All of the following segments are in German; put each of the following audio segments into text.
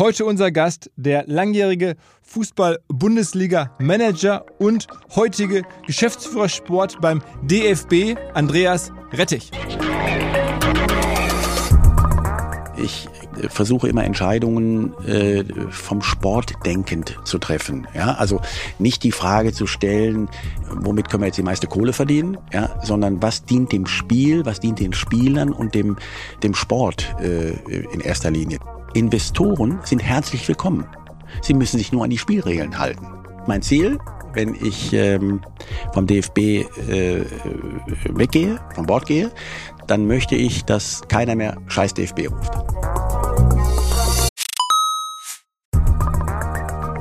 Heute unser Gast, der langjährige Fußball-Bundesliga-Manager und heutige Geschäftsführer Sport beim DFB, Andreas Rettich. Ich versuche immer Entscheidungen äh, vom Sport denkend zu treffen. Ja, also nicht die Frage zu stellen, womit können wir jetzt die meiste Kohle verdienen, ja, sondern was dient dem Spiel, was dient den Spielern und dem dem Sport äh, in erster Linie. Investoren sind herzlich willkommen. Sie müssen sich nur an die Spielregeln halten. Mein Ziel, wenn ich ähm, vom DFB äh, weggehe, vom Bord gehe, dann möchte ich, dass keiner mehr Scheiß DFB ruft.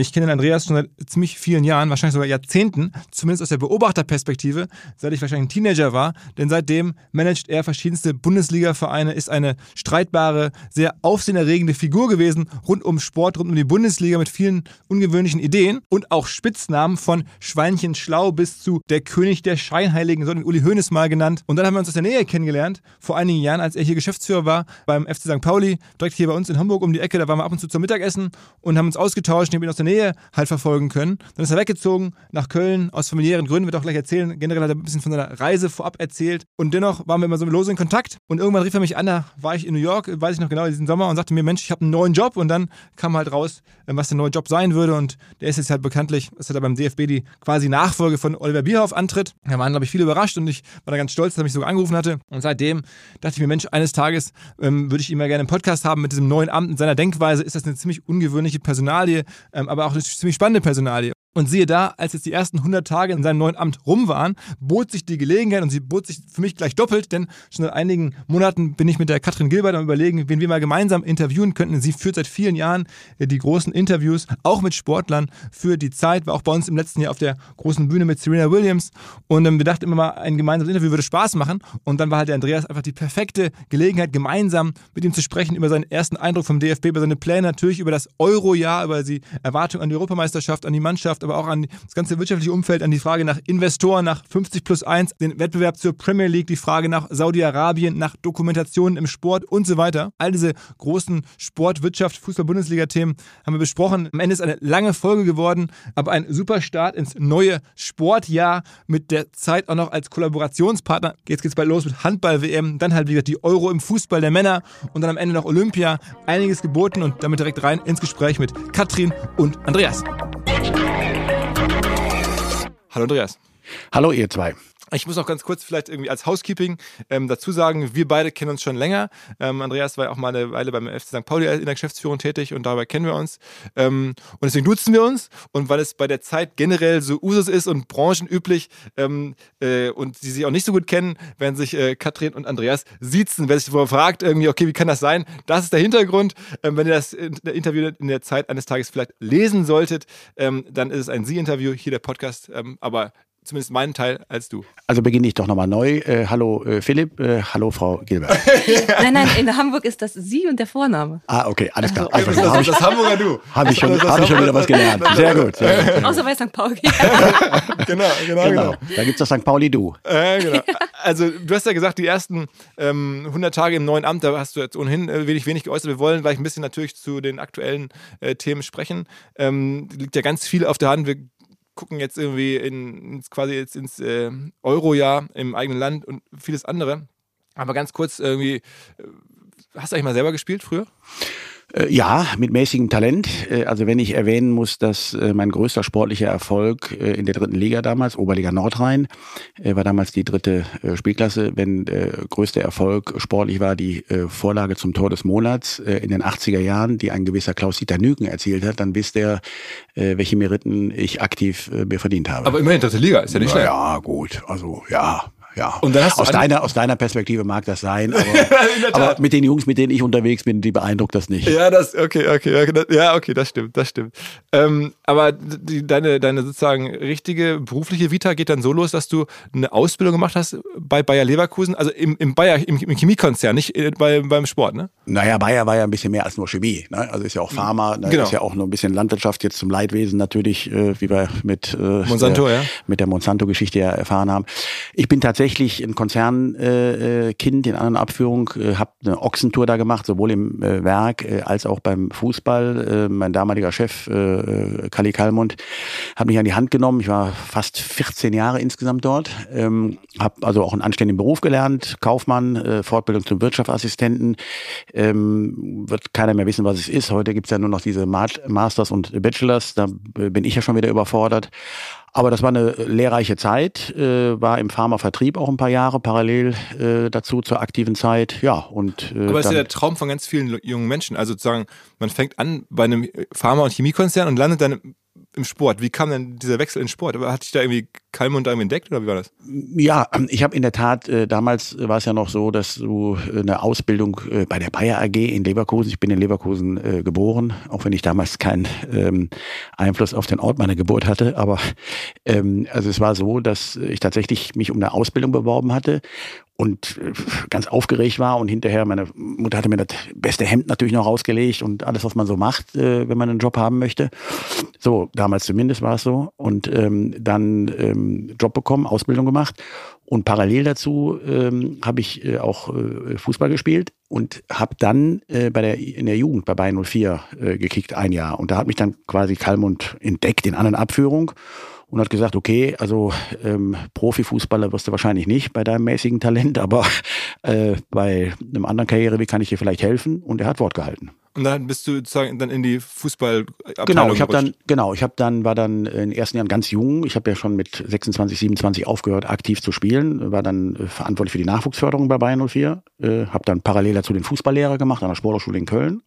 Ich kenne den Andreas schon seit ziemlich vielen Jahren, wahrscheinlich sogar Jahrzehnten, zumindest aus der Beobachterperspektive, seit ich wahrscheinlich ein Teenager war. Denn seitdem managt er verschiedenste Bundesliga-Vereine, ist eine streitbare, sehr aufsehenerregende Figur gewesen, rund um Sport, rund um die Bundesliga mit vielen ungewöhnlichen Ideen und auch Spitznamen von Schweinchen Schlau bis zu der König der Scheinheiligen, so den Uli Hoeneß mal genannt. Und dann haben wir uns aus der Nähe kennengelernt, vor einigen Jahren, als er hier Geschäftsführer war beim FC St. Pauli, direkt hier bei uns in Hamburg um die Ecke. Da waren wir ab und zu zum Mittagessen und haben uns ausgetauscht. Ich habe ihn aus der Nähe halt verfolgen können. Dann ist er weggezogen nach Köln aus familiären Gründen, wird auch gleich erzählen. Generell hat er ein bisschen von seiner Reise vorab erzählt. Und dennoch waren wir immer so lose in Kontakt. Und irgendwann rief er mich an, da war ich in New York, weiß ich noch genau, diesen Sommer, und sagte mir, Mensch, ich habe einen neuen Job. Und dann kam halt raus, äh, was der neue Job sein würde. Und der ist jetzt halt bekanntlich, dass er beim DFB die quasi Nachfolge von Oliver Bierhoff antritt. Da waren, glaube ich, viele überrascht und ich war da ganz stolz, dass er mich sogar angerufen hatte. Und seitdem dachte ich mir, Mensch, eines Tages ähm, würde ich ihn mal gerne im Podcast haben mit diesem neuen Amt. In seiner Denkweise ist das eine ziemlich ungewöhnliche Personalie, ähm, aber auch eine ziemlich spannende Personalie. Und siehe da, als jetzt die ersten 100 Tage in seinem neuen Amt rum waren, bot sich die Gelegenheit und sie bot sich für mich gleich doppelt, denn schon seit einigen Monaten bin ich mit der Katrin Gilbert am überlegen, wen wir mal gemeinsam interviewen könnten. Sie führt seit vielen Jahren äh, die großen Interviews, auch mit Sportlern für die Zeit, war auch bei uns im letzten Jahr auf der großen Bühne mit Serena Williams und ähm, wir dachten immer mal, ein gemeinsames Interview würde Spaß machen und dann war halt der Andreas einfach die perfekte Gelegenheit, gemeinsam mit ihm zu sprechen über seinen ersten Eindruck vom DFB, über seine Pläne, natürlich über das Euro-Jahr, über die Erwartung an die Europameisterschaft, an die Mannschaft, Wirtschaft, aber auch an das ganze wirtschaftliche Umfeld, an die Frage nach Investoren, nach 50 plus 1, den Wettbewerb zur Premier League, die Frage nach Saudi-Arabien, nach Dokumentationen im Sport und so weiter. All diese großen Sport, Wirtschaft, Fußball-Bundesliga-Themen haben wir besprochen. Am Ende ist eine lange Folge geworden, aber ein super Start ins neue Sportjahr mit der Zeit auch noch als Kollaborationspartner. Jetzt geht's bald los mit Handball-WM, dann halt wieder die Euro im Fußball der Männer und dann am Ende noch Olympia. Einiges geboten und damit direkt rein ins Gespräch mit Katrin und Andreas. Hallo Andreas. Hallo ihr zwei. Ich muss auch ganz kurz vielleicht irgendwie als Housekeeping ähm, dazu sagen, wir beide kennen uns schon länger. Ähm, Andreas war ja auch mal eine Weile beim FC St. Pauli in der Geschäftsführung tätig und dabei kennen wir uns. Ähm, und deswegen duzen wir uns. Und weil es bei der Zeit generell so Usus ist und branchenüblich ähm, äh, und sie sich auch nicht so gut kennen, werden sich äh, Katrin und Andreas siezen. Wer sich fragt, irgendwie, okay, wie kann das sein? Das ist der Hintergrund. Ähm, wenn ihr das Interview in der Zeit eines Tages vielleicht lesen solltet, ähm, dann ist es ein Sie-Interview, hier der Podcast. aber zumindest meinen Teil als du. Also beginne ich doch nochmal neu. Äh, hallo äh, Philipp, äh, hallo Frau Gilbert. nein, nein, in Hamburg ist das Sie und der Vorname. Ah, okay, alles klar. Also, das, das, das Hamburger Du. Habe ich, schon, hab ich schon wieder was gelernt. Sehr gut. Sehr gut. Außer bei St. Pauli. genau, genau, genau, Da gibt es das St. Pauli Du. Äh, genau. Also du hast ja gesagt, die ersten ähm, 100 Tage im neuen Amt, da hast du jetzt ohnehin äh, wenig, wenig geäußert. Wir wollen gleich ein bisschen natürlich zu den aktuellen äh, Themen sprechen. Ähm, liegt ja ganz viel auf der Hand. Wir gucken jetzt irgendwie in, ins, quasi jetzt ins äh, Euro-Jahr im eigenen Land und vieles andere. Aber ganz kurz irgendwie, äh, hast du eigentlich mal selber gespielt früher? Äh, ja, mit mäßigem Talent. Äh, also wenn ich erwähnen muss, dass äh, mein größter sportlicher Erfolg in der dritten Liga damals, Oberliga Nordrhein, war damals die dritte Spielklasse. Wenn der größte Erfolg sportlich war, die Vorlage zum Tor des Monats in den 80er Jahren, die ein gewisser Klaus-Dieter Nüken erzielt hat, dann wisst ihr, welche Meriten ich aktiv mir verdient habe. Aber immerhin dritte Liga, ist ja nicht schlecht. Ja, gut. Also ja, ja. Und dann hast aus, deiner, aus deiner Perspektive mag das sein, aber, aber, mit den Jungs, mit denen ich unterwegs bin, die beeindruckt das nicht. Ja, das, okay, okay, okay ja, okay, das stimmt, das stimmt. Ähm, aber die, deine, deine sozusagen richtige berufliche Vita geht dann so los, dass du eine Ausbildung gemacht hast bei Bayer Leverkusen, also im, im Bayer, im, im Chemiekonzern, nicht äh, bei, beim Sport, ne? Naja, Bayer war ja ein bisschen mehr als nur Chemie, ne? Also ist ja auch Pharma, ne? genau. ist ja auch nur ein bisschen Landwirtschaft jetzt zum Leidwesen natürlich, äh, wie wir mit, äh, Monsanto, der, ja. mit der Monsanto-Geschichte ja erfahren haben. Ich bin tatsächlich ein Konzernkind äh, äh in anderen Abführung, äh, habe eine Ochsentour da gemacht, sowohl im Werk als auch beim Fußball. Mein damaliger Chef, äh, Kali Kalmund, hat mich an die Hand genommen. Ich war fast 14 Jahre insgesamt dort, ähm, habe also auch einen anständigen Beruf gelernt, Kaufmann, Fortbildung zum Wirtschaftsassistenten. Ähm, wird keiner mehr wissen, was es ist. Heute gibt's ja nur noch diese Masters und Bachelors, da bin ich ja schon wieder überfordert. Aber das war eine lehrreiche Zeit, äh, war im Pharmavertrieb auch ein paar Jahre parallel äh, dazu zur aktiven Zeit. Ja, und, äh, Aber das ist ja der Traum von ganz vielen jungen Menschen. Also sozusagen, man fängt an bei einem Pharma- und Chemiekonzern und landet dann im Sport. Wie kam denn dieser Wechsel in Sport? Hat sich da irgendwie Kalmund irgendwie entdeckt oder wie war das? Ja, ich habe in der Tat, äh, damals war es ja noch so, dass du äh, eine Ausbildung äh, bei der Bayer AG in Leverkusen, ich bin in Leverkusen äh, geboren, auch wenn ich damals keinen ähm, Einfluss auf den Ort meiner Geburt hatte, aber ähm, also es war so, dass ich tatsächlich mich um eine Ausbildung beworben hatte und äh, ganz aufgeregt war und hinterher meine Mutter hatte mir das beste Hemd natürlich noch rausgelegt und alles, was man so macht, äh, wenn man einen Job haben möchte. So, damals zumindest war es so. Und ähm, dann ähm, Job bekommen, Ausbildung gemacht und parallel dazu ähm, habe ich äh, auch äh, Fußball gespielt und habe dann äh, bei der in der Jugend bei Bayern 04 äh, gekickt ein Jahr und da hat mich dann quasi Kalmund entdeckt in anderen Abführung und hat gesagt, okay, also ähm, Profifußballer wirst du wahrscheinlich nicht bei deinem mäßigen Talent, aber äh, bei einem anderen Karriere, wie kann ich dir vielleicht helfen? Und er hat Wort gehalten. Und dann bist du sozusagen dann in die Fußball Genau, ich habe dann genau, ich habe dann war dann in den ersten Jahren ganz jung. Ich habe ja schon mit 26, 27 aufgehört aktiv zu spielen, war dann äh, verantwortlich für die Nachwuchsförderung bei Bayern 04, äh, habe dann parallel dazu den Fußballlehrer gemacht an der Sporthochschule in Köln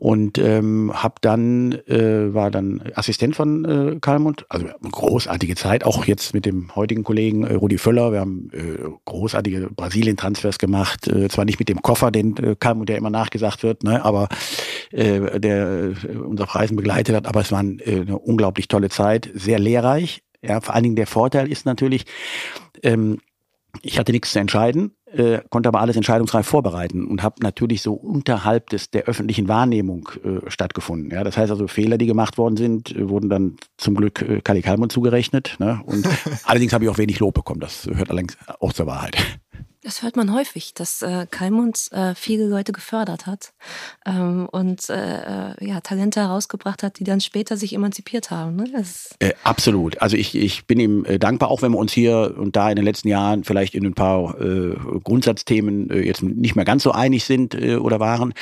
und ähm, habe dann äh, war dann Assistent von äh, Kalmund, also großartige Zeit, auch jetzt mit dem heutigen Kollegen äh, Rudi Völler, wir haben äh, großartige Brasilien-Transfers gemacht, äh, zwar nicht mit dem Koffer, den äh, Kalmund ja immer nachgesagt wird, ne, aber äh, der äh, unser Reisen begleitet hat, aber es war äh, eine unglaublich tolle Zeit, sehr lehrreich. Ja, vor allen Dingen der Vorteil ist natürlich, ähm, ich hatte nichts zu entscheiden, äh, konnte aber alles entscheidungsreif vorbereiten und habe natürlich so unterhalb des der öffentlichen Wahrnehmung äh, stattgefunden. Ja, das heißt also Fehler, die gemacht worden sind, äh, wurden dann zum Glück äh, Kali Kalmund zugerechnet. Ne? Und allerdings habe ich auch wenig Lob bekommen. Das hört allerdings auch zur Wahrheit. Das hört man häufig, dass äh, Kalmund äh, viele Leute gefördert hat ähm, und äh, äh ja, Talente herausgebracht hat, die dann später sich emanzipiert haben. Ne? Äh, absolut. Also ich, ich bin ihm äh, dankbar, auch wenn wir uns hier und da in den letzten Jahren vielleicht in ein paar Grundsatzthemen jetzt nicht mehr ganz so einig sind oder waren.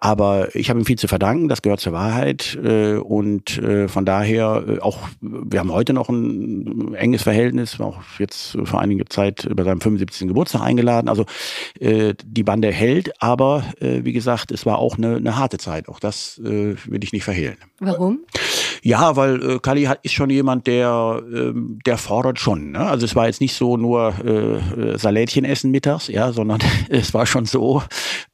aber ich habe ihm viel zu verdanken, das gehört zur Wahrheit. und von daher auch, wir haben heute noch ein enges Verhältnis, auch jetzt vor einiger Zeit bei seinem 75. Geburtstag Geburtstag eingeladen. Also äh, die Bande hält, aber äh, wie gesagt, es war auch eine, eine harte Zeit. Auch das äh, will ich nicht verhehlen. Warum? Ja, weil äh, Kali hat, ist schon jemand, der, äh, der fordert schon. Ne? Also es war jetzt nicht so nur äh, Salätchen essen mittags, ja, sondern es war schon so,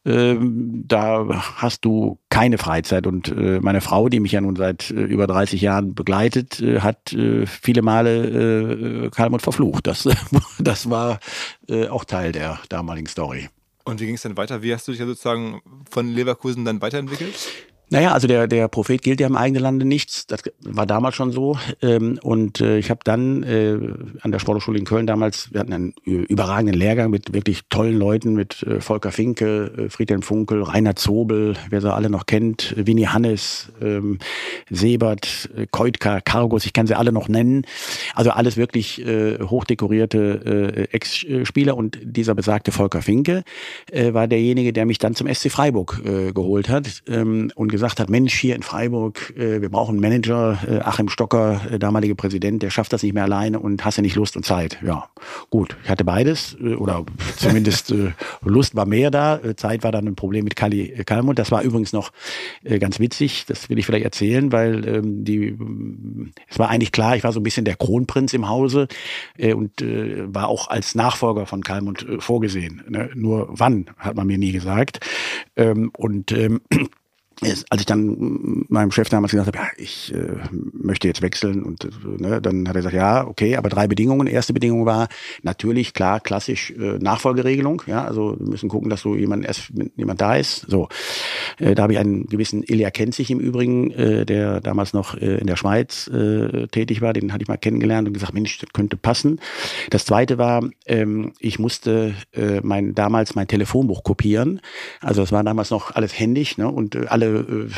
äh, da hast du keine Freizeit. Und äh, meine Frau, die mich ja nun seit äh, über 30 Jahren begleitet, äh, hat äh, viele Male äh, Kalmut verflucht. Das, das war äh, auch Teil der damaligen Story. Und wie ging es dann weiter? Wie hast du dich ja sozusagen von Leverkusen dann weiterentwickelt? Naja, also der, der Prophet gilt ja im eigenen Lande nichts. Das war damals schon so. Ähm, und äh, ich habe dann äh, an der Sporthochschule in Köln damals, wir hatten einen überragenden Lehrgang mit wirklich tollen Leuten, mit äh, Volker Finke, Friedhelm Funkel, Rainer Zobel, wer sie alle noch kennt, Winnie Hannes, ähm, Sebert, Keutka, Kargus, ich kann sie alle noch nennen. Also alles wirklich hochdekorierte Ex-Spieler. Und dieser besagte Volker Finke war derjenige, der mich dann zum SC Freiburg geholt hat ähm, und gesagt gesagt hat, Mensch, hier in Freiburg, äh, wir brauchen einen Manager, äh, Achim Stocker, äh, damaliger Präsident, der schafft das nicht mehr alleine und hast ja nicht Lust und Zeit. Ja, gut, ich hatte beides oder zumindest Lust war mehr da, Zeit war dann ein Problem mit Kali Kalmund. Das war übrigens noch ganz witzig, das will ich vielleicht erzählen, weil ähm, die, es war eigentlich klar, ich war so ein bisschen der Kronprinz im Hause und war auch als Nachfolger von Kalmund vorgesehen. Ne? Nur wann, hat man mir nie gesagt. Ähm, und ähm, als ich dann meinem Chef damals gesagt habe, ja, ich äh, möchte jetzt wechseln und äh, ne, dann hat er gesagt, ja, okay, aber drei Bedingungen. Erste Bedingung war natürlich klar, klassisch äh, Nachfolgeregelung. Ja, also wir müssen gucken, dass so jemand erst jemand da ist. So, äh, da habe ich einen gewissen Ilya kennt sich im Übrigen, äh, der damals noch äh, in der Schweiz äh, tätig war. Den hatte ich mal kennengelernt und gesagt, Mensch, das könnte passen. Das Zweite war, ähm, ich musste äh, mein damals mein Telefonbuch kopieren. Also das war damals noch alles händisch ne, und äh, alle äh,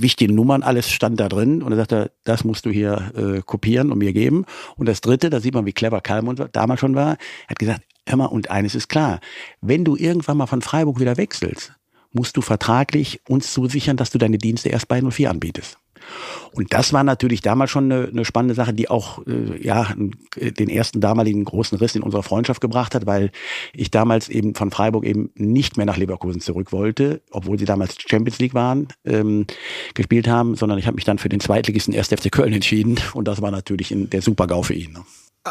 wichtige Nummern, alles stand da drin. Und er sagte, das musst du hier äh, kopieren und mir geben. Und das Dritte, da sieht man, wie clever Kalmund damals schon war, er hat gesagt, hör mal, und eines ist klar, wenn du irgendwann mal von Freiburg wieder wechselst, musst du vertraglich uns zusichern, dass du deine Dienste erst bei 04 anbietest. Und das war natürlich damals schon eine, eine spannende Sache, die auch äh, ja den ersten damaligen großen Riss in unserer Freundschaft gebracht hat, weil ich damals eben von Freiburg eben nicht mehr nach Leverkusen zurück wollte, obwohl sie damals Champions League waren, ähm, gespielt haben, sondern ich habe mich dann für den Zweitligisten 1. FC Köln entschieden und das war natürlich der Super-GAU für ihn. Ne?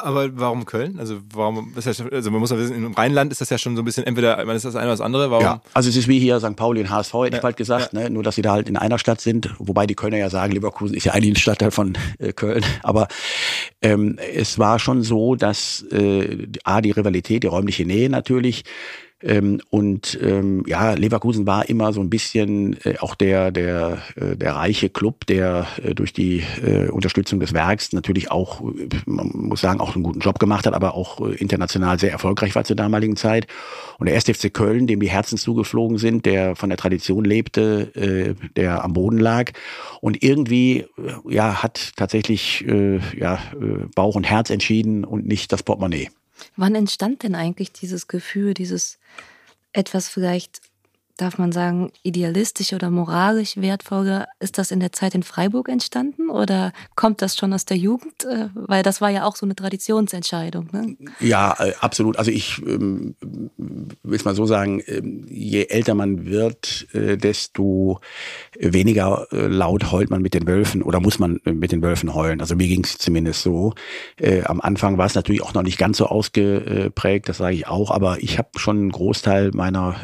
Aber warum Köln? Also warum also man muss ja wissen, im Rheinland ist das ja schon so ein bisschen, entweder man ist das eine oder das andere. Warum? Ja, also es ist wie hier St. Pauli und HSV, hätte ja, ich bald gesagt, ja. ne? nur dass sie da halt in einer Stadt sind, wobei die Kölner ja sagen, Leverkusen ist ja eigentlich ein Stadtteil von äh, Köln. Aber ähm, es war schon so, dass äh, A, die Rivalität, die räumliche Nähe natürlich, ähm, und ähm, ja, Leverkusen war immer so ein bisschen äh, auch der, der, äh, der reiche Club, der äh, durch die äh, Unterstützung des Werks natürlich auch, man muss sagen, auch einen guten Job gemacht hat, aber auch äh, international sehr erfolgreich war zur damaligen Zeit. Und der 1. FC Köln, dem die Herzen zugeflogen sind, der von der Tradition lebte, äh, der am Boden lag. Und irgendwie äh, ja, hat tatsächlich äh, ja, äh, Bauch und Herz entschieden und nicht das Portemonnaie. Wann entstand denn eigentlich dieses Gefühl, dieses etwas vielleicht darf man sagen, idealistisch oder moralisch wertvoller? Ist das in der Zeit in Freiburg entstanden oder kommt das schon aus der Jugend? Äh, weil das war ja auch so eine Traditionsentscheidung. Ne? Ja, äh, absolut. Also ich ähm, will es mal so sagen, ähm, je älter man wird, äh, desto weniger laut heult man mit den Wölfen oder muss man mit den Wölfen heulen. Also mir ging es zumindest so. Am Anfang war es natürlich auch noch nicht ganz so ausgeprägt, das sage ich auch, aber ich habe schon einen Großteil meiner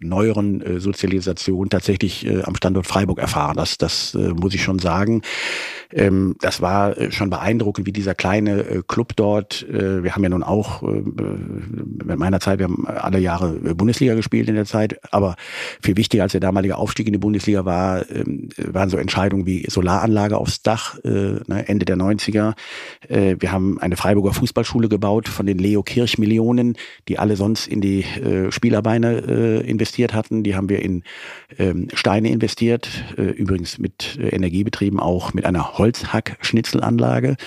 neueren Sozialisation tatsächlich äh, am Standort Freiburg erfahren. Das, das äh, muss ich schon sagen. Ähm, das war äh, schon beeindruckend, wie dieser kleine äh, Club dort, äh, wir haben ja nun auch äh, mit meiner Zeit, wir haben alle Jahre Bundesliga gespielt in der Zeit, aber viel wichtiger als der damalige Aufstieg in die Bundesliga war, ähm, waren so Entscheidungen wie Solaranlage aufs Dach, äh, ne, Ende der 90er. Äh, wir haben eine Freiburger Fußballschule gebaut von den Leo Kirch Millionen, die alle sonst in die äh, Spielerbeine äh, investiert hatten. Die haben wir in ähm, Steine investiert, äh, übrigens mit äh, Energiebetrieben auch mit einer Holzhack-Schnitzelanlage.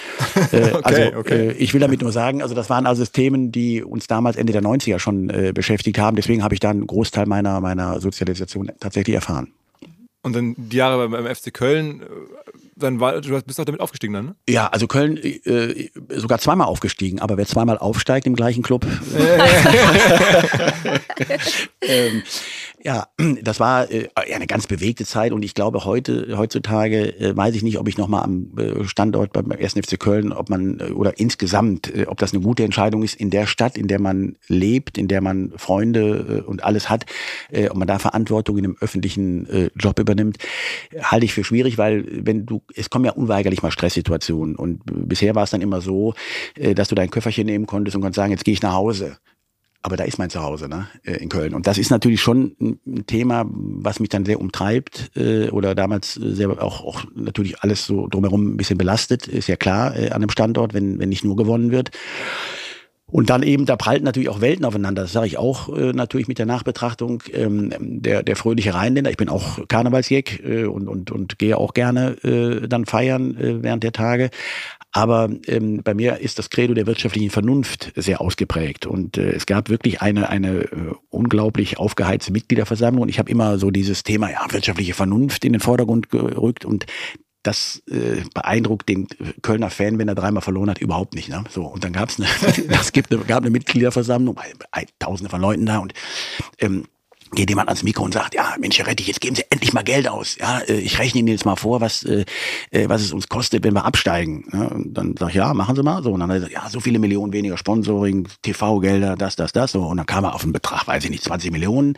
Äh, okay, also okay. Äh, ich will damit nur sagen, also das waren also Themen, die uns damals Ende der 90er schon äh, beschäftigt haben. Deswegen habe ich dann einen Großteil meiner, meiner Sozialisation tatsächlich erfahren. Und dann die Jahre beim FC Köln, dann war, du bist auch damit aufgestiegen dann, ne? Ja, also Köln äh, sogar zweimal aufgestiegen, aber wer zweimal aufsteigt im gleichen Club. ähm, ja, das war äh, eine ganz bewegte Zeit und ich glaube heute heutzutage äh, weiß ich nicht, ob ich noch mal am äh, Standort beim 1. FC Köln, ob man äh, oder insgesamt, äh, ob das eine gute Entscheidung ist in der Stadt, in der man lebt, in der man Freunde äh, und alles hat, äh, ob man da Verantwortung in einem öffentlichen äh, Job übernimmt, halte ich für schwierig, weil wenn du es kommen ja unweigerlich mal Stresssituationen und bisher war es dann immer so, äh, dass du dein Köfferchen nehmen konntest und konntest sagen, jetzt gehe ich nach Hause aber da ist mein Zuhause, ne, äh, in Köln. Und das ist natürlich schon ein Thema, was mich dann sehr umtreibt äh, oder damals sehr auch, auch natürlich alles so drumherum ein bisschen belastet, ist ja klar äh, an einem Standort, wenn, wenn nicht nur gewonnen wird. Und dann eben, da prallt natürlich auch Welten aufeinander. Das sage ich auch äh, natürlich mit der Nachbetrachtung. Ähm, der, der fröhliche Rheinländer, ich bin auch Karnevalsjeck äh, und, und, und gehe auch gerne äh, dann feiern äh, während der Tage. Aber ähm, bei mir ist das Credo der wirtschaftlichen Vernunft sehr ausgeprägt. Und äh, es gab wirklich eine, eine äh, unglaublich aufgeheizte Mitgliederversammlung. Und ich habe immer so dieses Thema, ja, wirtschaftliche Vernunft in den Vordergrund gerückt. Und das äh, beeindruckt den Kölner Fan, wenn er dreimal verloren hat, überhaupt nicht. Ne? So und dann gab's eine, das gibt eine, gab eine Mitgliederversammlung, Tausende von Leuten da und ähm, geht jemand ans Mikro und sagt, ja, Mensch, Herr Rettich, jetzt geben Sie endlich mal Geld aus. Ja, äh, ich rechne Ihnen jetzt mal vor, was, äh, äh, was es uns kostet, wenn wir absteigen. Ja, und dann sag ich, ja, machen Sie mal. So, und dann hat er gesagt, ja, so viele Millionen weniger Sponsoring, TV-Gelder, das, das, das. So, und dann kam er auf einen Betrag, weiß ich nicht, 20 Millionen.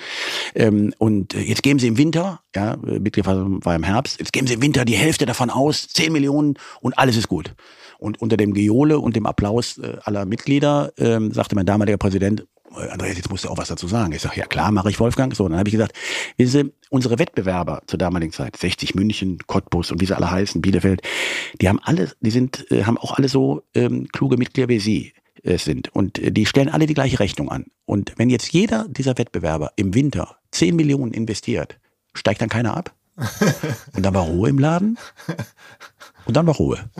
Ähm, und jetzt geben Sie im Winter, ja, Mitgliederversammlung war im Herbst, jetzt geben Sie im Winter die Hälfte davon aus, 10 Millionen und alles ist gut. Und unter dem Geole und dem Applaus aller Mitglieder ähm, sagte mein damaliger Präsident, Andreas, jetzt musst du auch was dazu sagen. Ich sage, ja klar, mache ich Wolfgang. So, dann habe ich gesagt, wissen Sie, unsere Wettbewerber zur damaligen Zeit, 60 München, Cottbus und wie sie alle heißen, Bielefeld, die haben alle, die sind, äh, haben auch alle so ähm, kluge Mitglieder wie Sie äh, sind. Und äh, die stellen alle die gleiche Rechnung an. Und wenn jetzt jeder dieser Wettbewerber im Winter 10 Millionen investiert, steigt dann keiner ab? Und dann war Ruhe im Laden. Und dann war Ruhe.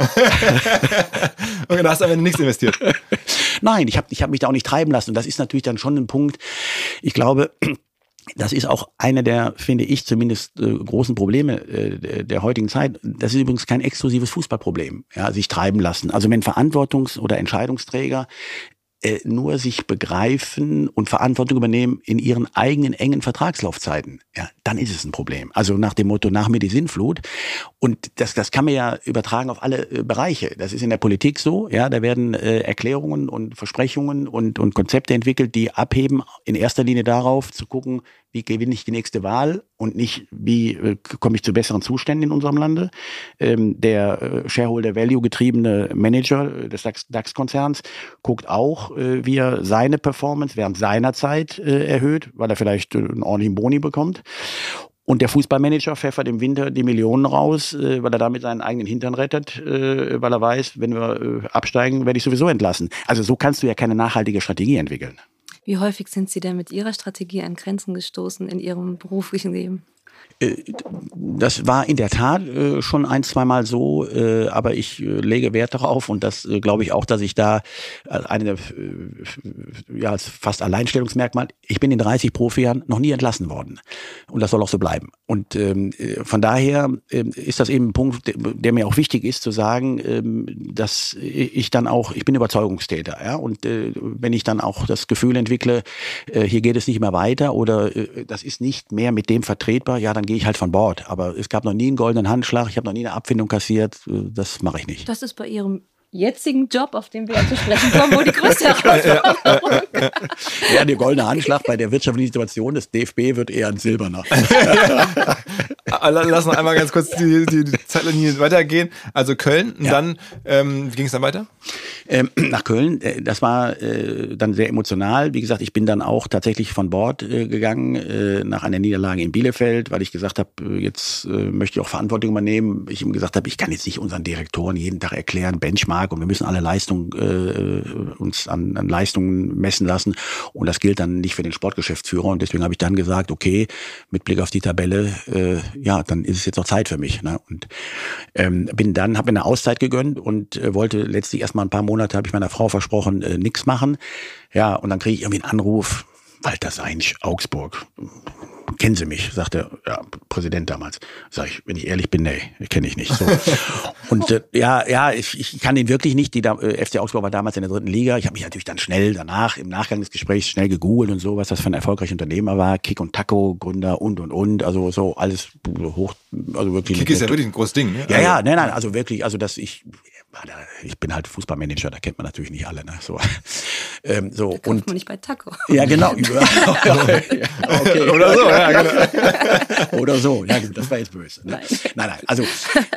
und dann hast du am Ende nichts investiert. Nein, ich habe ich hab mich da auch nicht treiben lassen. Und das ist natürlich dann schon ein Punkt. Ich glaube, das ist auch einer der, finde ich zumindest, äh, großen Probleme äh, der heutigen Zeit. Das ist übrigens kein exklusives Fußballproblem, ja, sich treiben lassen. Also wenn Verantwortungs- oder Entscheidungsträger äh, nur sich begreifen und Verantwortung übernehmen in ihren eigenen engen Vertragslaufzeiten, ja, dann ist es ein Problem. Also nach dem Motto, nach mir die Sinnflut. Und das, das kann man ja übertragen auf alle äh, Bereiche. Das ist in der Politik so, ja, da werden äh, Erklärungen und Versprechungen und, und Konzepte entwickelt, die abheben in erster Linie darauf zu gucken, wie gewinne ich die nächste Wahl und nicht, wie äh, komme ich zu besseren Zuständen in unserem Lande. Ähm, der äh, Shareholder Value getriebene Manager des DAX-Konzerns guckt auch, äh, wie er seine Performance während seiner Zeit äh, erhöht, weil er vielleicht äh, einen ordentlichen Boni bekommt. Und der Fußballmanager pfeffert im Winter die Millionen raus, äh, weil er damit seinen eigenen Hintern rettet, äh, weil er weiß, wenn wir äh, absteigen, werde ich sowieso entlassen. Also so kannst du ja keine nachhaltige Strategie entwickeln. Wie häufig sind Sie denn mit Ihrer Strategie an Grenzen gestoßen in Ihrem beruflichen Leben? Äh, das war in der Tat äh, schon ein, zweimal so, äh, aber ich lege Wert darauf und das glaube ich auch, dass ich da eine, ja, als fast Alleinstellungsmerkmal, ich bin in 30 Profijahren noch nie entlassen worden und das soll auch so bleiben. Und ähm, von daher ähm, ist das eben ein Punkt, der mir auch wichtig ist, zu sagen, ähm, dass ich dann auch, ich bin Überzeugungstäter, ja, und wenn ich dann auch das Gefühl entwickle, hier geht es nicht mehr weiter oder das ist nicht mehr mit dem vertretbar, ja, dann gehe ich halt von Bord. Aber es gab noch nie einen goldenen Handschlag, ich habe noch nie eine Abfindung kassiert. Das mache ich nicht. Das ist bei Ihrem jetzigen Job, auf den wir ja zu sprechen kommen, wo die größte Herausforderung Ja, der goldene Handschlag bei der wirtschaftlichen Situation des DFB wird eher ein silberner. Lass noch einmal ganz kurz die, die, die Zeitlinie weitergehen. Also Köln, und Ja. dann, ähm, wie ging es dann weiter? Ähm, nach Köln, äh, das war äh, dann sehr emotional. Wie gesagt, ich bin dann auch tatsächlich von Bord äh, gegangen äh, nach einer Niederlage in Bielefeld, weil ich gesagt habe, äh, jetzt äh, möchte ich auch Verantwortung übernehmen. Ich ihm gesagt habe, ich kann jetzt nicht unseren Direktoren jeden Tag erklären, Benchmark und wir müssen alle Leistungen äh, uns an, an Leistungen messen lassen. Und das gilt dann nicht für den Sportgeschäftsführer. Und deswegen habe ich dann gesagt, okay, mit Blick auf die Tabelle, äh, ja, dann ist es jetzt auch Zeit für mich. Ne? Und ähm, bin dann, habe mir eine Auszeit gegönnt und äh, wollte letztlich erst mal ein paar Monate, habe ich meiner Frau versprochen, äh, nichts machen. Ja, und dann kriege ich irgendwie einen Anruf, Walter Seinsch, Augsburg. Kennen Sie mich? sagte ja, Präsident damals. Sag ich, wenn ich ehrlich bin, nee, kenne ich nicht. So. Und äh, ja, ja, ich, ich kann den wirklich nicht. Die äh, FC Augsburg war damals in der dritten Liga. Ich habe mich natürlich dann schnell danach, im Nachgang des Gesprächs, schnell gegoogelt und so, was das für ein erfolgreicher Unternehmer war. Kick und Taco, Gründer und und und. Also so alles hoch, also wirklich. Kick ist ja wirklich ein großes Ding, ne? Ja, ja, nein, nein, also wirklich, also dass ich, ich bin halt Fußballmanager, da kennt man natürlich nicht alle, ne? So, ähm, so Kauft und man nicht bei Taco. ja, genau. okay. Oder so, ja, genau. Oder so, ja gut, das war jetzt böse. Ne? Nein. nein, nein, also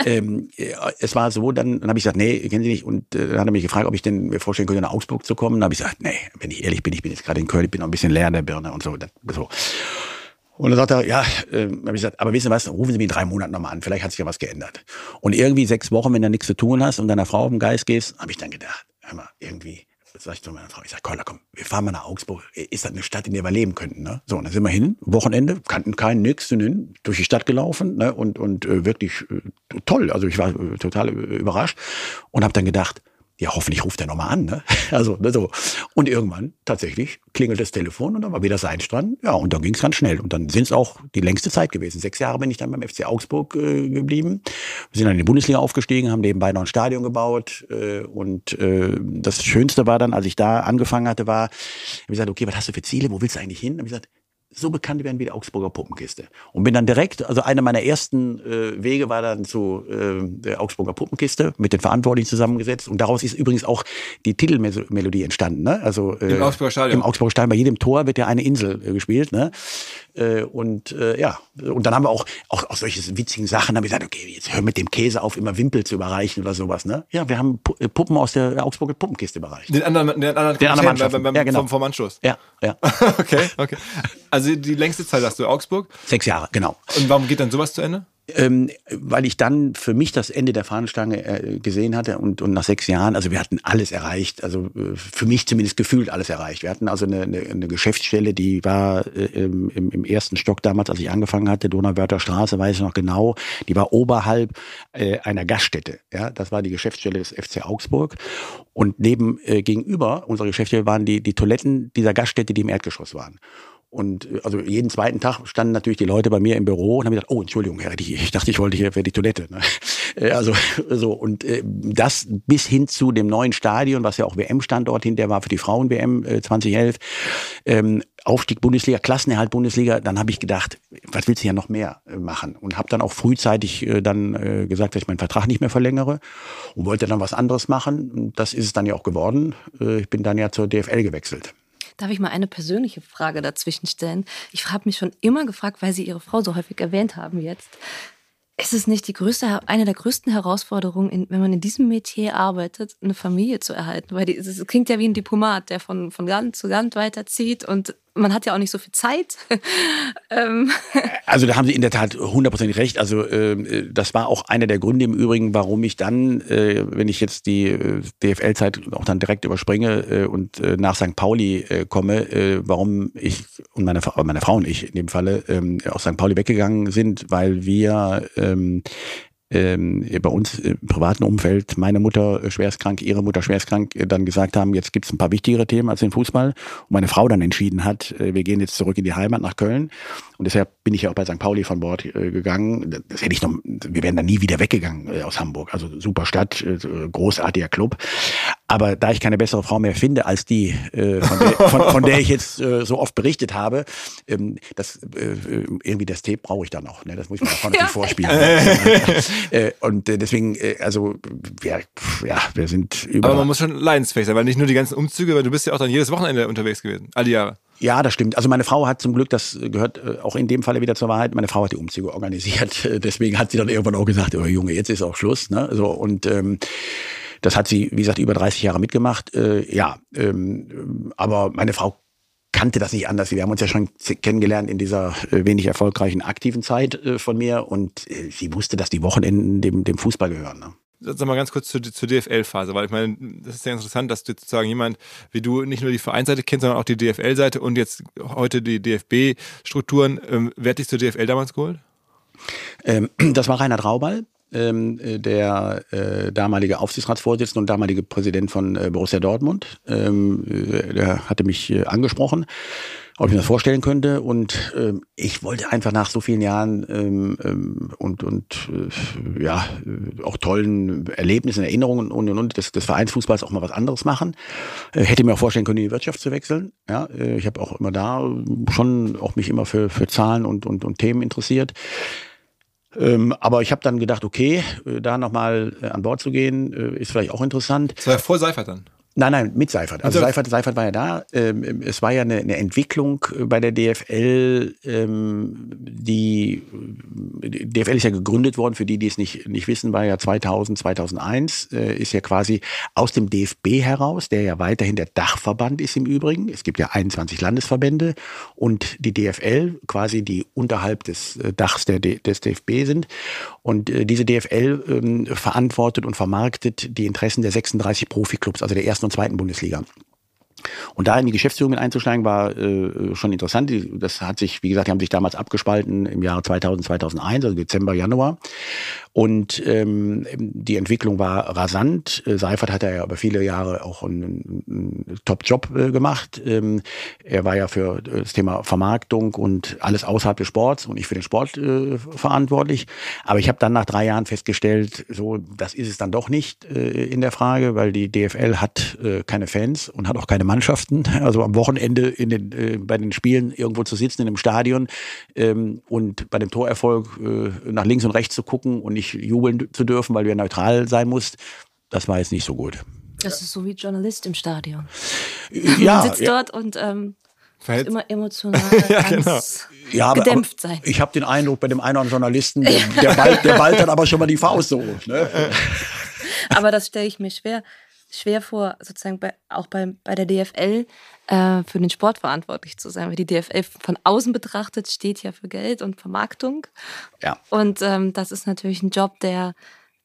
ähm, äh, es war so, dann, dann habe ich gesagt, nee, kennen Sie nicht. Und äh, dann hat er mich gefragt, ob ich denn mir vorstellen könnte, nach Augsburg zu kommen. Dann habe ich gesagt, nee, wenn ich ehrlich bin, ich bin jetzt gerade in Köln, ich bin noch ein bisschen leer in der Birne und so. Das, so. Und dann sagt er, ja, äh, habe ich gesagt, aber wissen Sie was, rufen Sie mich in drei Monaten nochmal an, vielleicht hat sich ja was geändert. Und irgendwie sechs Wochen, wenn du nichts zu tun hast und deiner Frau auf den Geist gehst, habe ich dann gedacht, hör mal, irgendwie, sag ich zu meiner Frau, ich sag, Kolla, komm, wir fahren mal nach Augsburg, ist das eine Stadt, in der wir leben könnten, ne? So, und dann sind wir hin, Wochenende, kannten keinen, nix, sind hin, durch die Stadt gelaufen, ne? Und, und äh, wirklich äh, toll, also ich war äh, total äh, überrascht und habe dann gedacht, ja, hoffentlich ruft er nochmal an. Ne? Also, ne, so. Und irgendwann tatsächlich klingelt das Telefon und dann war wieder sein dran. Ja, und dann ging es ganz schnell. Und dann sind es auch die längste Zeit gewesen. Sechs Jahre bin ich dann beim FC Augsburg äh, geblieben. Wir sind dann in die Bundesliga aufgestiegen, haben nebenbei noch ein Stadion gebaut. Äh, und äh, das Schönste war dann, als ich da angefangen hatte, war, habe ich gesagt, okay, was hast du für Ziele? Wo willst du eigentlich hin? Habe ich gesagt, so bekannt werden wie die Augsburger Puppenkiste. Und bin dann direkt, also einer meiner ersten äh, Wege war dann zu äh, der Augsburger Puppenkiste mit den Verantwortlichen zusammengesetzt. Und daraus ist übrigens auch die Titelmelodie entstanden. Ne? Also, äh, Im Augsburger Stadion. Im Augsburger Stadion. Bei jedem Tor wird ja eine Insel äh, gespielt. Ne? Äh, und äh, ja, und dann haben wir auch, auch, auch solche witzigen Sachen, haben wir gesagt, okay, jetzt hör mit dem Käse auf, immer Wimpel zu überreichen oder sowas. Ne? Ja, wir haben äh, Puppen aus der Augsburger Puppenkiste überreicht. Den anderen, den anderen, Den anderen Mannschaften. beim, beim, Ja, genau. vom, vom Anstoß. Ja, ja. okay, okay. Also die längste Zeit hast du Augsburg. Sechs Jahre, genau. Und warum geht dann sowas zu Ende? Ähm, weil ich dann für mich das Ende der Fahnenstange äh, gesehen hatte und, und nach sechs Jahren, also wir hatten alles erreicht, also äh, für mich zumindest gefühlt alles erreicht. Wir hatten also eine, eine, eine Geschäftsstelle, die war äh, im, im ersten Stock damals, als ich angefangen hatte, Donauwörther Straße, weiß ich noch genau, die war oberhalb äh, einer Gaststätte. Ja, das war die Geschäftsstelle des FC Augsburg und neben äh, gegenüber unserer Geschäftsstelle waren die die Toiletten dieser Gaststätte, die im Erdgeschoss waren. Und äh, also jeden zweiten Tag standen natürlich die Leute bei mir im Büro und haben gesagt, oh, Entschuldigung, Herr, ich, ich dachte, ich wollte hier für die Toilette. Ne? Äh, Also so und äh, das bis hin zu dem neuen Stadion, was ja auch WM-Standort hinterher war für die Frauen-WM äh, 2011, ähm, Aufstieg Bundesliga, Klassenerhalt Bundesliga, dann habe ich gedacht, was willst du ja noch mehr äh, machen? Und habe dann auch frühzeitig äh, dann gesagt, dass ich meinen Vertrag nicht mehr verlängere und wollte dann was anderes machen. Und das ist es dann ja auch geworden. Ich bin dann ja zur DFL gewechselt. Darf ich mal eine persönliche Frage dazwischen stellen? Ich habe mich schon immer gefragt, weil Sie Ihre Frau so häufig erwähnt haben jetzt. Ist es nicht die größte, eine der größten Herausforderungen, wenn man in diesem Metier arbeitet, eine Familie zu erhalten? Weil es klingt ja wie ein Diplomat, der von, von Land zu Land weiterzieht und man hat ja auch nicht so viel Zeit. ähm, Also da haben Sie in der Tat hundertprozentig recht. Also ähm, äh, das war auch einer der Gründe im Übrigen, warum ich dann, äh, wenn ich jetzt die äh, DFL-Zeit auch dann direkt überspringe äh, und äh, nach St. Pauli äh, komme, warum ich und meine, meine Frau und ich in dem Falle ähm, aus St. Pauli weggegangen sind, weil wir ähm, ähm, bei uns im privaten Umfeld, meine Mutter äh, schwerstkrank, ihre Mutter schwerstkrank, äh, dann gesagt haben, jetzt gibt's ein paar wichtigere Themen als den Fußball. Und meine Frau dann entschieden hat, äh, wir gehen jetzt zurück in die Heimat nach Köln. Und deshalb bin ich ja auch bei St. Pauli von Bord äh, gegangen. Das hätte ich noch, wir wären dann nie wieder weggegangen äh, aus Hamburg. Also super Stadt, äh, großartiger Club. Aber da ich keine bessere Frau mehr finde als die, äh, von, der, von, von, der ich jetzt äh, so oft berichtet habe, ähm, das äh, irgendwie das Tape brauche ich dann noch. Ne? Das muss ich mir auch natürlich ja. vorspielen. äh, und äh, deswegen, äh, also ja, ja, wir sind über. Aber man muss schon leidensfähig sein, weil nicht nur die ganzen Umzüge, weil du bist ja auch dann jedes Wochenende unterwegs gewesen, all die Jahre. Ja, das stimmt. Also meine Frau hat zum Glück, das gehört äh, auch in dem Falle wieder zur Wahrheit, meine Frau hat die Umzüge organisiert. Deswegen hat sie dann irgendwann auch gesagt, oh Junge, jetzt ist auch Schluss. Ne? So, und ähm, das hat sie, wie gesagt, über 30 Jahre mitgemacht. Äh, ja, ähm, aber meine Frau kannte das nicht anders. Wir haben uns ja schon kennengelernt in dieser äh, wenig erfolgreichen aktiven Zeit äh, von mir und sie wusste, dass die Wochenenden dem, dem Fußball gehören. Ne? Sag mal ganz kurz zur, zur DFL-Phase, weil ich meine, das ist ja interessant, dass du sozusagen jemand wie du nicht nur die Vereinsseite kennst, sondern auch die DFL-Seite und jetzt heute die DFB-Strukturen. Ähm, wer hat dich zur DFL damals geholt? Ähm, das war Reinhard Raubal, ähm, äh, der äh, damalige Aufsichtsratsvorsitzende und damalige Präsident von äh, Borussia Dortmund. Ähm, äh, der hatte mich äh, angesprochen, ob ich mir das vorstellen könnte. Und ähm, ich wollte einfach nach so vielen Jahren ähm, ähm, und, und äh, ja, auch tollen Erlebnissen, Erinnerungen und, und, und des, des Vereinsfußballs auch mal was anderes machen. hätte mir auch vorstellen können, in die Wirtschaft zu wechseln. Ja, ich habe auch immer da schon auch mich immer für, für Zahlen und, und, und Themen interessiert. Ähm, aber ich habe dann gedacht, okay, äh, da nochmal äh, an Bord zu gehen, äh, ist vielleicht auch interessant. Das war ja voll Seifert dann. Nein, nein, mit Seifert. Also Seifert, Seifert war ja da. Ähm, es war ja eine, eine Entwicklung äh, bei der DFL, ähm, die, die DFL ist ja gegründet worden, für die, die es nicht, nicht wissen, war ja 2000, 2001, äh, ist ja quasi aus dem DFB heraus, der ja weiterhin der Dachverband ist im Übrigen. Es gibt ja 21 Landesverbände und die DFL quasi, die unterhalb des äh, Dachs der, des DFB sind. Und diese DFL ähm, verantwortet und vermarktet die Interessen der 36 Profiklubs, also der ersten und zweiten Bundesliga. Und da in die Geschäftsführung einzusteigen, war äh, schon interessant. Das hat sich, wie gesagt, die haben sich damals abgespalten im Jahre 2000, 2001, also Dezember, Januar. Und ähm, die Entwicklung war rasant. Äh, Seifert hat ja über viele Jahre auch einen, einen Top-Job äh, gemacht. Ähm, er war ja für das Thema Vermarktung und alles außerhalb des Sports und ich für den Sport äh, verantwortlich. Aber ich habe dann nach drei Jahren festgestellt, so das ist es dann doch nicht äh, in der Frage, weil die DFL hat äh, keine Fans und hat auch keine Mannschaften. Also am Wochenende in den, äh, bei den Spielen irgendwo zu sitzen in einem Stadion ähm, und bei dem Torerfolg äh, nach links und rechts zu gucken und nicht jubeln zu dürfen, weil du ja neutral sein musst, das war jetzt nicht so gut. Das ist so wie Journalist im Stadion. Ja, Man sitzt ja. dort und ähm, muss immer emotional ja, genau. ja, aber, gedämpft aber sein. Ich habe den Eindruck, bei dem einen oder anderen Journalisten, der, der, bald, der bald dann aber schon mal die Faust so. Ne? aber das stelle ich mir schwer, schwer vor, sozusagen bei, auch bei, bei der DFL äh, für den Sport verantwortlich zu sein, weil die DFL von außen betrachtet steht ja für Geld und Vermarktung. Ja. Und ähm, das ist natürlich ein Job, der,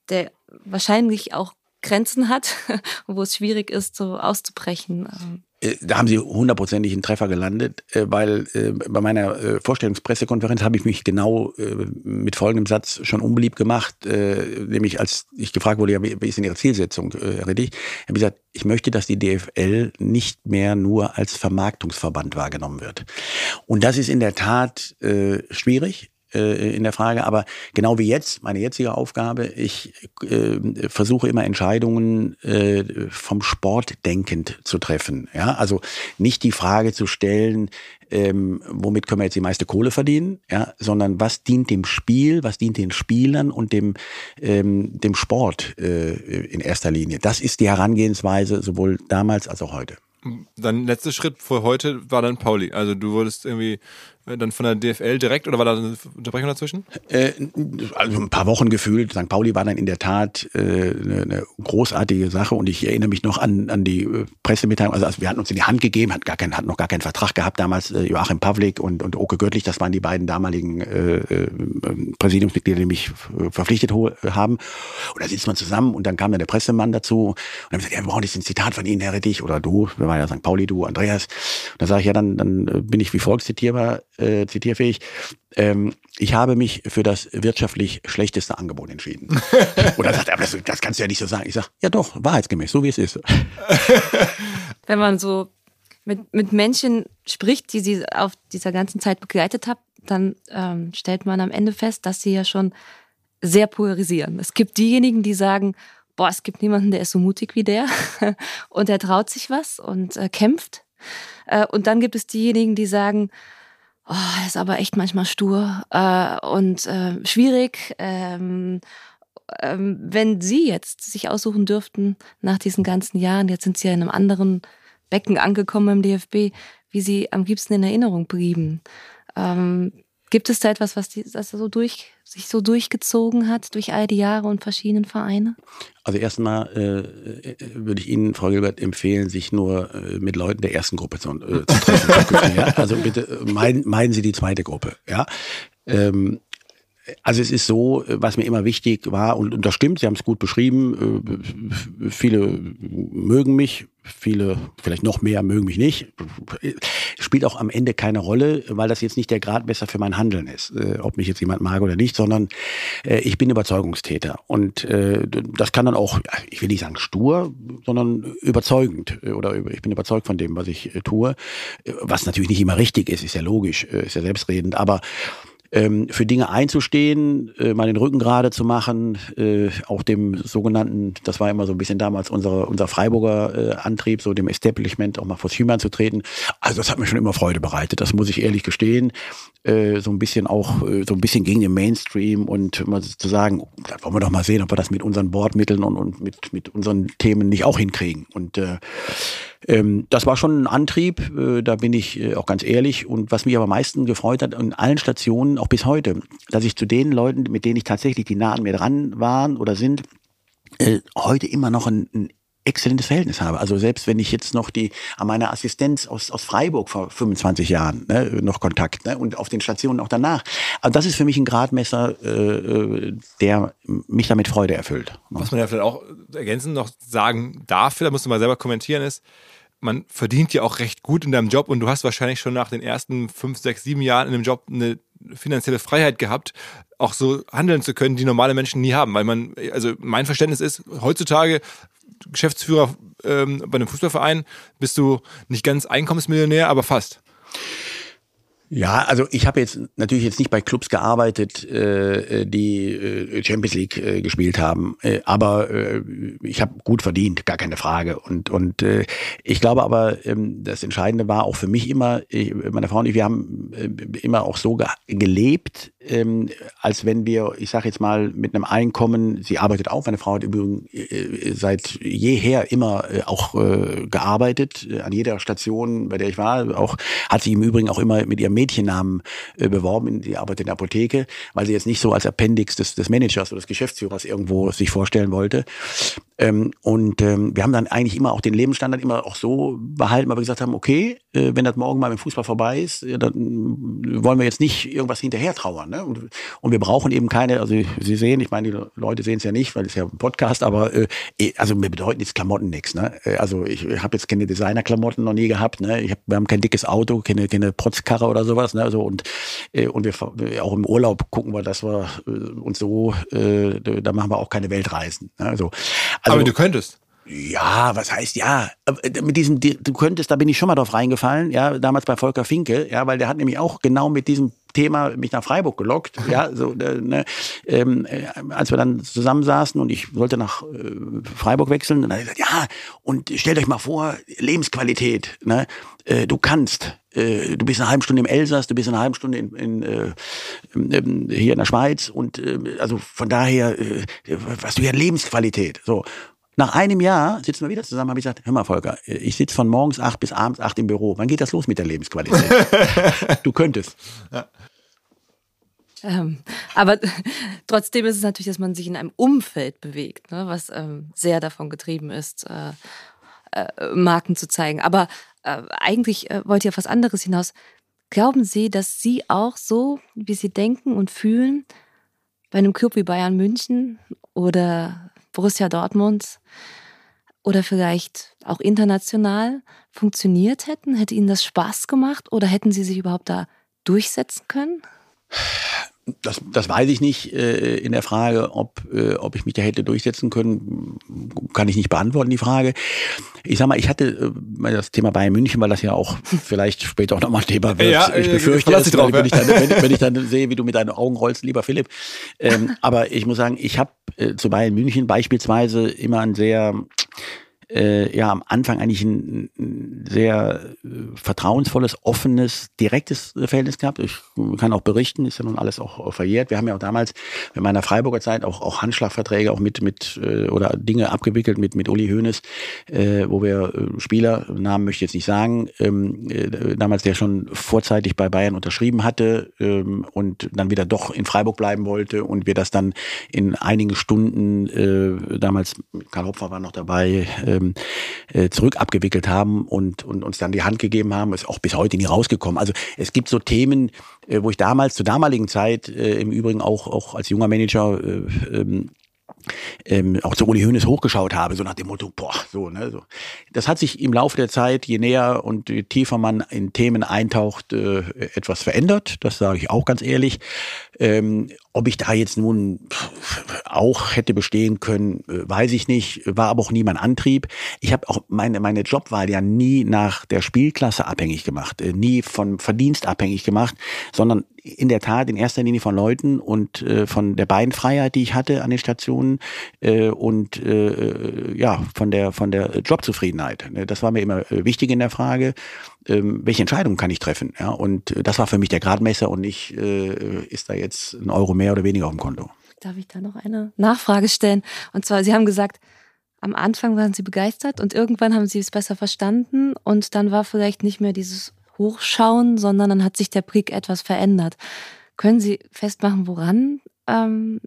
der wahrscheinlich auch Grenzen hat, wo es schwierig ist, so auszubrechen. Äh, da haben Sie hundertprozentig einen Treffer gelandet, äh, weil äh, bei meiner Vorstellungspressekonferenz habe ich mich genau mit folgendem Satz schon unbeliebt gemacht, nämlich als ich gefragt wurde, ja, wie ist denn Ihre Zielsetzung, Herr Rettich? Ich habe gesagt, ich möchte, dass die DFL nicht mehr nur als Vermarktungsverband wahrgenommen wird. Und das ist in der Tat schwierig in der Frage. Aber genau wie jetzt, meine jetzige Aufgabe, ich äh, versuche immer Entscheidungen äh, vom Sport denkend zu treffen. Ja, also nicht die Frage zu stellen, ähm, womit können wir jetzt die meiste Kohle verdienen, ja, sondern was dient dem Spiel, was dient den Spielern und dem, ähm, dem Sport äh, in erster Linie. Das ist die Herangehensweise sowohl damals als auch heute. Dein letzter Schritt für heute war dann Pauli. Also du wurdest irgendwie äh, dann von der DFL direkt oder war da eine Unterbrechung dazwischen? Äh, also ein paar Wochen gefühlt. St. Pauli war dann in der Tat äh, eine, eine, großartige Sache und ich erinnere mich noch an, an die äh, Pressemitteilung. Also, also wir hatten uns in die Hand gegeben, hat gar kein, hat noch gar keinen Vertrag gehabt damals. Äh, Joachim Pavlik und, und Oke Göttlich, das waren die beiden damaligen äh, äh, Präsidiumsmitglieder, die mich verpflichtet haben. Und da sitzt man zusammen und dann kam dann der Pressemann dazu und dann gesagt, ja, wir brauchen jetzt ein Zitat von Ihnen, Herr Rettich, oder du, wir waren ja St. Pauli, du, Andreas. Und da sage ich, ja, dann, dann bin ich wie folgt zitierbar äh, zitierfähig. Ähm, ich habe mich für das wirtschaftlich schlechteste Angebot entschieden. Und dann sagt er, das, das kannst du ja nicht so sagen. Ich sage, ja doch, wahrheitsgemäß, so wie es ist. Wenn man so mit, mit Menschen spricht, die sie auf dieser ganzen Zeit begleitet hat, dann ähm, stellt man am Ende fest, dass sie ja schon sehr polarisieren. Es gibt diejenigen, die sagen, boah, es gibt niemanden, der ist so mutig wie der und der traut sich was und äh, kämpft. Äh, und dann gibt es diejenigen, die sagen, oh, ist aber echt manchmal stur äh, und äh, schwierig. Ähm, ähm, wenn Sie jetzt sich aussuchen dürften nach diesen ganzen Jahren, jetzt sind Sie ja in einem anderen Becken angekommen im DFB, wie Sie am liebsten in Erinnerung blieben. Ähm, gibt es da etwas, was die, das so durch, sich so durchgezogen hat durch all die Jahre und verschiedenen Vereine? Also erstmal äh, würde ich Ihnen, Frau Gilbert, empfehlen, sich nur äh, mit Leuten der ersten Gruppe zu, äh, zu treffen. ja? Also bitte meiden, meiden Sie die zweite Gruppe. Ja. Ähm, also es ist so, was mir immer wichtig war, und, das stimmt, Sie haben es gut beschrieben, äh, viele mögen mich, viele vielleicht noch mehr mögen mich nicht. Spielt auch am Ende keine Rolle, weil das jetzt nicht der Gradmesser für mein Handeln ist, äh, ob mich jetzt jemand mag oder nicht, sondern äh, ich bin Überzeugungstäter. Und das kann dann auch, ich will nicht sagen stur, sondern überzeugend oder ich bin überzeugt von dem, was ich tue, was natürlich nicht immer richtig ist, ist ja logisch, ist ja selbstredend, aber ähm, für Dinge einzustehen, äh, mal den Rücken gerade zu machen, äh, auch dem sogenannten, das war immer so ein bisschen damals unsere, unser Freiburger äh, Antrieb, so dem Establishment auch mal vors Hühnern zu treten. Also das hat mir schon immer Freude bereitet, das muss ich ehrlich gestehen. Äh, so ein bisschen auch, äh, so ein bisschen gegen den Mainstream und mal zu sagen, dann wollen wir doch mal sehen, ob wir das mit unseren Bordmitteln und, und mit, mit unseren Themen nicht auch hinkriegen. Und äh, ähm, das war schon ein Antrieb, äh, da bin ich äh, auch ganz ehrlich. Und was mich aber am meisten gefreut hat, in allen Stationen, auch bis heute, dass ich zu den Leuten, mit denen ich tatsächlich, die nah an mir dran waren oder sind, äh, heute immer noch ein, ein exzellentes Verhältnis habe. Also selbst wenn ich jetzt noch die an meiner Assistenz aus, aus Freiburg vor 25 Jahren ne, noch Kontakt ne, und auf den Stationen auch danach. Also das ist für mich ein Gradmesser, äh, der mich damit Freude erfüllt. Was man ja vielleicht auch ergänzend noch sagen darf, da musst du mal selber kommentieren, ist, man verdient ja auch recht gut in deinem Job und du hast wahrscheinlich schon nach den ersten fünf, sechs, sieben Jahren in dem Job eine finanzielle Freiheit gehabt, auch so handeln zu können, die normale Menschen nie haben. Weil man, also mein Verständnis ist, heutzutage Geschäftsführer ähm, bei einem Fußballverein bist du nicht ganz Einkommensmillionär, aber fast. Ja, also ich habe jetzt natürlich jetzt nicht bei Clubs gearbeitet, äh, die äh, Champions League äh, gespielt haben, äh, aber äh, ich habe gut verdient, gar keine Frage. Und und äh, ich glaube aber, ähm, das Entscheidende war auch für mich immer, ich, meine Frau und ich, wir haben äh, immer auch so ge gelebt, ähm, als wenn wir, ich sage jetzt mal, mit einem Einkommen, sie arbeitet auch, meine Frau hat übrigens äh, seit jeher immer äh, auch äh, gearbeitet, äh, an jeder Station, bei der ich war, auch hat sie im Übrigen auch immer mit ihrem Mädchennamen äh, beworben, die arbeitet in der Apotheke, weil sie jetzt nicht so als Appendix des, des Managers oder des Geschäftsführers irgendwo sich vorstellen wollte. Ähm, und ähm, wir haben dann eigentlich immer auch den Lebensstandard immer auch so behalten, weil wir gesagt haben, okay, äh, wenn das morgen mal mit Fußball vorbei ist, ja, dann wollen wir jetzt nicht irgendwas hinterher trauern. Ne? Und, und wir brauchen eben keine, also Sie sehen, ich meine, die Leute sehen es ja nicht, weil es ja ein Podcast, aber äh, eh, also mir bedeuten jetzt Klamotten nichts. Ne? Äh, also ich habe jetzt keine Designerklamotten noch nie gehabt. Ne? Ich hab, wir haben kein dickes Auto, keine, keine Protzkarre oder sowas. Ne? Also, und äh, und wir auch im Urlaub gucken wir, dass wir äh, uns so, äh, da machen wir auch keine Weltreisen. Ne? Also, also, Aber du könntest. Ja, was heißt ja? Äh, mit diesem, du könntest, da bin ich schon mal drauf reingefallen, ja, damals bei Volker Finke, ja, weil der hat nämlich auch genau mit diesem Thema mich nach Freiburg gelockt, ja, so, äh, ne, ähm, äh, als wir dann zusammensaßen und ich sollte nach äh, Freiburg wechseln, dann hat er gesagt, ja, und stellt euch mal vor, Lebensqualität, ne, äh, du kannst, äh, du bist eine halbe Stunde im Elsass, du bist eine halbe Stunde in, in, äh, in hier in der Schweiz und äh, also von daher, äh, was du ja Lebensqualität, so. Nach einem Jahr sitzen wir wieder zusammen, habe ich gesagt, hör mal Volker, ich sitze von morgens acht bis abends acht im Büro. Wann geht das los mit der Lebensqualität? du könntest. Ja. Ähm, aber trotzdem ist es natürlich, dass man sich in einem Umfeld bewegt, ne, was ähm, sehr davon getrieben ist, äh, äh, Marken zu zeigen. Aber äh, eigentlich äh, wollt ihr auf was anderes hinaus. Glauben Sie, dass Sie auch so, wie Sie denken und fühlen, bei einem Club wie Bayern München oder Borussia Dortmund oder vielleicht auch international funktioniert hätten? Hätte Ihnen das Spaß gemacht oder hätten Sie sich überhaupt da durchsetzen können? Das, das weiß ich nicht äh, in der Frage, ob, äh, ob ich mich da hätte durchsetzen können, kann ich nicht beantworten, die Frage. Ich sag mal, ich hatte äh, das Thema Bayern München, weil das ja auch vielleicht später auch nochmal ein Thema wird. Ja, ich äh, befürchte es, drauf, wenn, ja. ich dann, wenn, wenn, ich dann sehe, wie du mit deinen Augen rollst, lieber Philipp. Ähm, aber ich muss sagen, ich habe äh, zu Bayern München beispielsweise immer ein sehr äh, ja am Anfang eigentlich ein, ein sehr äh, vertrauensvolles, offenes, direktes Verhältnis gehabt. Ich kann auch berichten, ist ja nun alles auch, verjährt. Wir haben ja auch damals in meiner Freiburger Zeit auch, auch Handschlagverträge auch mit mit äh, oder Dinge abgewickelt mit mit Uli Hoeneß, äh, wo wir äh, Spieler, Namen möchte ich jetzt nicht sagen, ähm, äh, damals der schon vorzeitig bei Bayern unterschrieben hatte ähm, und dann wieder doch in Freiburg bleiben wollte und wir das dann in einigen Stunden äh, damals Karl Hopfer war noch dabei äh, ähm, äh, zurück abgewickelt haben und, und uns dann die Hand gegeben haben, ist auch bis heute nie rausgekommen. Also es gibt so Themen, äh, wo ich damals, zur damaligen Zeit, äh, im Übrigen auch, auch als junger Manager, äh, ähm, ähm, auch zu Uli Hoeneß hochgeschaut habe, so nach dem Motto, boah, so, ne, so. Das hat sich im Laufe der Zeit, je näher und je tiefer man in Themen eintaucht, äh, etwas verändert. Das sage ich auch ganz ehrlich. Ähm, ob ich da jetzt nun auch hätte bestehen können, äh, weiß ich nicht, war aber auch nie mein Antrieb. Ich habe auch meine, meine Jobwahl ja nie nach der Spielklasse abhängig gemacht, äh, nie von Verdienst abhängig gemacht, sondern in der Tat in erster Linie von Leuten und äh, von der Beinfreiheit, die ich hatte an den Stationen äh, und äh, ja von der von der Jobzufriedenheit. Ne, das war mir immer äh, wichtig in der Frage ähm, welche Entscheidung kann ich treffen? Ja, und äh, das war für mich der Gradmesser und nicht, äh, ist da jetzt ein Euro mehr oder weniger auf dem Konto. Darf ich da noch eine Nachfrage stellen? Und zwar, Sie haben gesagt, am Anfang waren Sie begeistert und irgendwann haben Sie es besser verstanden und dann war vielleicht nicht mehr dieses Hochschauen, sondern dann hat sich der Blick etwas verändert. Können Sie festmachen, woran ähm,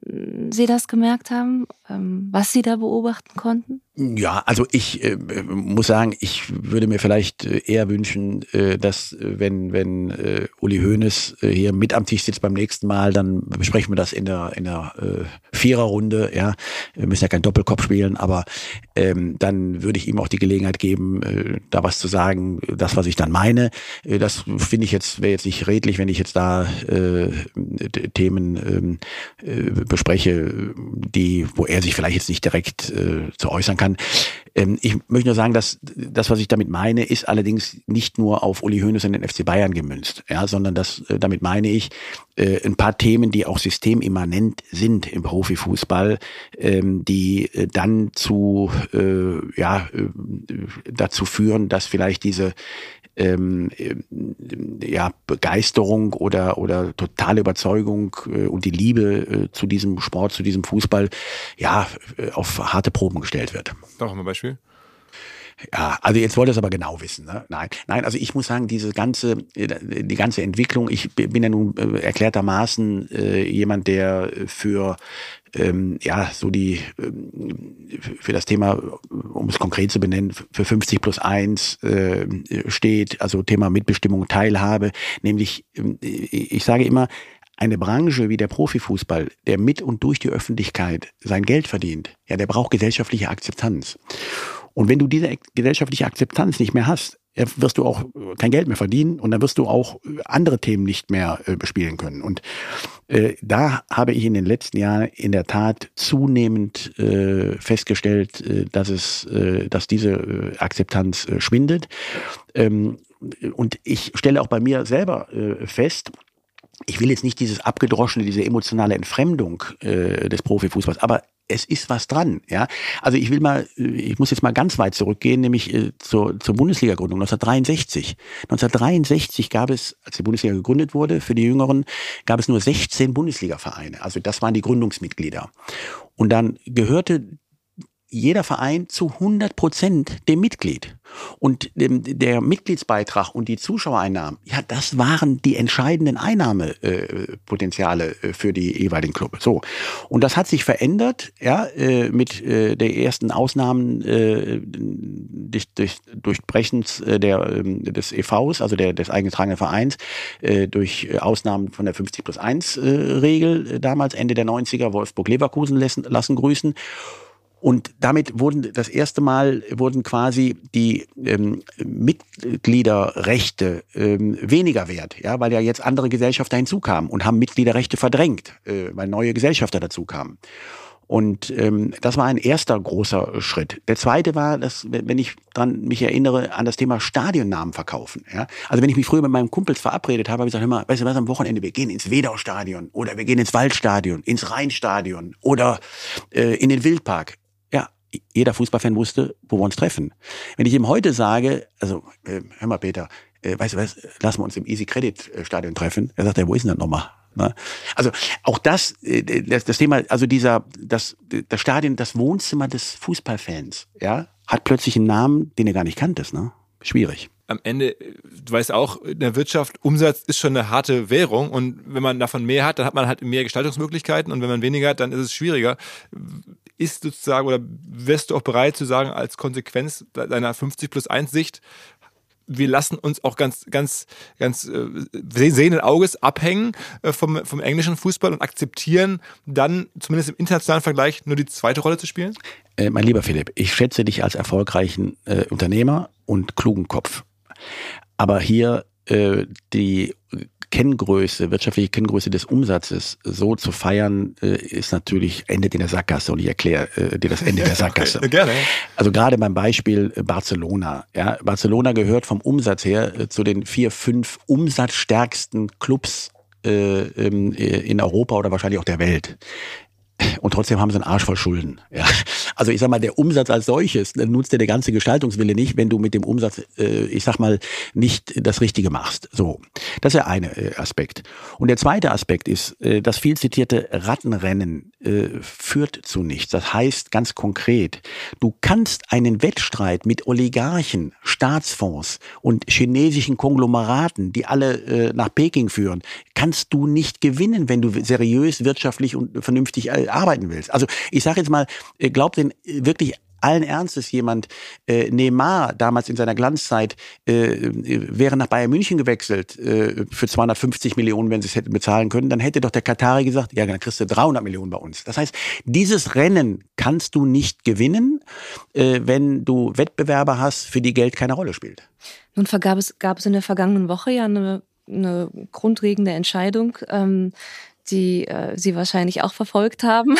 Sie das gemerkt haben, ähm, was Sie da beobachten konnten? Ja, also ich äh, muss sagen, ich würde mir vielleicht äh, eher wünschen, äh, dass äh, wenn wenn äh, Uli Hoeneß äh, hier mit am Tisch sitzt beim nächsten Mal, dann besprechen wir das in der in der äh, Viererrunde. Ja, wir müssen ja keinen Doppelkopf spielen, aber ähm, dann würde ich ihm auch die Gelegenheit geben, äh, da was zu sagen, das was ich dann meine. Das finde ich jetzt wäre jetzt nicht redlich, wenn ich jetzt da äh, Themen äh, äh, bespreche, die wo er sich vielleicht jetzt nicht direkt äh, zu äußern kann kann. Ähm, ich möchte nur sagen, dass das, was ich damit meine, ist allerdings nicht nur auf Uli Hoeneß und den FC Bayern gemünzt, ja, sondern das, äh, damit meine ich äh, ein paar Themen, die auch systemimmanent sind im Profifußball, ähm, die äh, dann zu, äh, ja, äh, dazu führen, dass vielleicht diese ähm, äh, ja, Begeisterung oder, oder totale Überzeugung äh, und die Liebe äh, zu diesem Sport, zu diesem Fußball, ja, äh, auf harte Proben gestellt wird. Doch, mal ein Beispiel. Ja, also jetzt wollte es aber genau wissen. Ne? Nein, nein, also ich muss sagen, diese ganze, äh, die ganze Entwicklung, ich bin ja nun erklärtermaßen äh, jemand, der für ähm, ja, so die, ähm, für das Thema, um es konkret zu benennen, für 50 plus 1 äh, steht, also Thema Mitbestimmung, Teilhabe, nämlich, äh, ich sage immer, eine Branche wie der Profifußball, der mit und durch die Öffentlichkeit sein Geld verdient, ja, der braucht gesellschaftliche Akzeptanz. Und wenn du diese gesellschaftliche Akzeptanz nicht mehr hast, wirst du auch kein Geld mehr verdienen und dann wirst du auch äh, andere Themen nicht mehr äh, bespielen können. Und äh, da habe ich in den letzten Jahren in der Tat zunehmend äh, festgestellt, äh, dass es, äh, dass diese äh, Akzeptanz äh, schwindet. Ähm, und ich stelle auch bei mir selber äh, fest, ich will jetzt nicht dieses abgedroschene, diese emotionale Entfremdung äh, des Profifußballs, aber es ist was dran, ja. Also ich will mal, ich muss jetzt mal ganz weit zurückgehen, nämlich äh, zur, zur Bundesliga-Gründung 1963. 1963 gab es, als die Bundesliga gegründet wurde, für die Jüngeren, gab es nur 16 Bundesliga-Vereine. Also das waren die Gründungsmitglieder. Und dann gehörte jeder Verein zu 100 Prozent dem Mitglied. Und der Mitgliedsbeitrag und die Zuschauereinnahmen, ja, das waren die entscheidenden Einnahmepotenziale äh, für die jeweiligen Clubs. So. Und das hat sich verändert, ja, äh, mit äh, der ersten Ausnahmen durch, durch, Durchbrechens der, ähm, des EVs, also der, des eingetragenen Vereins, durch Ausnahmen von der 50 plus 1 Regel damals, Ende der 90er, Wolfsburg-Leverkusen lassen, lassen grüßen. Und damit wurden das erste Mal wurden quasi die ähm, Mitgliederrechte ähm, weniger wert, ja, weil ja jetzt andere Gesellschafter hinzukamen und haben Mitgliederrechte verdrängt, äh, weil neue Gesellschafter dazu kamen. Und ähm, das war ein erster großer Schritt. Der zweite war, dass, wenn ich dran mich erinnere, an das Thema Stadionnamen verkaufen. Ja? Also wenn ich mich früher mit meinem Kumpels verabredet habe, habe ich gesagt, hör mal, weißt du was, am Wochenende, wir gehen ins Wedau-Stadion oder wir gehen ins Waldstadion, ins Rheinstadion oder äh, in den Wildpark. Jeder Fußballfan wusste, wo wir uns treffen. Wenn ich ihm heute sage, also äh, hör mal Peter, äh, weißt du was, lassen wir uns im Easy Credit äh, Stadion treffen. Er sagt, ja, wo ist denn das nochmal? Ne? Also auch das, äh, das, das Thema, also dieser, das, das Stadion, das Wohnzimmer des Fußballfans, ja, hat plötzlich einen Namen, den er gar nicht kanntest, ne? Schwierig am Ende, du weißt auch, in der Wirtschaft, Umsatz ist schon eine harte Währung und wenn man davon mehr hat, dann hat man halt mehr Gestaltungsmöglichkeiten und wenn man weniger hat, dann ist es schwieriger. Ist sozusagen, oder wärst du auch bereit zu sagen, als Konsequenz deiner 50 plus 1 Sicht, wir lassen uns auch ganz, ganz, ganz äh, sehenden Auges abhängen äh, vom, vom englischen Fußball und akzeptieren dann zumindest im internationalen Vergleich nur die zweite Rolle zu spielen? Äh, mein lieber Philipp, ich schätze dich als erfolgreichen äh, Unternehmer und klugen Kopf. Aber hier äh, die Kenngröße, wirtschaftliche Kenngröße des Umsatzes so zu feiern, äh, ist natürlich, endet in der Sackgasse und ich erkläre äh, dir das Ende der Sackgasse. Okay, gerne. Also gerade beim Beispiel äh, Barcelona. Ja, Barcelona gehört vom Umsatz her äh, zu den vier, fünf umsatzstärksten Clubs in Europa oder wahrscheinlich auch der Welt. Und trotzdem haben sie einen Arsch voll Schulden. Ja. Also ich sag mal, der Umsatz als solches nutzt dir der ganze Gestaltungswille nicht, wenn du mit dem Umsatz, äh, ich sag mal, nicht das Richtige machst. So, das ist der eine äh, Aspekt. Und der zweite Aspekt ist, äh, das viel zitierte Rattenrennen äh, führt zu nichts. Das heißt ganz konkret, du kannst einen Wettstreit mit Oligarchen, Staatsfonds und chinesischen Konglomeraten, die alle äh, nach Peking führen, kannst du nicht gewinnen, wenn du seriös, wirtschaftlich und vernünftig äh, arbeiten willst. Also ich sage jetzt mal, äh, glaubt denn äh, wirklich allen Ernstes jemand, äh, Neymar damals in seiner Glanzzeit, äh, wäre nach Bayern München gewechselt äh, für 250 Millionen, wenn sie es hätten bezahlen können, dann hätte doch der Katari gesagt, ja, dann kriegst du 300 Millionen bei uns. Das heißt, dieses Rennen kannst du nicht gewinnen, äh, wenn du Wettbewerber hast, für die Geld keine Rolle spielt. Nun gab es, gab es in der vergangenen Woche ja eine, eine grundlegende Entscheidung, ähm, die äh, Sie wahrscheinlich auch verfolgt haben.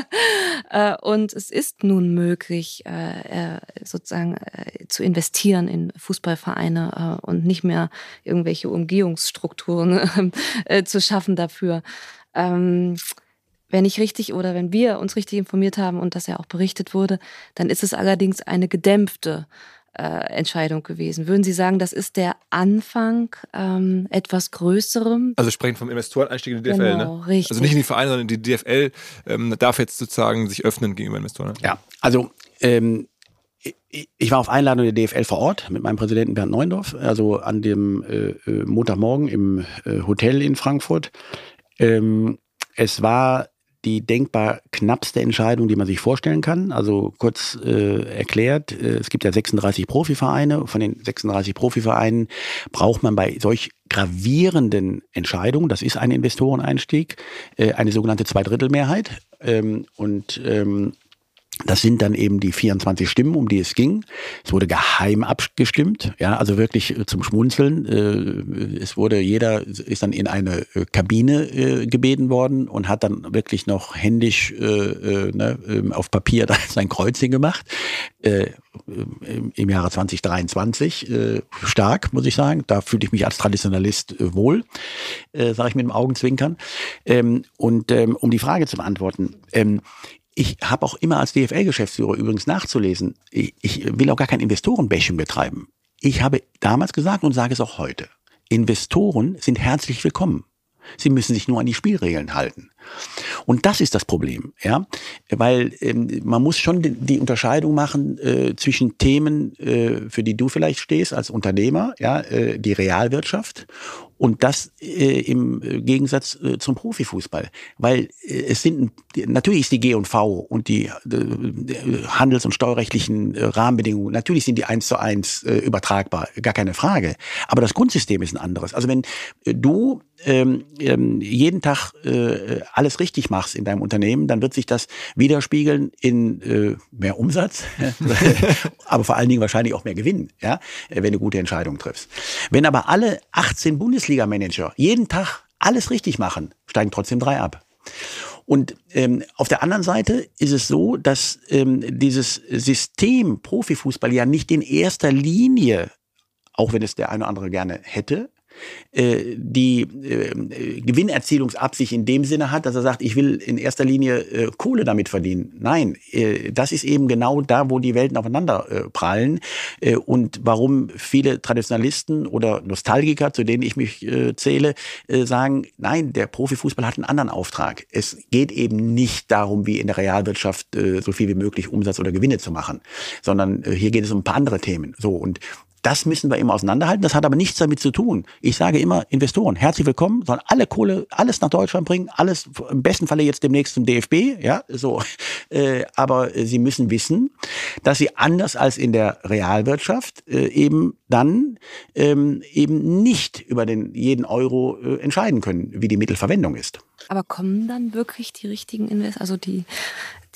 äh, und es ist nun möglich, äh, äh sozusagen äh, zu investieren in Fußballvereine äh, und nicht mehr irgendwelche Umgehungsstrukturen äh, zu schaffen dafür. Ähm, wenn ich richtig oder wenn wir uns richtig informiert haben und das ja auch berichtet wurde, dann ist es allerdings eine gedämpfte äh, Entscheidung gewesen. Würden Sie sagen, das ist der Anfang ähm, etwas Größerem? Also sprechen vom Investoreneinstieg in die DFL, genau, ne? Richtig. Also nicht in die Vereine, sondern die DFL ähm, darf jetzt sozusagen sich öffnen gegenüber Investoren. Ne? Ja, also ähm, ich war auf Einladung der DFL vor Ort mit meinem Präsidenten Bernd Neundorf, also an dem äh, äh Montagmorgen im äh, Hotel in Frankfurt. Ähm, es war die denkbar knappste Entscheidung, die man sich vorstellen kann. Also kurz äh, erklärt, äh, es gibt ja 36 Profivereine. Von den 36 Profivereinen braucht man bei solch gravierenden Entscheidungen, das ist ein Investoreneinstieg, äh, eine sogenannte Zweidrittelmehrheit. Ähm, und ähm, das sind dann eben die 24 Stimmen, um die es ging. Es wurde geheim abgestimmt, ja, also wirklich äh, zum Schmunzeln. Äh, es wurde jeder ist dann in eine äh, Kabine gebeten worden und hat dann wirklich noch händisch ne, ähm, auf Papier sein Kreuzchen gemacht. Im Jahre 2023 stark, muss ich sagen. Da fühle ich mich als Traditionalist wohl, sage ich mit dem Augenzwinkern. Ähm, und ähm, um die Frage zu beantworten, ich habe auch immer als DFL-Geschäftsführer übrigens nachzulesen, ich, ich will auch gar kein Investorenbashing betreiben. Ich habe damals gesagt und sage es auch heute, Investoren sind herzlich willkommen. Sie müssen sich nur an die Spielregeln halten. Und das ist das Problem, ja, weil ähm, man muss schon die, Unterscheidung machen äh, zwischen Themen, äh, für die du vielleicht stehst als Unternehmer, ja, äh, die Realwirtschaft und das äh, im Gegensatz äh, zum Profifußball, weil äh, es sind natürlich ist die G&V und die äh, handels- und steuerrechtlichen äh, Rahmenbedingungen natürlich sind die eins zu eins äh, übertragbar, gar keine Frage. Aber das Grundsystem ist ein anderes. Also wenn äh, du ähm, ähm, jeden Tag äh, alles richtig machst in deinem Unternehmen, dann wird sich das widerspiegeln in äh, mehr Umsatz, aber vor allen Dingen wahrscheinlich auch mehr Gewinn, ja, wenn du gute Entscheidungen triffst. Wenn aber alle 18 Bundesliga-Manager jeden Tag alles richtig machen, steigen trotzdem drei ab. Und ähm, auf der anderen Seite ist es so, dass ähm, dieses System Profifußball ja nicht in erster Linie, auch wenn es der eine oder andere gerne hätte, äh, die äh, Gewinnerzielungsabsicht in dem Sinne hat, dass er sagt, ich will in erster Linie äh, Kohle damit verdienen. Nein, äh, das ist eben genau da, wo die Welten aufeinander äh, prallen äh, und warum viele Traditionalisten oder Nostalgiker, zu denen ich mich äh, zähle, äh, sagen, nein, der Profifußball hat einen anderen Auftrag. Es geht eben nicht darum, wie in der Realwirtschaft äh, so viel wie möglich Umsatz oder Gewinne zu machen, sondern äh, hier geht es um ein paar andere Themen. So und das müssen wir immer auseinanderhalten. Das hat aber nichts damit zu tun. Ich sage immer, Investoren, herzlich willkommen, sollen alle Kohle, alles nach Deutschland bringen, alles im besten Falle jetzt demnächst zum DFB, ja, so. Äh, aber sie müssen wissen, dass sie anders als in der Realwirtschaft äh, eben dann ähm, eben nicht über den jeden Euro äh, entscheiden können, wie die Mittelverwendung ist. Aber kommen dann wirklich die richtigen Investoren, also die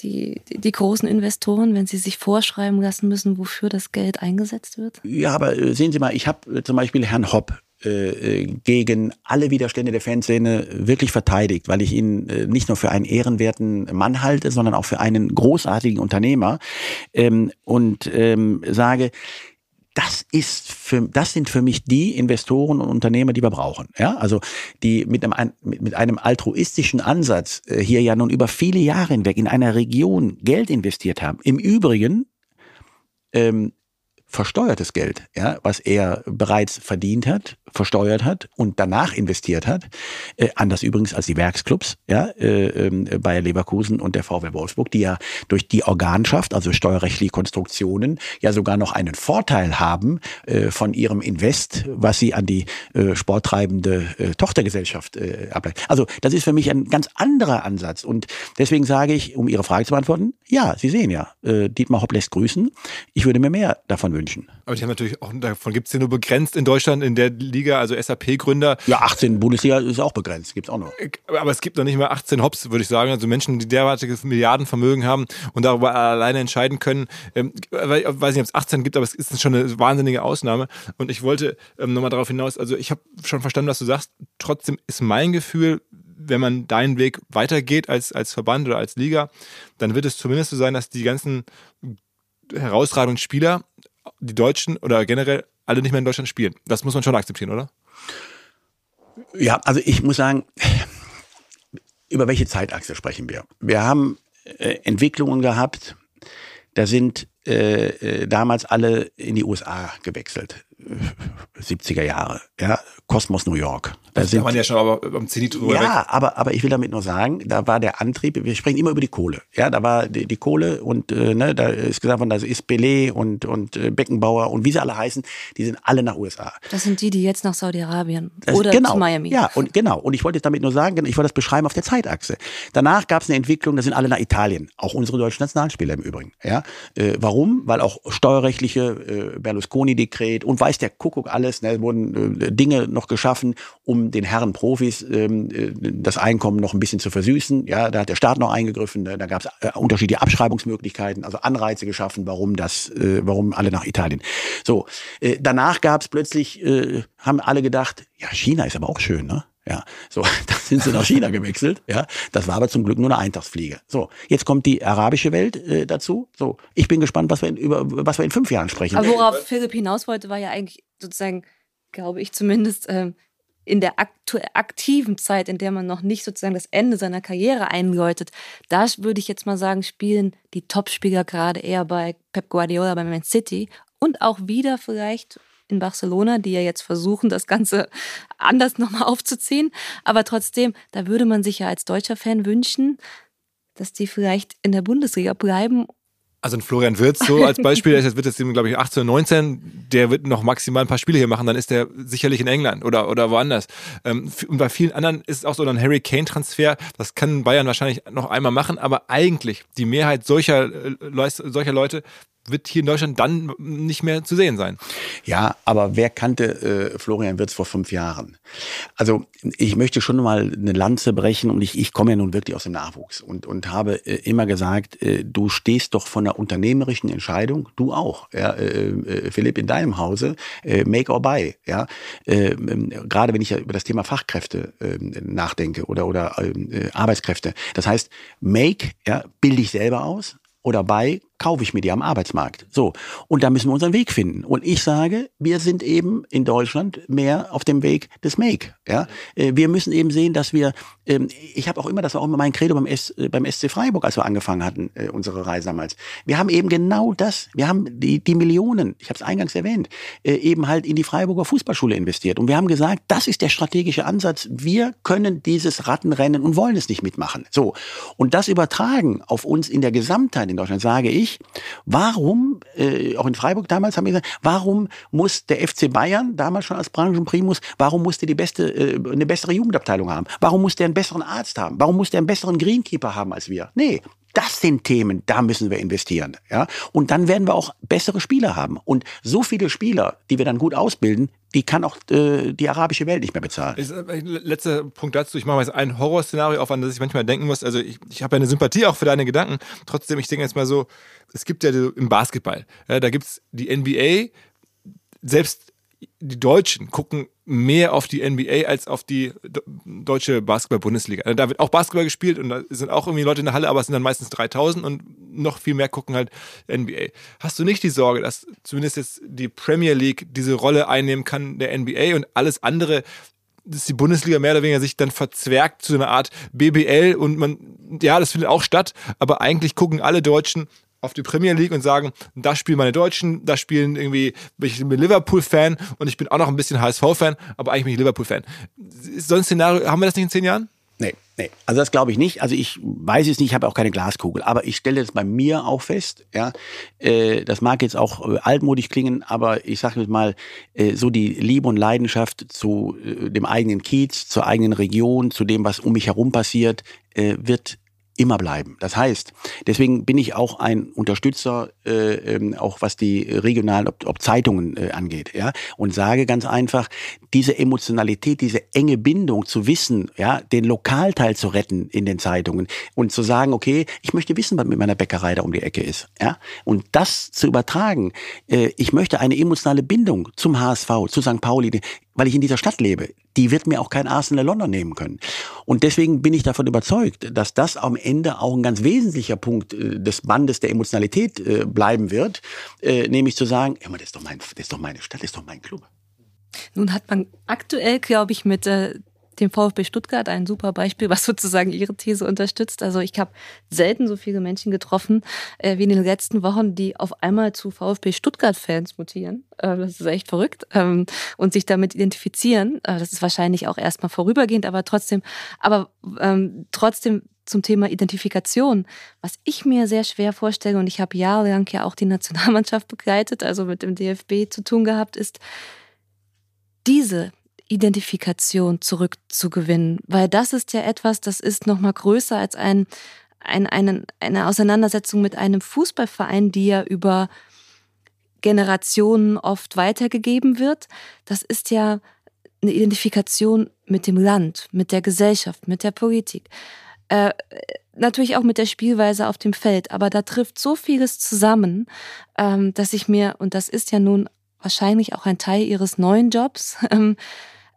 die, die, großen Investoren, wenn sie sich vorschreiben lassen müssen, wofür das Geld eingesetzt wird? Ja, aber äh, sehen Sie mal, ich habe äh, zum Beispiel Herrn Hopp äh, gegen alle Widerstände der Fanszene wirklich verteidigt, weil ich ihn nicht nur für einen ehrenwerten Mann halte, sondern auch für einen großartigen Unternehmer ähm, und ähm, sage, das ist für, das sind für mich die Investoren und Unternehmer, die wir brauchen. Ja, also die mit einem, mit einem altruistischen Ansatz äh, hier ja nun über viele Jahre hinweg in einer Region Geld investiert haben. Im Übrigen ähm, versteuertes Geld, ja, was er bereits verdient hat, versteuert hat und danach investiert hat, äh, anders übrigens als die Werksclubs, ja, äh, äh, Bayer Leverkusen und der VW Wolfsburg, die ja durch die Organschaft, also steuerrechtliche Konstruktionen, ja sogar noch einen Vorteil haben äh, von ihrem Invest, was sie an die äh, sporttreibende äh, Tochtergesellschaft äh, ableitet. Also das ist für mich ein ganz anderer Ansatz und deswegen sage ich, um Ihre Frage zu beantworten, ja, Sie sehen ja, äh, Dietmar Hopp lässt grüßen. Ich würde mir mehr davon wünschen. Aber die haben natürlich auch, davon gibt es ja nur begrenzt in Deutschland in der Liga, also SAP-Gründer. Ja, 18 Bundesliga ist auch begrenzt, gibt es auch noch. Aber es gibt noch nicht mal 18 Hops, würde ich sagen. Also Menschen, die derartiges Milliardenvermögen haben und darüber alleine entscheiden können. Ähm, ich weiß nicht, ob es 18 gibt, aber es ist schon eine wahnsinnige Ausnahme. Und ich wollte ähm, nochmal darauf hinaus, also ich habe schon verstanden, was du sagst. Trotzdem ist mein Gefühl, wenn man deinen Weg weitergeht als, als Verband oder als Liga, dann wird es zumindest so sein, dass die ganzen herausragenden Spieler die Deutschen oder generell alle nicht mehr in Deutschland spielen. Das muss man schon akzeptieren, oder? Ja, also ich muss sagen, über welche Zeitachse sprechen wir? Wir haben äh, Entwicklungen gehabt, da sind äh, äh damals alle in die USA gewechselt. 70er Jahre, ja, Kosmos New York. Da sind, man ja schon aber am Zenit drüber Ja, weg. aber, aber ich will damit nur sagen, da war der Antrieb, wir sprechen immer über die Kohle. Ja, da war die, die Kohle und äh, ne, da ist gesagt worden, da ist Belay und, und äh, Beckenbauer und wie sie alle heißen, die sind alle nach USA. Das sind die, die jetzt nach Saudi-Arabien oder genau, zu Miami. Ja, und genau. Und ich wollte damit nur sagen, ich wollte das beschreiben auf der Zeitachse. Danach gab es eine Entwicklung, da sind alle nach Italien, auch unsere deutschen Nationalspieler im Übrigen. Ja, äh, warum? Weil auch steuerrechtliche äh, Berlusconi-Dekret und weiß der Kuckuck alles, ne, wurden äh, Dinge noch geschaffen, um den Herren Profis ähm, äh, das Einkommen noch ein bisschen zu versüßen. Ja, da hat der Staat noch eingegriffen, ne, da gab es äh, unterschiedliche Abschreibungsmöglichkeiten, also Anreize geschaffen, warum das, äh, warum alle nach Italien. So, äh, danach gab es plötzlich, äh, haben alle gedacht, ja, China ist aber auch schön, ne? Ja, so, dann sind sie nach China gewechselt. Ja, das war aber zum Glück nur eine Eintagsfliege. So, jetzt kommt die arabische Welt äh, dazu. So, ich bin gespannt, was wir in, über was wir in fünf Jahren sprechen. Aber worauf Philipp hinaus wollte, war ja eigentlich sozusagen, glaube ich zumindest, ähm, in der aktiven Zeit, in der man noch nicht sozusagen das Ende seiner Karriere einläutet, da würde ich jetzt mal sagen, spielen die Topspieler gerade eher bei Pep Guardiola, bei Man City und auch wieder vielleicht in Barcelona, die ja jetzt versuchen, das Ganze anders nochmal aufzuziehen. Aber trotzdem, da würde man sich ja als deutscher Fan wünschen, dass die vielleicht in der Bundesliga bleiben also ein Florian Wirtz so als Beispiel, der wird jetzt, glaube ich, 18 oder 19, der wird noch maximal ein paar Spiele hier machen, dann ist der sicherlich in England oder, oder woanders. Ähm, und bei vielen anderen ist es auch so ein Harry Kane-Transfer, das kann Bayern wahrscheinlich noch einmal machen, aber eigentlich die Mehrheit solcher, äh, solcher Leute wird hier in Deutschland dann nicht mehr zu sehen sein. Ja, aber wer kannte äh, Florian Wirtz vor fünf Jahren? Also ich möchte schon mal eine Lanze brechen und ich, ich komme ja nun wirklich aus dem Nachwuchs und, und habe äh, immer gesagt, äh, du stehst doch von einer unternehmerischen Entscheidung, du auch, ja, äh, äh, Philipp, in deinem Hause, äh, make or buy, ja, äh, ähm, gerade wenn ich ja über das Thema Fachkräfte äh, nachdenke oder, oder Arbeitskräfte. Das heißt, make, ja, bilde ich selber aus, oder bei kaufe ich mir die am Arbeitsmarkt. So. Und da müssen wir unseren Weg finden. Und ich sage, wir sind eben in Deutschland mehr auf dem Weg des Make. Ja? Äh, wir müssen eben sehen, dass wir, ähm, ich habe auch immer, das war auch immer mein Credo beim, S, äh, beim SC Freiburg, als wir angefangen hatten, äh, unsere Reise damals. Wir haben eben genau das, wir haben die, die Millionen, ich habe es eingangs erwähnt, eben halt in die Freiburger Fußballschule investiert. Und wir haben gesagt, das ist der strategische Ansatz. Wir können dieses Rattenrennen und wollen es nicht mitmachen. So. Und das übertragen auf uns in der Gesamtheit in Deutschland, sage ich, warum, äh, auch in Freiburg damals haben wir gesagt, warum muss der FC Bayern, damals schon als Branchenprimus, warum muss der die beste, äh, eine bessere Jugendabteilung haben? Warum muss der einen besseren Arzt haben? Warum muss der einen besseren Greenkeeper haben als wir? Nee, das sind Themen, da müssen wir investieren. Ja? Und dann werden wir auch bessere Spieler haben. Und so viele Spieler, die wir dann gut ausbilden, die kann auch äh, die arabische Welt nicht mehr bezahlen. Äh, letzter Punkt dazu. Ich mache mal jetzt ein Horrorszenario auf, an das ich manchmal denken muss. Also ich, ich habe ja eine Sympathie auch für deine Gedanken. Trotzdem, ich denke jetzt mal so, es gibt ja im Basketball, ja, da gibt es die NBA, selbst die Deutschen gucken mehr auf die NBA als auf die deutsche Basketball-Bundesliga. Also da wird auch Basketball gespielt und da sind auch irgendwie Leute in der Halle, aber es sind dann meistens 3000 und noch viel mehr gucken halt NBA. Hast du nicht die Sorge, dass zumindest jetzt die Premier League diese Rolle einnehmen kann der NBA und alles andere dass die Bundesliga mehr oder weniger sich dann verzwergt zu einer Art BBL und man, ja, das findet auch statt, aber eigentlich gucken alle Deutschen auf die Premier League und sagen, da spielen meine Deutschen, da spielen irgendwie, ich bin Liverpool-Fan und ich bin auch noch ein bisschen HSV-Fan, aber eigentlich bin ich Liverpool-Fan. So ein Szenario, haben wir das nicht in zehn Jahren? Nee, nee. Also das glaube ich nicht. Also ich weiß es nicht, ich habe auch keine Glaskugel. Aber ich stelle es bei mir auch fest, ja, äh, das mag jetzt auch äh, altmodisch klingen, aber ich sage jetzt mal, äh, so die Liebe und Leidenschaft zu äh, dem eigenen Kiez, zur eigenen Region, zu dem, was um mich herum passiert, äh, wird immer bleiben. Das heißt, deswegen bin ich auch ein Unterstützer, äh, ähm, auch was die regionalen, ob, ob Zeitungen äh, angeht, ja, und sage ganz einfach, diese Emotionalität, diese enge Bindung zu wissen, ja, den Lokalteil zu retten in den Zeitungen und zu sagen, okay, ich möchte wissen, was mit meiner Bäckerei da um die Ecke ist, ja, und das zu übertragen, äh, ich möchte eine emotionale Bindung zum HSV, zu St. Pauli, weil ich in dieser Stadt lebe, die wird mir auch kein Arsenal London nehmen können. Und deswegen bin ich davon überzeugt, dass das am Ende auch ein ganz wesentlicher Punkt äh, des Bandes der Emotionalität äh, bleiben wird, äh, nämlich zu sagen, das ist doch mein, das ist doch meine Stadt, das ist doch mein Club. Nun hat man aktuell, glaube ich, mit dem VfB Stuttgart ein super Beispiel, was sozusagen ihre These unterstützt. Also ich habe selten so viele Menschen getroffen äh, wie in den letzten Wochen, die auf einmal zu VfB Stuttgart-Fans mutieren. Äh, das ist echt verrückt. Ähm, und sich damit identifizieren. Äh, das ist wahrscheinlich auch erstmal vorübergehend, aber trotzdem, aber ähm, trotzdem zum Thema Identifikation, was ich mir sehr schwer vorstelle, und ich habe jahrelang ja auch die Nationalmannschaft begleitet, also mit dem DFB zu tun gehabt, ist diese Identifikation zurückzugewinnen, weil das ist ja etwas, das ist noch mal größer als ein, ein, eine, eine Auseinandersetzung mit einem Fußballverein, die ja über Generationen oft weitergegeben wird. Das ist ja eine Identifikation mit dem Land, mit der Gesellschaft, mit der Politik. Äh, natürlich auch mit der Spielweise auf dem Feld, aber da trifft so vieles zusammen, ähm, dass ich mir, und das ist ja nun wahrscheinlich auch ein Teil ihres neuen Jobs, ähm,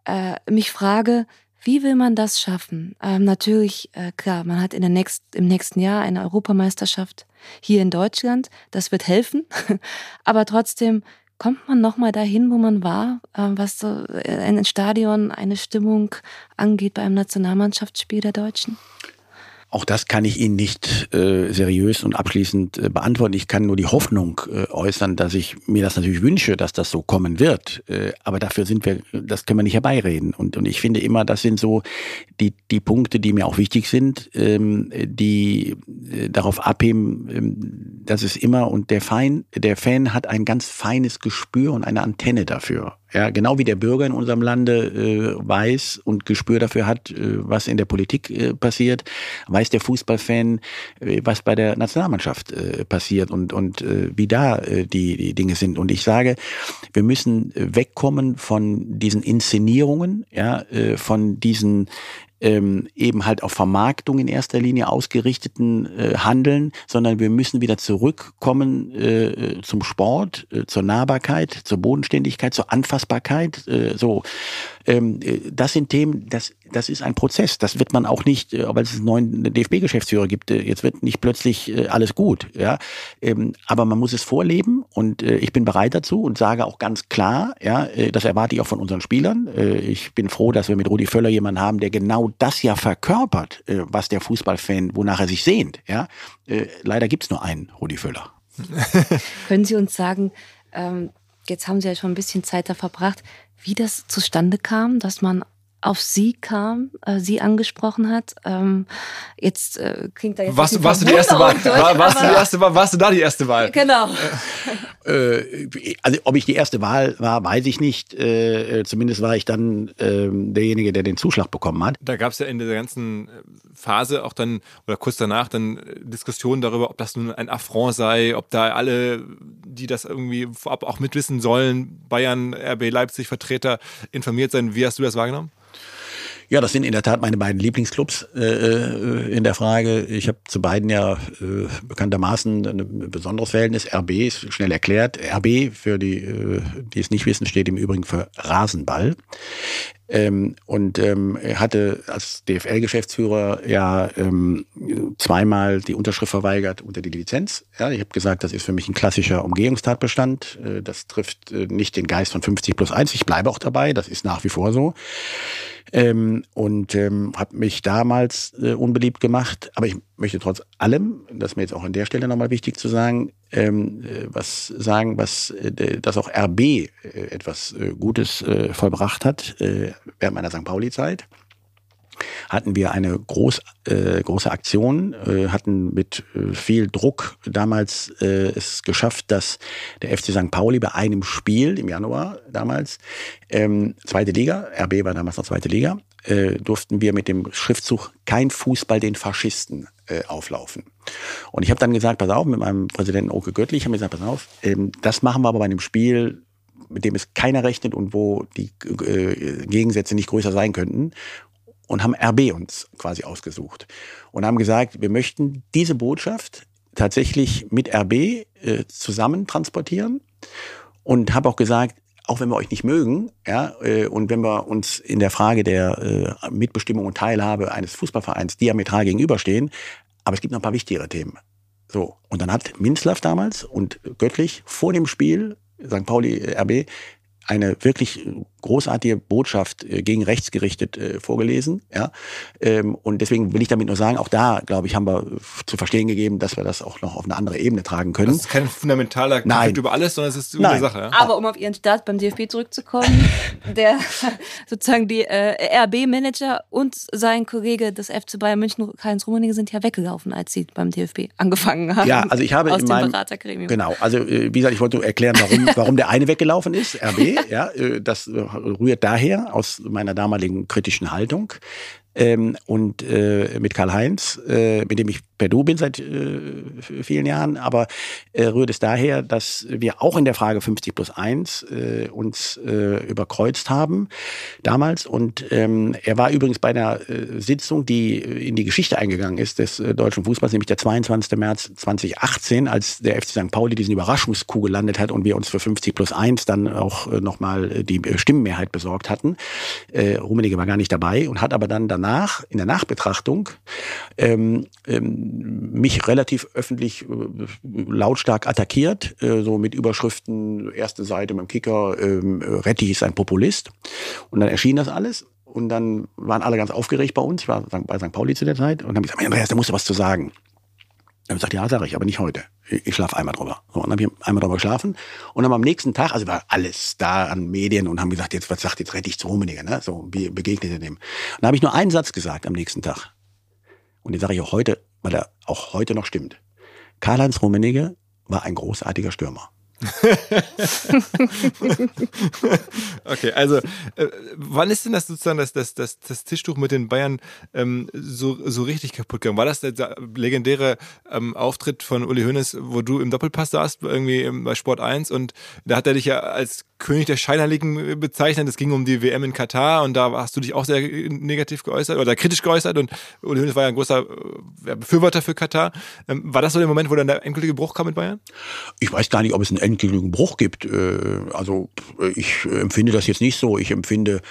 äh, mich frage, wie will man das schaffen? Ähm, natürlich, äh, klar, man hat in der nächst, im nächsten Jahr eine Europameisterschaft hier in Deutschland. Das wird helfen. Aber trotzdem kommt man nochmal dahin, wo man war, äh, was so äh, ein Stadion, eine Stimmung angeht bei einem Nationalmannschaftsspiel der Deutschen? Auch das kann ich Ihnen nicht äh, seriös und abschließend äh, beantworten. Ich kann nur die Hoffnung äh, äußern, dass ich mir das natürlich wünsche, dass das so kommen wird. Äh, aber dafür sind wir, das können wir nicht herbeireden. Und, und ich finde immer, das sind so die, die Punkte, die mir auch wichtig sind, ähm, die äh, darauf abheben, ähm, dass es immer und der Fein, der Fan hat ein ganz feines Gespür und eine Antenne dafür Ja, genau wie der Bürger in unserem Lande äh, weiß und Gespür dafür hat, äh, was in der Politik äh, passiert, weiß der Fußballfan, äh, was bei der Nationalmannschaft äh, passiert und, und äh, wie da äh, die, die Dinge sind. Und ich sage, wir müssen wegkommen von diesen Inszenierungen, ja, äh, von diesen ähm, eben halt auf Vermarktung in erster Linie ausgerichteten äh, Handeln, sondern wir müssen wieder zurückkommen äh, zum Sport, äh, zur Nahbarkeit, zur Bodenständigkeit, zur Anfassbarkeit. Äh, so, äh, das sind Themen, das, das ist ein Prozess. Das wird man auch nicht, äh, weil es einen neuen DFB-Geschäftsführer gibt, äh, jetzt wird nicht plötzlich äh, alles gut. Ja, ähm, aber man muss es vorleben und äh, ich bin bereit dazu und sage auch ganz klar, ja, äh, das erwarte ich auch von unseren Spielern. Äh, ich bin froh, dass wir mit Rudi Völler jemanden haben, der genau das ja verkörpert, äh, was der Fußballfan, wonach er sich sehnt. Ja, äh, leider gibt's nur einen Rudi Völler. Können Sie uns sagen, ähm, jetzt haben Sie ja schon ein bisschen Zeit da verbracht, wie das zustande kam, dass man auf sie kam, äh, sie angesprochen hat. Ähm, jetzt äh, klingt da jetzt warst, ein du, warst du die erste Wahl? War, warst, du die erste Wahl? Warst du da die erste Wahl? Genau. Äh, also ob ich die erste Wahl war, weiß ich nicht. Äh, äh, zumindest war ich dann ähm, derjenige, der den Zuschlag bekommen hat. Da gab es ja in dieser ganzen äh, Phase auch dann, oder kurz danach, dann äh, Diskussionen darüber, ob das nun ein Affront sei, ob da alle, die das irgendwie vorab auch mitwissen sollen, Bayern, RB Leipzig Vertreter informiert sein. Wie hast du das wahrgenommen? Ja, das sind in der Tat meine beiden Lieblingsclubs äh, äh, in der Frage. Ich habe zu beiden ja äh, bekanntermaßen ein besonderes Verhältnis. RB ist schnell erklärt. RB, für die, äh, die es nicht wissen, steht im Übrigen für Rasenball. Ähm, und ähm, hatte als DFL-Geschäftsführer ja ähm, zweimal die Unterschrift verweigert unter die Lizenz. Ja, ich habe gesagt, das ist für mich ein klassischer Umgehungstatbestand. Äh, das trifft äh, nicht den Geist von 50 plus 1. Ich bleibe auch dabei, das ist nach wie vor so. Ähm, und ähm, habe mich damals äh, unbeliebt gemacht. Aber ich möchte trotz allem, das ist mir jetzt auch an der Stelle nochmal wichtig zu sagen, ähm, äh, was sagen, was äh, dass auch RB äh, etwas Gutes äh, vollbracht hat äh, während meiner St. Pauli-Zeit hatten wir eine groß, äh, große Aktion, äh, hatten mit äh, viel Druck damals es geschafft, dass der FC St. Pauli bei einem Spiel im Januar damals, ähm, zweite Liga, RB war damals noch zweite Liga, durften wir mit dem Schriftzug Kein Fußball den Faschisten auflaufen. Und ich habe dann gesagt, pass auf, mit meinem Präsidenten Oke Göttlich, haben wir gesagt, pass auf, ähm, das machen wir aber bei einem Spiel, mit dem es keiner rechnet und wo die äh, Gegensätze nicht größer sein könnten und haben RB uns quasi ausgesucht und haben gesagt, wir möchten diese Botschaft tatsächlich mit RB äh, zusammen transportieren und habe auch gesagt, auch wenn wir euch nicht mögen, ja, äh, und wenn wir uns in der Frage der äh, Mitbestimmung und Teilhabe eines Fußballvereins diametral gegenüberstehen, aber es gibt noch ein paar wichtigere Themen. So, und dann hat Minzlaff damals und Göttlich vor dem Spiel St. Pauli äh, RB eine wirklich großartige Botschaft äh, gegen rechts gerichtet äh, vorgelesen. Ja? Ähm, und deswegen will ich damit nur sagen, auch da, glaube ich, haben wir zu verstehen gegeben, dass wir das auch noch auf eine andere Ebene tragen können. Das ist kein fundamentaler Konflikt Nein. über alles, sondern es ist eine Sache. Ja? Aber um auf Ihren Start beim DFB zurückzukommen, der sozusagen die äh, RB-Manager und sein Kollege des FC Bayern München, Heinz Rummenigge, sind ja weggelaufen, als sie beim DFB angefangen haben. Ja, also ich habe aus in dem meinem Beratergremium. genau, also äh, wie gesagt, ich wollte nur erklären, warum, warum der eine weggelaufen ist, RB. Ja, äh, das äh, rührt daher aus meiner damaligen kritischen Haltung. Ähm, und äh, mit Karl-Heinz, äh, mit dem ich per Du bin seit äh, vielen Jahren, aber äh, rührt es daher, dass wir auch in der Frage 50 plus 1 äh, uns äh, überkreuzt haben damals. Und ähm, er war übrigens bei einer äh, Sitzung, die in die Geschichte eingegangen ist des äh, deutschen Fußballs, nämlich der 22. März 2018, als der FC St. Pauli diesen Überraschungskuh gelandet hat und wir uns für 50 plus 1 dann auch äh, nochmal die äh, Stimmenmehrheit besorgt hatten. Äh, Rummenigge war gar nicht dabei und hat aber dann danach, in der Nachbetrachtung, ähm, ähm, mich relativ öffentlich äh, lautstark attackiert, äh, so mit Überschriften, erste Seite beim Kicker, ähm, Retti ist ein Populist. Und dann erschien das alles. Und dann waren alle ganz aufgeregt bei uns. Ich war bei St. Pauli zu der Zeit und haben gesagt, Andreas, da musst du was zu sagen. Dann habe ich gesagt, ja, sage ich, aber nicht heute. Ich, schlafe einmal drüber. So, und dann habe ich einmal drüber geschlafen. Und dann am nächsten Tag, also war alles da an Medien und haben gesagt, jetzt, was sagt jetzt Rettich zu Rummenigge, ne? So, wie begegnet er dem? Und dann habe ich nur einen Satz gesagt am nächsten Tag. Und den sage ich auch heute, weil er auch heute noch stimmt. Karl-Heinz Rummenigge war ein großartiger Stürmer. okay, also äh, wann ist denn das sozusagen das, das, das, das Tischtuch mit den Bayern ähm, so, so richtig kaputt gegangen? War das der, der legendäre ähm, Auftritt von Uli Hoeneß, wo du im Doppelpass saßt, irgendwie bei Sport 1 und da hat er dich ja als König der Scheinheiligen bezeichnet. Es ging um die WM in Katar und da hast du dich auch sehr negativ geäußert oder kritisch geäußert und Uli Hoeneß war ja ein großer äh, Befürworter für Katar. Ähm, war das so der Moment, wo dann der endgültige Bruch kam mit Bayern? Ich weiß gar nicht, ob es einen endgültigen Bruch gibt. Äh, also ich empfinde das jetzt nicht so. Ich empfinde,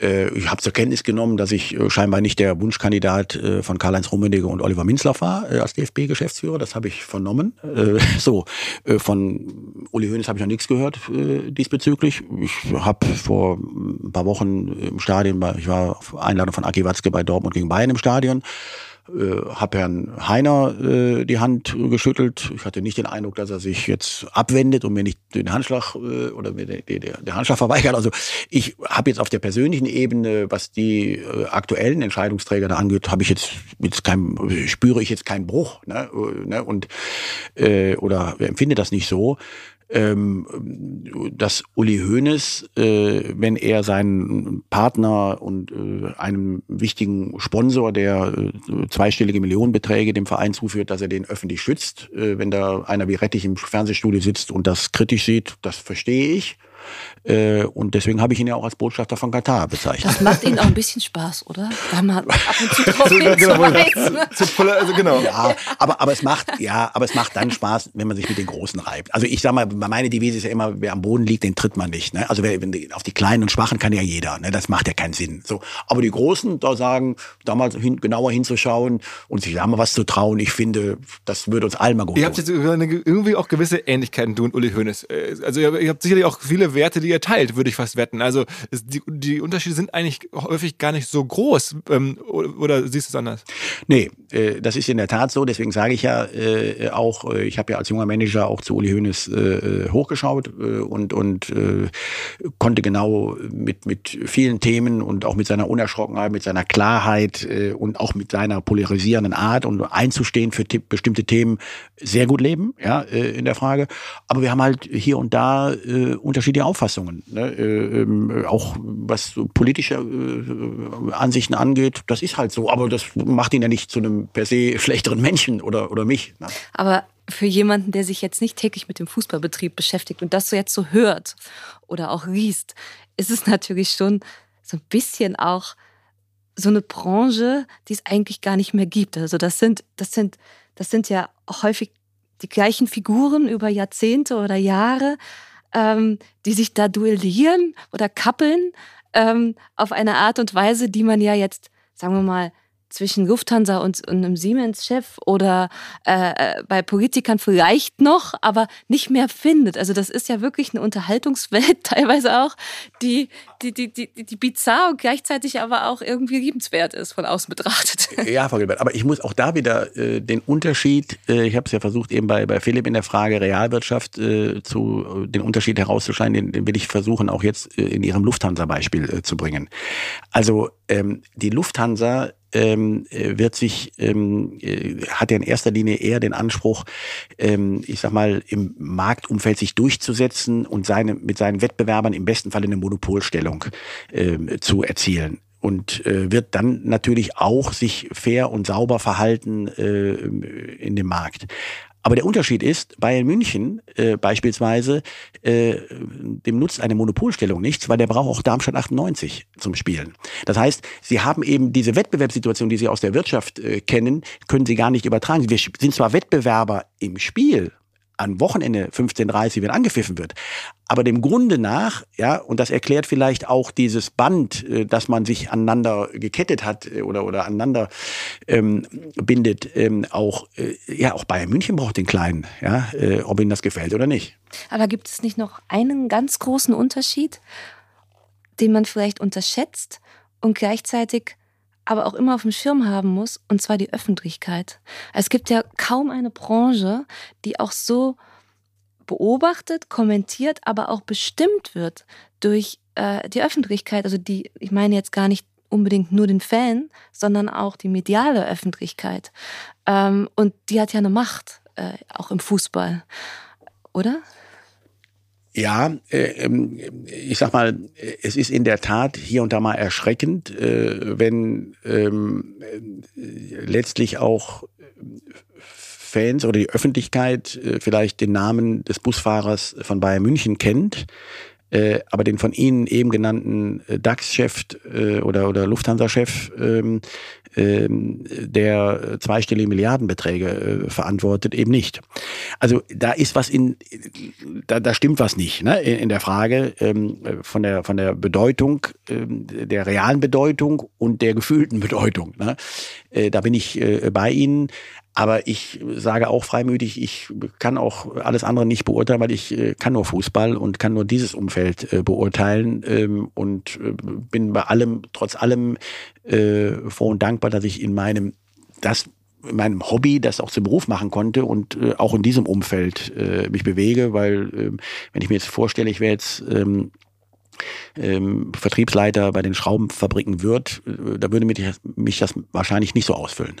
äh, ich habe zur Kenntnis genommen, dass ich scheinbar nicht der Wunschkandidat von Karl-Heinz Rummenigge und Oliver Minzlaff war als DFB-Geschäftsführer. Das habe ich vernommen. So, von Uli Hoeneß habe ich noch nichts gehört diesbezüglich. Ich habe vor ein paar Wochen im Stadion, ich war auf Einladung von Aki Watzke bei Dortmund gegen Bayern im Stadion äh, habe Herrn Heiner äh, die Hand geschüttelt. Ich hatte nicht den Eindruck, dass er sich jetzt abwendet und mir nicht den Handschlag äh, oder mir den, Handschlag verweigert. Also ich habe jetzt auf der persönlichen Ebene, was die aktuellen Entscheidungsträger da angeht, habe ich jetzt jetzt kein spüre ich jetzt keinen Bruch ne, ne, und oder empfinde das nicht so ähm, dass Uli Hoeneß, äh, wenn er seinen Partner und äh, einem wichtigen Sponsor, der äh, zweistellige Millionenbeträge dem Verein zuführt, dass er den öffentlich schützt, äh, wenn da einer wie Rettich im Fernsehstudio sitzt und das kritisch sieht, das verstehe ich. Äh, und deswegen habe ich ihn ja auch als Botschafter von Katar bezeichnet. Das macht Ihnen auch ein bisschen Spaß, oder? Da mal ab und zu drauf genau, also genau. Ja, aber, aber es macht, ja, aber es macht dann Spaß, wenn man sich mit den Großen reibt. Also ich sag mal, meine Devise ist ja immer, wer am Boden liegt, den tritt man nicht. Ne? Also wer, wenn, auf die Kleinen und Schwachen kann ja jeder. Ne? Das macht ja keinen Sinn. So, aber die Großen, da sagen, da mal hin, genauer hinzuschauen und sich da mal was zu trauen, ich finde, das würde uns allen mal gut Ihr habt jetzt irgendwie auch gewisse Ähnlichkeiten, du und Uli Hoeneß. Äh, also ihr habt sicherlich auch viele Werte, die ihr teilt, würde ich fast wetten. Also die, die Unterschiede sind eigentlich häufig gar nicht so groß. Ähm, oder, siehst du es anders? Nee, äh, das ist in der Tat so. Deswegen sage ich ja äh, auch, äh, ich habe ja als junger Manager auch zu Uli Hoeneß äh, hochgeschaut äh, und, und äh, konnte genau mit, mit vielen Themen und auch mit seiner Unerschrockenheit, mit seiner Klarheit äh, und auch mit seiner polarisierenden Art und einzustehen für bestimmte Themen sehr gut leben, ja, äh, in der Frage. Aber wir haben halt hier und da äh, unterschiedliche Auffassungen. Ne? Äh, ähm, auch was so politische äh, Ansichten angeht, das ist halt so. Aber das macht ihn ja nicht zu einem per se schlechteren Menschen oder, oder mich. Ne? Aber für jemanden, der sich jetzt nicht täglich mit dem Fußballbetrieb beschäftigt und das so jetzt so hört oder auch liest, ist es natürlich schon so ein bisschen auch so eine Branche, die es eigentlich gar nicht mehr gibt. Also das sind, das sind, das sind ja häufig die gleichen Figuren über Jahrzehnte oder Jahre, ähm, die sich da duellieren oder kappeln ähm, auf eine Art und Weise, die man ja jetzt, sagen wir mal, zwischen Lufthansa und, und einem Siemens-Chef oder äh, äh, bei Politikern vielleicht noch, aber nicht mehr findet. Also das ist ja wirklich eine Unterhaltungswelt teilweise auch, die, die, die, die, die bizarr und gleichzeitig aber auch irgendwie liebenswert ist von außen betrachtet. Ja, Frau Gilbert, aber ich muss auch da wieder äh, den Unterschied, äh, ich habe es ja versucht eben bei, bei Philipp in der Frage Realwirtschaft äh, zu den Unterschied herauszuscheinen, den, den will ich versuchen auch jetzt äh, in Ihrem Lufthansa-Beispiel äh, zu bringen. Also ähm, die Lufthansa ähm, äh, wird sich, ähm, äh, hat ja in erster Linie eher den Anspruch, ähm, ich sag mal, im Marktumfeld sich durchzusetzen und seine, mit seinen Wettbewerbern im besten Fall eine Monopolstellung äh, zu erzielen und äh, wird dann natürlich auch sich fair und sauber verhalten äh, in dem Markt. Aber der Unterschied ist, Bayern München äh, beispielsweise, äh, dem nutzt eine Monopolstellung nichts, weil der braucht auch Darmstadt 98 zum Spielen. Das heißt, sie haben eben diese Wettbewerbssituation, die sie aus der Wirtschaft äh, kennen, können sie gar nicht übertragen. Wir sind zwar Wettbewerber im Spiel, an Wochenende 15.30 wenn angepfiffen wird. Aber dem Grunde nach, ja, und das erklärt vielleicht auch dieses Band, äh, dass man sich aneinander gekettet hat äh, oder, oder aneinander ähm, bindet, ähm, auch, äh, ja, auch Bayern München braucht den Kleinen, ja, äh, ob Ihnen das gefällt oder nicht. Aber gibt es nicht noch einen ganz großen Unterschied, den man vielleicht unterschätzt und gleichzeitig aber auch immer auf dem Schirm haben muss, und zwar die Öffentlichkeit. Es gibt ja kaum eine Branche, die auch so beobachtet, kommentiert, aber auch bestimmt wird durch äh, die Öffentlichkeit. Also die, ich meine jetzt gar nicht unbedingt nur den Fan, sondern auch die mediale Öffentlichkeit. Ähm, und die hat ja eine Macht, äh, auch im Fußball, oder? Ja, äh, ähm, ich sag mal, es ist in der Tat hier und da mal erschreckend, äh, wenn ähm, letztlich auch Fans oder die Öffentlichkeit äh, vielleicht den Namen des Busfahrers von Bayern München kennt, äh, aber den von Ihnen eben genannten äh, DAX-Chef äh, oder, oder Lufthansa-Chef, ähm, ähm, der zweistellige Milliardenbeträge äh, verantwortet, eben nicht. Also da ist was in, da, da stimmt was nicht ne, in, in der Frage ähm, von, der, von der Bedeutung, ähm, der realen Bedeutung und der gefühlten Bedeutung. Ne? Äh, da bin ich äh, bei Ihnen. Aber ich sage auch freimütig, ich kann auch alles andere nicht beurteilen, weil ich äh, kann nur Fußball und kann nur dieses Umfeld äh, beurteilen ähm, und äh, bin bei allem, trotz allem froh und dankbar, dass ich in meinem, das in meinem Hobby das auch zum Beruf machen konnte und auch in diesem Umfeld mich bewege, weil äh, wenn ich mir jetzt vorstelle, ich wäre jetzt ähm, ähm, Vertriebsleiter bei den Schraubenfabriken wird, äh, da würde mich, mich das wahrscheinlich nicht so ausfüllen.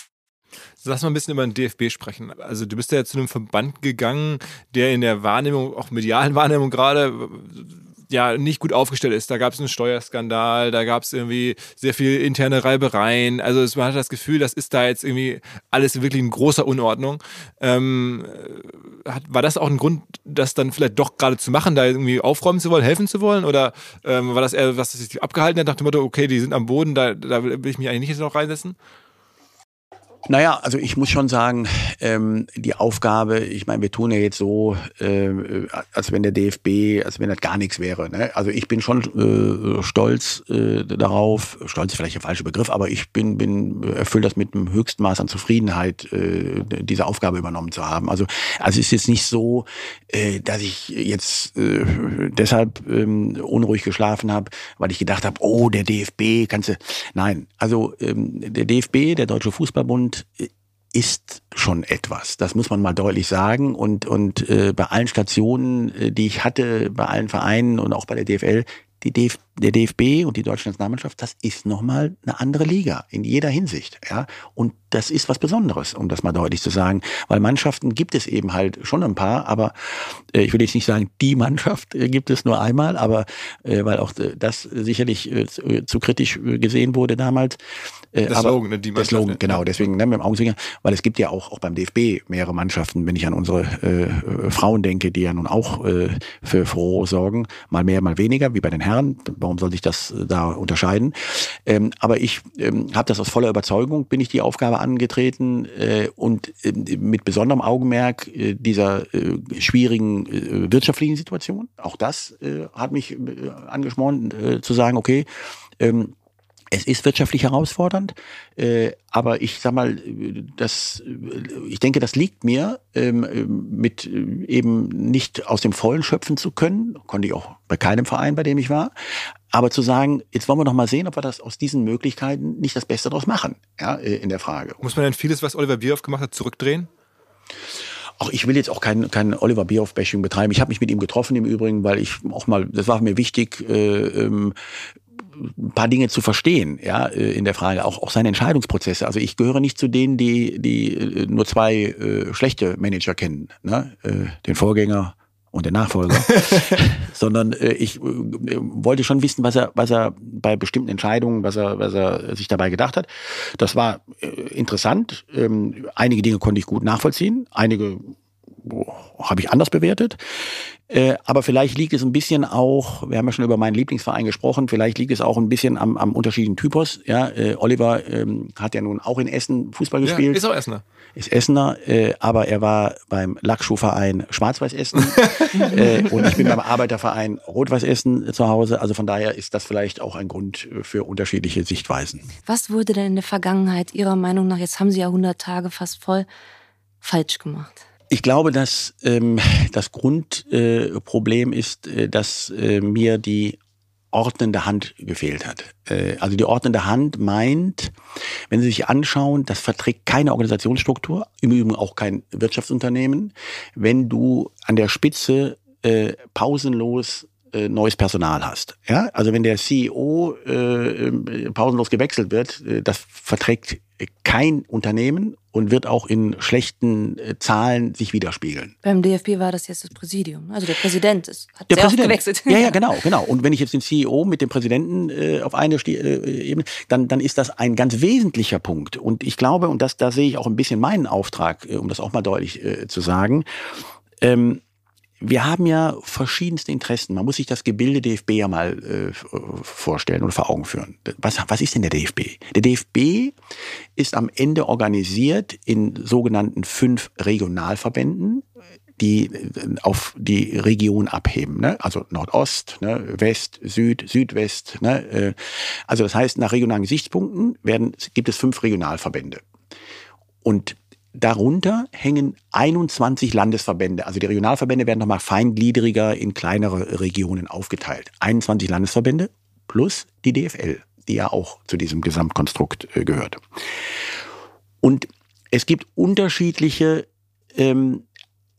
Lass mal ein bisschen über den DFB sprechen. Also du bist ja zu einem Verband gegangen, der in der Wahrnehmung, auch medialen Wahrnehmung gerade ja nicht gut aufgestellt ist. Da gab es einen Steuerskandal, da gab es irgendwie sehr viel interne Reibereien. Also man hat das Gefühl, das ist da jetzt irgendwie alles wirklich in großer Unordnung. Ähm, hat, war das auch ein Grund, das dann vielleicht doch gerade zu machen, da irgendwie aufräumen zu wollen, helfen zu wollen? Oder ähm, war das eher, was sich abgehalten hat nach dem Motto, okay, die sind am Boden, da, da will ich mich eigentlich nicht jetzt noch reinsetzen? Naja, also ich muss schon sagen, ähm, die Aufgabe, ich meine, wir tun ja jetzt so, äh, als wenn der DFB, als wenn das gar nichts wäre. Ne? Also ich bin schon äh, stolz äh, darauf, stolz ist vielleicht der falsche Begriff, aber ich bin, bin erfüllt das mit dem höchsten Maß an Zufriedenheit, äh, diese Aufgabe übernommen zu haben. Also, also es ist jetzt nicht so, äh, dass ich jetzt äh, deshalb äh, unruhig geschlafen habe, weil ich gedacht habe, oh, der DFB, kannst du. Nein, also ähm, der DFB, der Deutsche Fußballbund, und ist schon etwas. Das muss man mal deutlich sagen. Und, und äh, bei allen Stationen, äh, die ich hatte, bei allen Vereinen und auch bei der DFL, die DF der DFB und die deutsche Nationalmannschaft, das ist nochmal eine andere Liga in jeder Hinsicht. Ja? Und das ist was Besonderes, um das mal deutlich zu sagen. Weil Mannschaften gibt es eben halt schon ein paar, aber äh, ich will jetzt nicht sagen, die Mannschaft äh, gibt es nur einmal, aber äh, weil auch äh, das sicherlich äh, zu kritisch gesehen wurde damals. Äh, der Slogan, ne, die Mannschaft. Der Slogan, genau, deswegen ne, mit dem Augenzwinkern, weil es gibt ja auch, auch beim DFB mehrere Mannschaften, wenn ich an unsere äh, Frauen denke, die ja nun auch äh, für Froh sorgen, mal mehr, mal weniger, wie bei den Herren. Warum soll sich das äh, da unterscheiden? Ähm, aber ich ähm, habe das aus voller Überzeugung, bin ich die Aufgabe angetreten äh, und äh, mit besonderem Augenmerk äh, dieser äh, schwierigen äh, wirtschaftlichen Situation. Auch das äh, hat mich äh, angeschmort, äh, zu sagen, okay, ähm, es ist wirtschaftlich herausfordernd, äh, aber ich sag mal, das, ich denke, das liegt mir, ähm, mit äh, eben nicht aus dem Vollen schöpfen zu können, konnte ich auch bei keinem Verein, bei dem ich war, aber zu sagen, jetzt wollen wir noch mal sehen, ob wir das aus diesen Möglichkeiten nicht das Beste daraus machen, ja, äh, in der Frage. Muss man denn vieles, was Oliver Bierhoff gemacht hat, zurückdrehen? Auch ich will jetzt auch kein, kein Oliver Bierhoff-Bashing betreiben. Ich habe mich mit ihm getroffen im Übrigen, weil ich auch mal, das war mir wichtig, äh, ähm, ein paar Dinge zu verstehen, ja, äh, in der Frage, auch, auch seine Entscheidungsprozesse. Also ich gehöre nicht zu denen, die, die äh, nur zwei äh, schlechte Manager kennen, ne? Äh, den Vorgänger und den Nachfolger, sondern äh, ich äh, wollte schon wissen, was er, was er bei bestimmten Entscheidungen, was er, was er sich dabei gedacht hat. Das war äh, interessant. Ähm, einige Dinge konnte ich gut nachvollziehen, einige habe ich anders bewertet. Äh, aber vielleicht liegt es ein bisschen auch, wir haben ja schon über meinen Lieblingsverein gesprochen, vielleicht liegt es auch ein bisschen am, am unterschiedlichen Typus. Ja, äh, Oliver ähm, hat ja nun auch in Essen Fußball gespielt. Ja, ist auch Essener. Ist Essener, äh, aber er war beim Lackschuhverein Schwarz-Weiß Essen und ich bin beim Arbeiterverein Rot-Weiß Essen zu Hause. Also von daher ist das vielleicht auch ein Grund für unterschiedliche Sichtweisen. Was wurde denn in der Vergangenheit Ihrer Meinung nach, jetzt haben Sie ja 100 Tage fast voll, falsch gemacht? Ich glaube, dass ähm, das Grundproblem äh, ist, äh, dass äh, mir die ordnende Hand gefehlt hat. Äh, also die ordnende Hand meint, wenn Sie sich anschauen, das verträgt keine Organisationsstruktur, im Übrigen auch kein Wirtschaftsunternehmen, wenn du an der Spitze äh, pausenlos äh, neues Personal hast. Ja, also wenn der CEO äh, äh, pausenlos gewechselt wird, das verträgt kein Unternehmen und wird auch in schlechten äh, Zahlen sich widerspiegeln. Beim DFB war das jetzt das Präsidium. Also der Präsident ist, hat der sehr Präsident. gewechselt. Ja, ja, genau, genau. Und wenn ich jetzt den CEO mit dem Präsidenten äh, auf eine äh, Ebene, dann, dann ist das ein ganz wesentlicher Punkt. Und ich glaube, und das, da sehe ich auch ein bisschen meinen Auftrag, äh, um das auch mal deutlich äh, zu sagen, ähm, wir haben ja verschiedenste Interessen. Man muss sich das Gebilde DFB ja mal äh, vorstellen oder vor Augen führen. Was, was ist denn der DFB? Der DFB ist am Ende organisiert in sogenannten fünf Regionalverbänden, die äh, auf die Region abheben. Ne? Also Nordost, ne? West, Süd, Südwest. Ne? Äh, also das heißt, nach regionalen Gesichtspunkten werden, gibt es fünf Regionalverbände. Und Darunter hängen 21 Landesverbände. Also die Regionalverbände werden nochmal feingliedriger in kleinere Regionen aufgeteilt. 21 Landesverbände plus die DFL, die ja auch zu diesem Gesamtkonstrukt äh, gehört. Und es gibt unterschiedliche, ähm,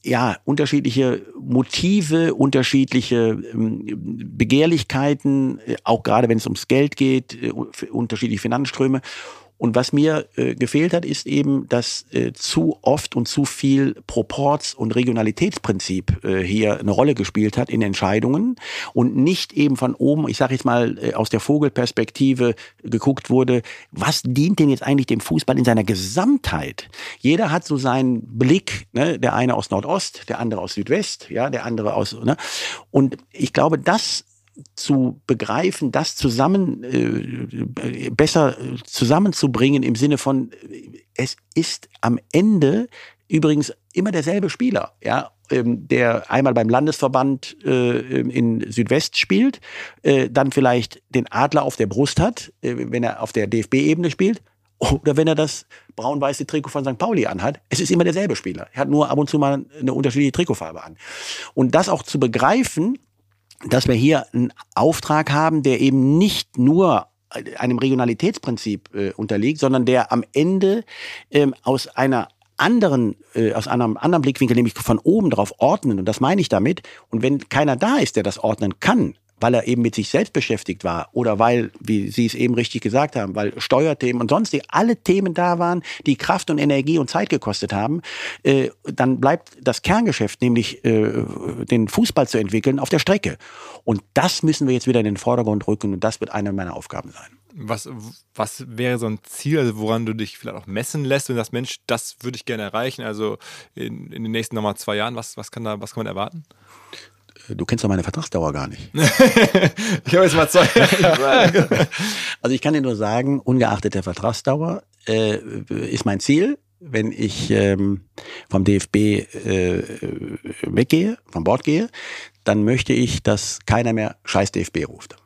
ja, unterschiedliche Motive, unterschiedliche ähm, Begehrlichkeiten, äh, auch gerade wenn es ums Geld geht, äh, unterschiedliche Finanzströme. Und was mir äh, gefehlt hat, ist eben, dass äh, zu oft und zu viel Proports- und Regionalitätsprinzip äh, hier eine Rolle gespielt hat in Entscheidungen und nicht eben von oben, ich sage jetzt mal äh, aus der Vogelperspektive geguckt wurde, was dient denn jetzt eigentlich dem Fußball in seiner Gesamtheit? Jeder hat so seinen Blick, ne? der eine aus Nordost, der andere aus Südwest, ja, der andere aus, ne? Und ich glaube, das zu begreifen, das zusammen äh, besser zusammenzubringen im Sinne von es ist am Ende übrigens immer derselbe Spieler, ja, ähm, der einmal beim Landesverband äh, in Südwest spielt, äh, dann vielleicht den Adler auf der Brust hat, äh, wenn er auf der DFB-Ebene spielt, oder wenn er das braun-weiße Trikot von St. Pauli anhat. Es ist immer derselbe Spieler. Er hat nur ab und zu mal eine unterschiedliche Trikotfarbe an. Und das auch zu begreifen, dass wir hier einen Auftrag haben, der eben nicht nur einem Regionalitätsprinzip äh, unterliegt, sondern der am Ende ähm, aus einer anderen, äh, aus einem anderen Blickwinkel, nämlich von oben drauf ordnen. Und das meine ich damit. Und wenn keiner da ist, der das ordnen kann, weil er eben mit sich selbst beschäftigt war oder weil, wie Sie es eben richtig gesagt haben, weil Steuerthemen und sonstige alle Themen da waren, die Kraft und Energie und Zeit gekostet haben, äh, dann bleibt das Kerngeschäft, nämlich äh, den Fußball zu entwickeln, auf der Strecke. Und das müssen wir jetzt wieder in den Vordergrund rücken und das wird eine meiner Aufgaben sein. Was, was wäre so ein Ziel, also woran du dich vielleicht auch messen lässt und sagst, Mensch, das würde ich gerne erreichen, also in, in den nächsten nochmal zwei Jahren, was, was, kann da, was kann man erwarten? Du kennst doch meine Vertragsdauer gar nicht. ich habe jetzt mal zwei. also ich kann dir nur sagen, ungeachtet der Vertragsdauer äh, ist mein Ziel, wenn ich ähm, vom DFB äh, weggehe, vom Bord gehe, dann möchte ich, dass keiner mehr Scheiß DFB ruft.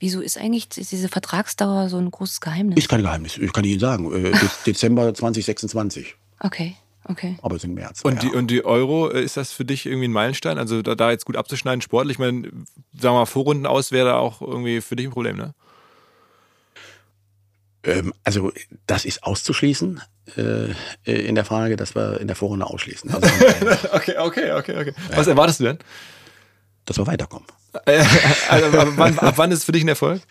Wieso ist eigentlich diese Vertragsdauer so ein großes Geheimnis? Ist kein Geheimnis, ich kann Ihnen sagen. Äh, Dezember 2026. Okay. Okay. Aber es sind mehr als und die, und die Euro, äh, ist das für dich irgendwie ein Meilenstein? Also da, da jetzt gut abzuschneiden, sportlich, ich meine, sagen wir mal, Vorrunden aus wäre da auch irgendwie für dich ein Problem, ne? Ähm, also das ist auszuschließen äh, in der Frage, dass wir in der Vorrunde ausschließen. Also, okay, okay, okay, okay. Was erwartest du denn? Dass wir weiterkommen. also, ab, wann, ab wann ist es für dich ein Erfolg?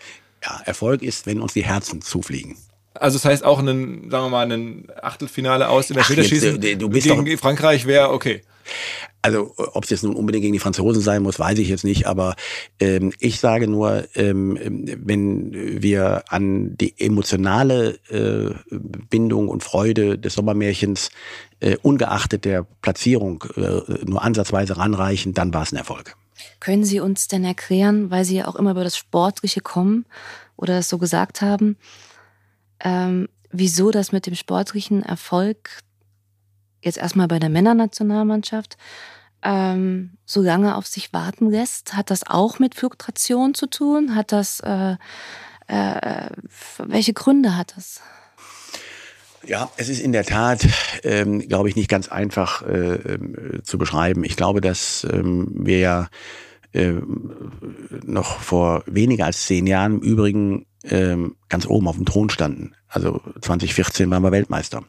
Ja, Erfolg ist, wenn uns die Herzen zufliegen. Also das heißt auch ein, sagen wir mal, ein Achtelfinale aus im Elfmeterschießen du bist gegen doch, Frankreich wäre okay. Also ob es jetzt nun unbedingt gegen die Franzosen sein muss, weiß ich jetzt nicht. Aber ähm, ich sage nur, ähm, wenn wir an die emotionale äh, Bindung und Freude des Sommermärchens äh, ungeachtet der Platzierung äh, nur ansatzweise ranreichen, dann war es ein Erfolg. Können Sie uns denn erklären, weil Sie ja auch immer über das Sportliche kommen oder es so gesagt haben, ähm, wieso das mit dem sportlichen Erfolg jetzt erstmal bei der Männernationalmannschaft ähm, so lange auf sich warten lässt? Hat das auch mit Fluktuation zu tun? Hat das, äh, äh, welche Gründe hat das? Ja, es ist in der Tat, ähm, glaube ich, nicht ganz einfach äh, ähm, zu beschreiben. Ich glaube, dass ähm, wir ja äh, noch vor weniger als zehn Jahren im Übrigen ähm, ganz oben auf dem Thron standen. Also 2014 waren wir Weltmeister.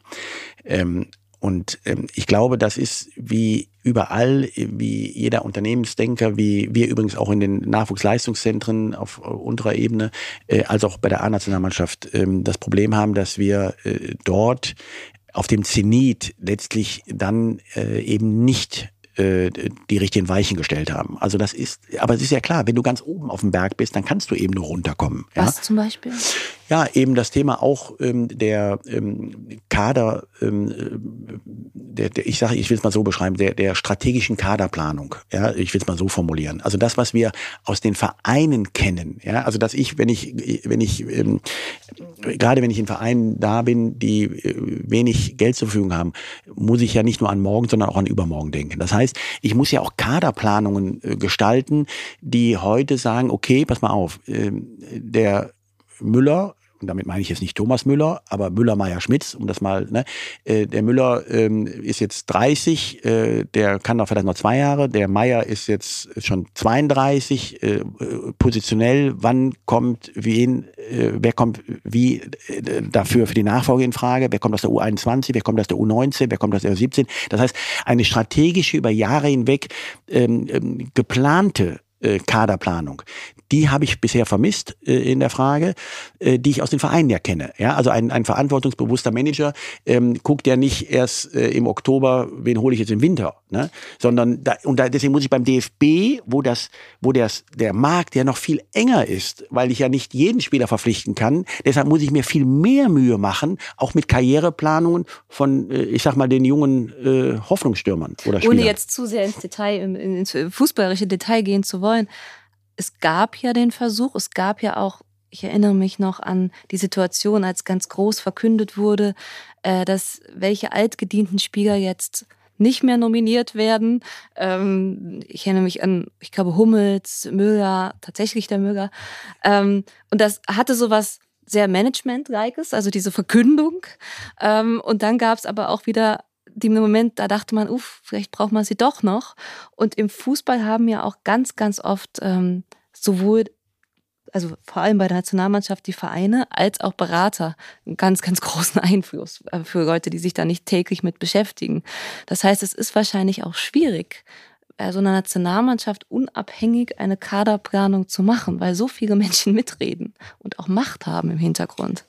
Ähm, und ähm, ich glaube, das ist wie überall, wie jeder Unternehmensdenker, wie wir übrigens auch in den Nachwuchsleistungszentren auf äh, unterer Ebene, äh, als auch bei der A-Nationalmannschaft ähm, das Problem haben, dass wir äh, dort auf dem Zenit letztlich dann äh, eben nicht äh, die richtigen Weichen gestellt haben. Also das ist, aber es ist ja klar, wenn du ganz oben auf dem Berg bist, dann kannst du eben nur runterkommen. Was ja? zum Beispiel? Ja, eben das Thema auch ähm, der ähm, Kader, ähm, der, der, ich sage, ich will es mal so beschreiben, der, der strategischen Kaderplanung. Ja, ich will es mal so formulieren. Also das, was wir aus den Vereinen kennen. Ja, also dass ich, wenn ich, wenn ich, ähm, gerade wenn ich in Vereinen da bin, die äh, wenig Geld zur Verfügung haben, muss ich ja nicht nur an morgen, sondern auch an übermorgen denken. Das heißt, ich muss ja auch Kaderplanungen äh, gestalten, die heute sagen, okay, pass mal auf, äh, der Müller und damit meine ich jetzt nicht Thomas Müller, aber Müller Meier Schmitz, um das mal, ne, äh, der Müller ähm, ist jetzt 30, äh, der kann noch vielleicht noch zwei Jahre, der Meier ist jetzt schon 32, äh, positionell, wann kommt wen, wer kommt wie dafür für die Nachfolge in Frage, wer kommt aus der U21, wer kommt aus der U19, wer kommt aus der U17. Das heißt, eine strategische über Jahre hinweg ähm, ähm, geplante Kaderplanung. Die habe ich bisher vermisst äh, in der Frage, äh, die ich aus den Vereinen ja kenne. Ja, also ein, ein verantwortungsbewusster Manager ähm, guckt ja nicht erst äh, im Oktober, wen hole ich jetzt im Winter, ne? sondern da, und da, deswegen muss ich beim DFB, wo das, wo das der Markt ja noch viel enger ist, weil ich ja nicht jeden Spieler verpflichten kann, deshalb muss ich mir viel mehr Mühe machen, auch mit Karriereplanungen von, äh, ich sag mal, den jungen äh, Hoffnungsstürmern oder Spielern. Ohne jetzt zu sehr ins Detail, ins fußballerische Detail gehen zu wollen es gab ja den Versuch, es gab ja auch, ich erinnere mich noch an die Situation, als ganz groß verkündet wurde, äh, dass welche altgedienten Spieler jetzt nicht mehr nominiert werden. Ähm, ich erinnere mich an, ich glaube, Hummels, Müller, tatsächlich der Müller. Ähm, und das hatte sowas sehr Management-likes, also diese Verkündung. Ähm, und dann gab es aber auch wieder den Moment, da dachte man, uff, vielleicht braucht man sie doch noch. Und im Fußball haben ja auch ganz, ganz oft ähm, sowohl, also vor allem bei der Nationalmannschaft, die Vereine, als auch Berater einen ganz, ganz großen Einfluss äh, für Leute, die sich da nicht täglich mit beschäftigen. Das heißt, es ist wahrscheinlich auch schwierig, so einer Nationalmannschaft unabhängig eine Kaderplanung zu machen, weil so viele Menschen mitreden und auch Macht haben im Hintergrund.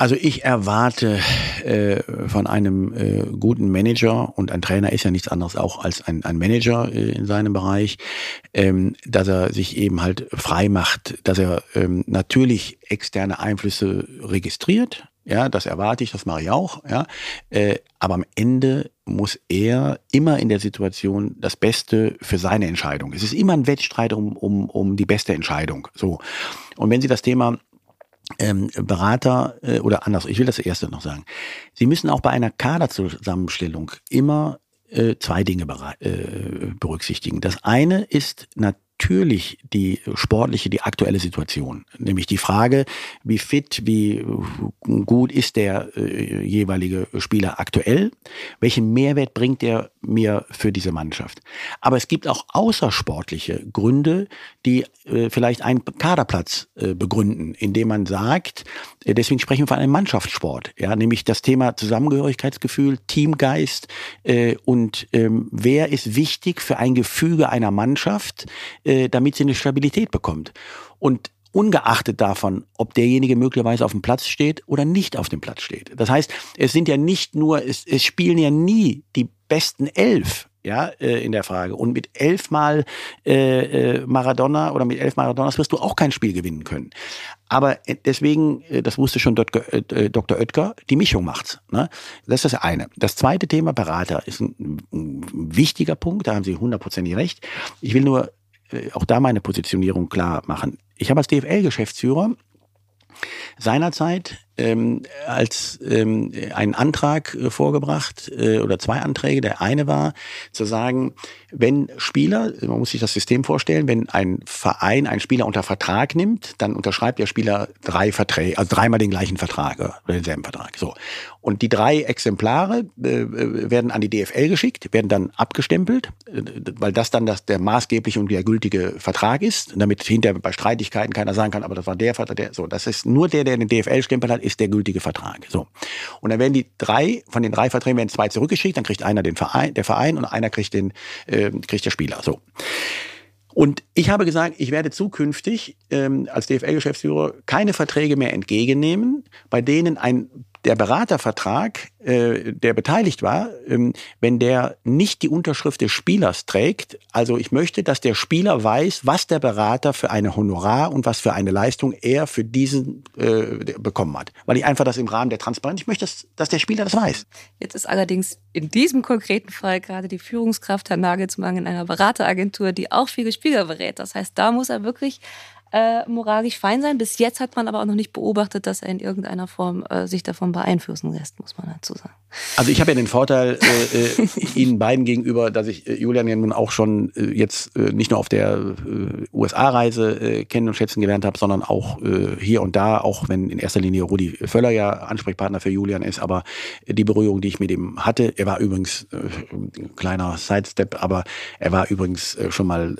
Also ich erwarte äh, von einem äh, guten Manager, und ein Trainer ist ja nichts anderes auch als ein, ein Manager äh, in seinem Bereich, ähm, dass er sich eben halt frei macht, dass er ähm, natürlich externe Einflüsse registriert. Ja, das erwarte ich, das mache ich auch. Ja, äh, aber am Ende muss er immer in der Situation das Beste für seine Entscheidung. Es ist immer ein Wettstreit um, um, um die beste Entscheidung. So. Und wenn Sie das Thema ähm, Berater äh, oder anders, ich will das erste noch sagen. Sie müssen auch bei einer Kaderzusammenstellung immer äh, zwei Dinge äh, berücksichtigen. Das eine ist natürlich natürlich die sportliche, die aktuelle Situation. Nämlich die Frage, wie fit, wie gut ist der äh, jeweilige Spieler aktuell? Welchen Mehrwert bringt er mir für diese Mannschaft? Aber es gibt auch außersportliche Gründe, die äh, vielleicht einen Kaderplatz äh, begründen, indem man sagt, äh, deswegen sprechen wir von einem Mannschaftssport, ja, nämlich das Thema Zusammengehörigkeitsgefühl, Teamgeist äh, und ähm, wer ist wichtig für ein Gefüge einer Mannschaft, äh, damit sie eine Stabilität bekommt. Und ungeachtet davon, ob derjenige möglicherweise auf dem Platz steht oder nicht auf dem Platz steht. Das heißt, es sind ja nicht nur, es, es spielen ja nie die besten elf ja, äh, in der Frage. Und mit elfmal äh, äh, Maradona oder mit elf Maradonas wirst du auch kein Spiel gewinnen können. Aber äh, deswegen, äh, das wusste schon Dr. Oetker, die Mischung macht's. Ne? Das ist das eine. Das zweite Thema, Berater, ist ein, ein wichtiger Punkt, da haben Sie hundertprozentig recht. Ich will nur auch da meine Positionierung klar machen. Ich habe als DFL-Geschäftsführer seinerzeit ähm, als ähm, einen Antrag äh, vorgebracht äh, oder zwei Anträge. Der eine war zu sagen, wenn Spieler, man muss sich das System vorstellen, wenn ein Verein einen Spieler unter Vertrag nimmt, dann unterschreibt der Spieler drei Verträge, also dreimal den gleichen Vertrag oder denselben Vertrag. So. Und die drei Exemplare äh, werden an die DFL geschickt, werden dann abgestempelt, äh, weil das dann das, der maßgebliche und der gültige Vertrag ist, damit hinterher bei Streitigkeiten keiner sagen kann, aber das war der Vertrag, der, so. Das ist nur der, der den DFL-Stempel hat, ist der gültige Vertrag. So. Und dann werden die drei, von den drei Verträgen werden zwei zurückgeschickt, dann kriegt einer den Verein, der Verein und einer kriegt den, äh, kriegt der Spieler. So. Und ich habe gesagt, ich werde zukünftig ähm, als DFL-Geschäftsführer keine Verträge mehr entgegennehmen, bei denen ein der Beratervertrag, äh, der beteiligt war, ähm, wenn der nicht die Unterschrift des Spielers trägt, also ich möchte, dass der Spieler weiß, was der Berater für eine Honorar und was für eine Leistung er für diesen äh, bekommen hat. Weil ich einfach das im Rahmen der Transparenz, ich möchte, dass, dass der Spieler das weiß. Jetzt ist allerdings in diesem konkreten Fall gerade die Führungskraft Herr Nagelsmann in einer Berateragentur, die auch viele Spieler berät. Das heißt, da muss er wirklich äh, moralisch fein sein. Bis jetzt hat man aber auch noch nicht beobachtet, dass er in irgendeiner Form äh, sich davon beeinflussen lässt, muss man dazu sagen. Also ich habe ja den Vorteil äh, äh, Ihnen beiden gegenüber, dass ich äh, Julian ja nun auch schon äh, jetzt nicht nur auf der USA-Reise kennen und schätzen gelernt habe, sondern auch hier und da, auch wenn in erster Linie Rudi Völler ja Ansprechpartner für Julian ist, aber die Berührung, die ich mit ihm hatte, er war übrigens ein kleiner Sidestep, aber er war übrigens schon mal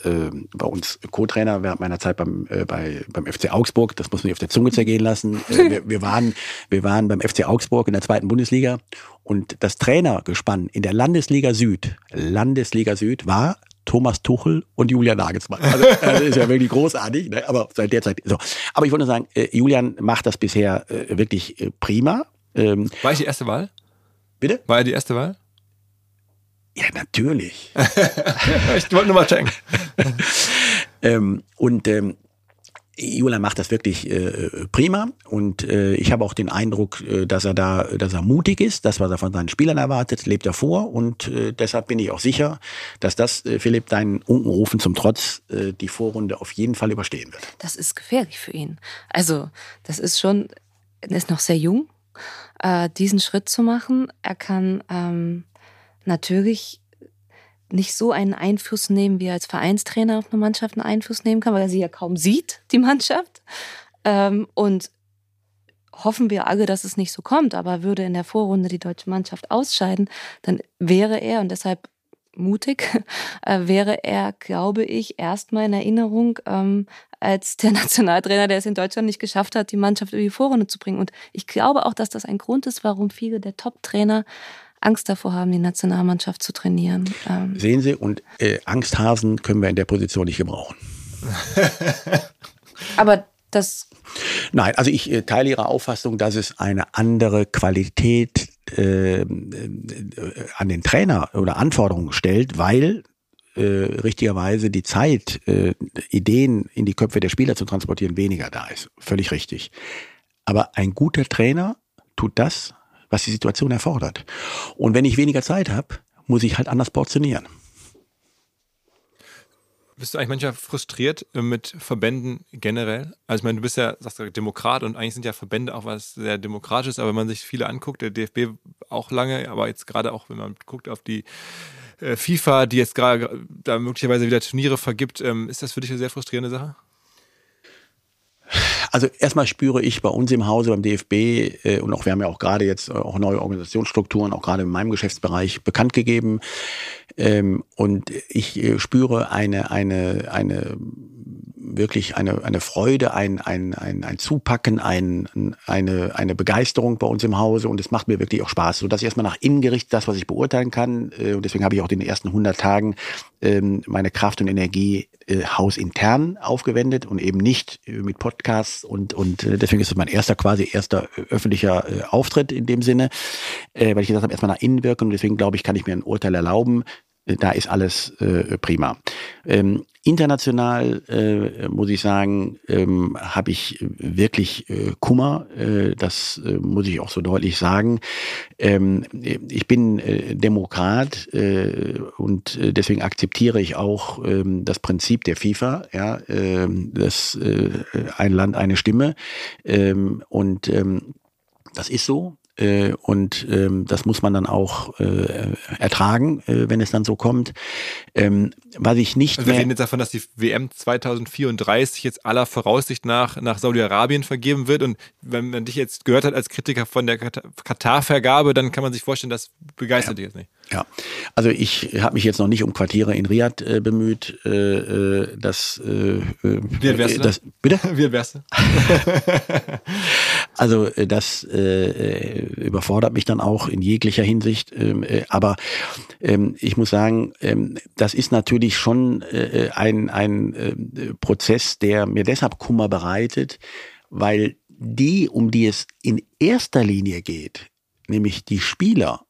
bei uns Co-Trainer während meiner Zeit beim, äh, bei, beim FC Augsburg. Das muss man sich auf der Zunge zergehen lassen. Äh, wir, wir, waren, wir waren beim FC Augsburg in der zweiten Bundesliga und das Trainergespann in der Landesliga Süd, Landesliga Süd war Thomas Tuchel und Julian Nagelsmann. Also, das ist ja wirklich großartig, ne? aber seit der Zeit so. Aber ich wollte sagen, äh, Julian macht das bisher äh, wirklich äh, prima. Ähm, war ich die erste Wahl? Bitte? War er die erste Wahl? Ja, natürlich. ich wollte nur mal checken. ähm, und ähm, Julian macht das wirklich äh, prima und äh, ich habe auch den Eindruck, äh, dass er da, dass er mutig ist, das was er von seinen Spielern erwartet, lebt er vor und äh, deshalb bin ich auch sicher, dass das äh, Philipp deinen Unkenrufen zum Trotz äh, die Vorrunde auf jeden Fall überstehen wird. Das ist gefährlich für ihn. Also das ist schon, er ist noch sehr jung, äh, diesen Schritt zu machen. Er kann ähm, natürlich nicht so einen Einfluss nehmen, wie er als Vereinstrainer auf eine Mannschaft einen Einfluss nehmen kann, weil er sie ja kaum sieht, die Mannschaft. Ähm, und hoffen wir alle, dass es nicht so kommt, aber würde in der Vorrunde die deutsche Mannschaft ausscheiden, dann wäre er, und deshalb mutig, äh, wäre er, glaube ich, erstmal in Erinnerung ähm, als der Nationaltrainer, der es in Deutschland nicht geschafft hat, die Mannschaft über die Vorrunde zu bringen. Und ich glaube auch, dass das ein Grund ist, warum viele der Top-Trainer Angst davor haben, die Nationalmannschaft zu trainieren. Ähm Sehen Sie, und äh, Angsthasen können wir in der Position nicht gebrauchen. Aber das. Nein, also ich äh, teile Ihre Auffassung, dass es eine andere Qualität äh, äh, an den Trainer oder Anforderungen stellt, weil äh, richtigerweise die Zeit, äh, Ideen in die Köpfe der Spieler zu transportieren, weniger da ist. Völlig richtig. Aber ein guter Trainer tut das, was die Situation erfordert. Und wenn ich weniger Zeit habe, muss ich halt anders portionieren. Bist du eigentlich manchmal frustriert mit Verbänden generell? Also ich meine, du bist ja, sagst du, Demokrat und eigentlich sind ja Verbände auch was sehr Demokratisches, aber wenn man sich viele anguckt, der DFB auch lange, aber jetzt gerade auch, wenn man guckt auf die äh, FIFA, die jetzt gerade da möglicherweise wieder Turniere vergibt. Ähm, ist das für dich eine sehr frustrierende Sache? Also erstmal spüre ich bei uns im Hause, beim DFB, äh, und auch wir haben ja auch gerade jetzt äh, auch neue Organisationsstrukturen, auch gerade in meinem Geschäftsbereich bekannt gegeben. Ähm, und ich äh, spüre eine, eine, eine wirklich eine, eine Freude, ein, ein, ein, ein Zupacken, ein, eine, eine Begeisterung bei uns im Hause. Und es macht mir wirklich auch Spaß, so dass ich erstmal nach innen gerichtet das, was ich beurteilen kann. Äh, und deswegen habe ich auch in den ersten 100 Tagen ähm, meine Kraft und Energie äh, hausintern aufgewendet und eben nicht äh, mit Podcasts und und deswegen ist es mein erster quasi erster öffentlicher Auftritt in dem Sinne, weil ich gesagt habe erstmal nach innen wirken. Und deswegen glaube ich kann ich mir ein Urteil erlauben. Da ist alles äh, prima. Ähm, international äh, muss ich sagen, ähm, habe ich wirklich äh, Kummer. Äh, das äh, muss ich auch so deutlich sagen. Ähm, ich bin äh, Demokrat und deswegen akzeptiere ich auch ähm, das Prinzip der FIFA. Ja, äh, das ein Land eine Stimme ähm, und ähm, das ist so. Äh, und ähm, das muss man dann auch äh, ertragen, äh, wenn es dann so kommt. Ähm, was ich nicht also wir reden jetzt davon, dass die WM 2034 jetzt aller Voraussicht nach nach Saudi-Arabien vergeben wird. Und wenn man dich jetzt gehört hat als Kritiker von der Katar-Vergabe, dann kann man sich vorstellen, das begeistert ja. dich jetzt nicht. Ja, also ich habe mich jetzt noch nicht um Quartiere in Riyadh äh, bemüht. Äh, äh das, äh, Wie wärst du? Das, bitte? Wie wärst du? also äh, das äh, überfordert mich dann auch in jeglicher Hinsicht. Ähm, äh, aber ähm, ich muss sagen, ähm, das ist natürlich schon äh, ein, ein äh, Prozess, der mir deshalb Kummer bereitet, weil die, um die es in erster Linie geht, nämlich die Spieler,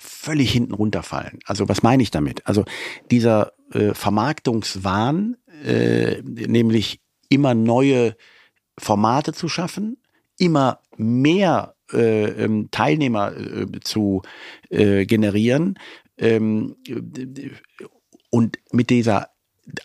völlig hinten runterfallen. Also was meine ich damit? Also dieser äh, Vermarktungswahn, äh, nämlich immer neue Formate zu schaffen, immer mehr äh, ähm, Teilnehmer äh, zu äh, generieren ähm, und mit dieser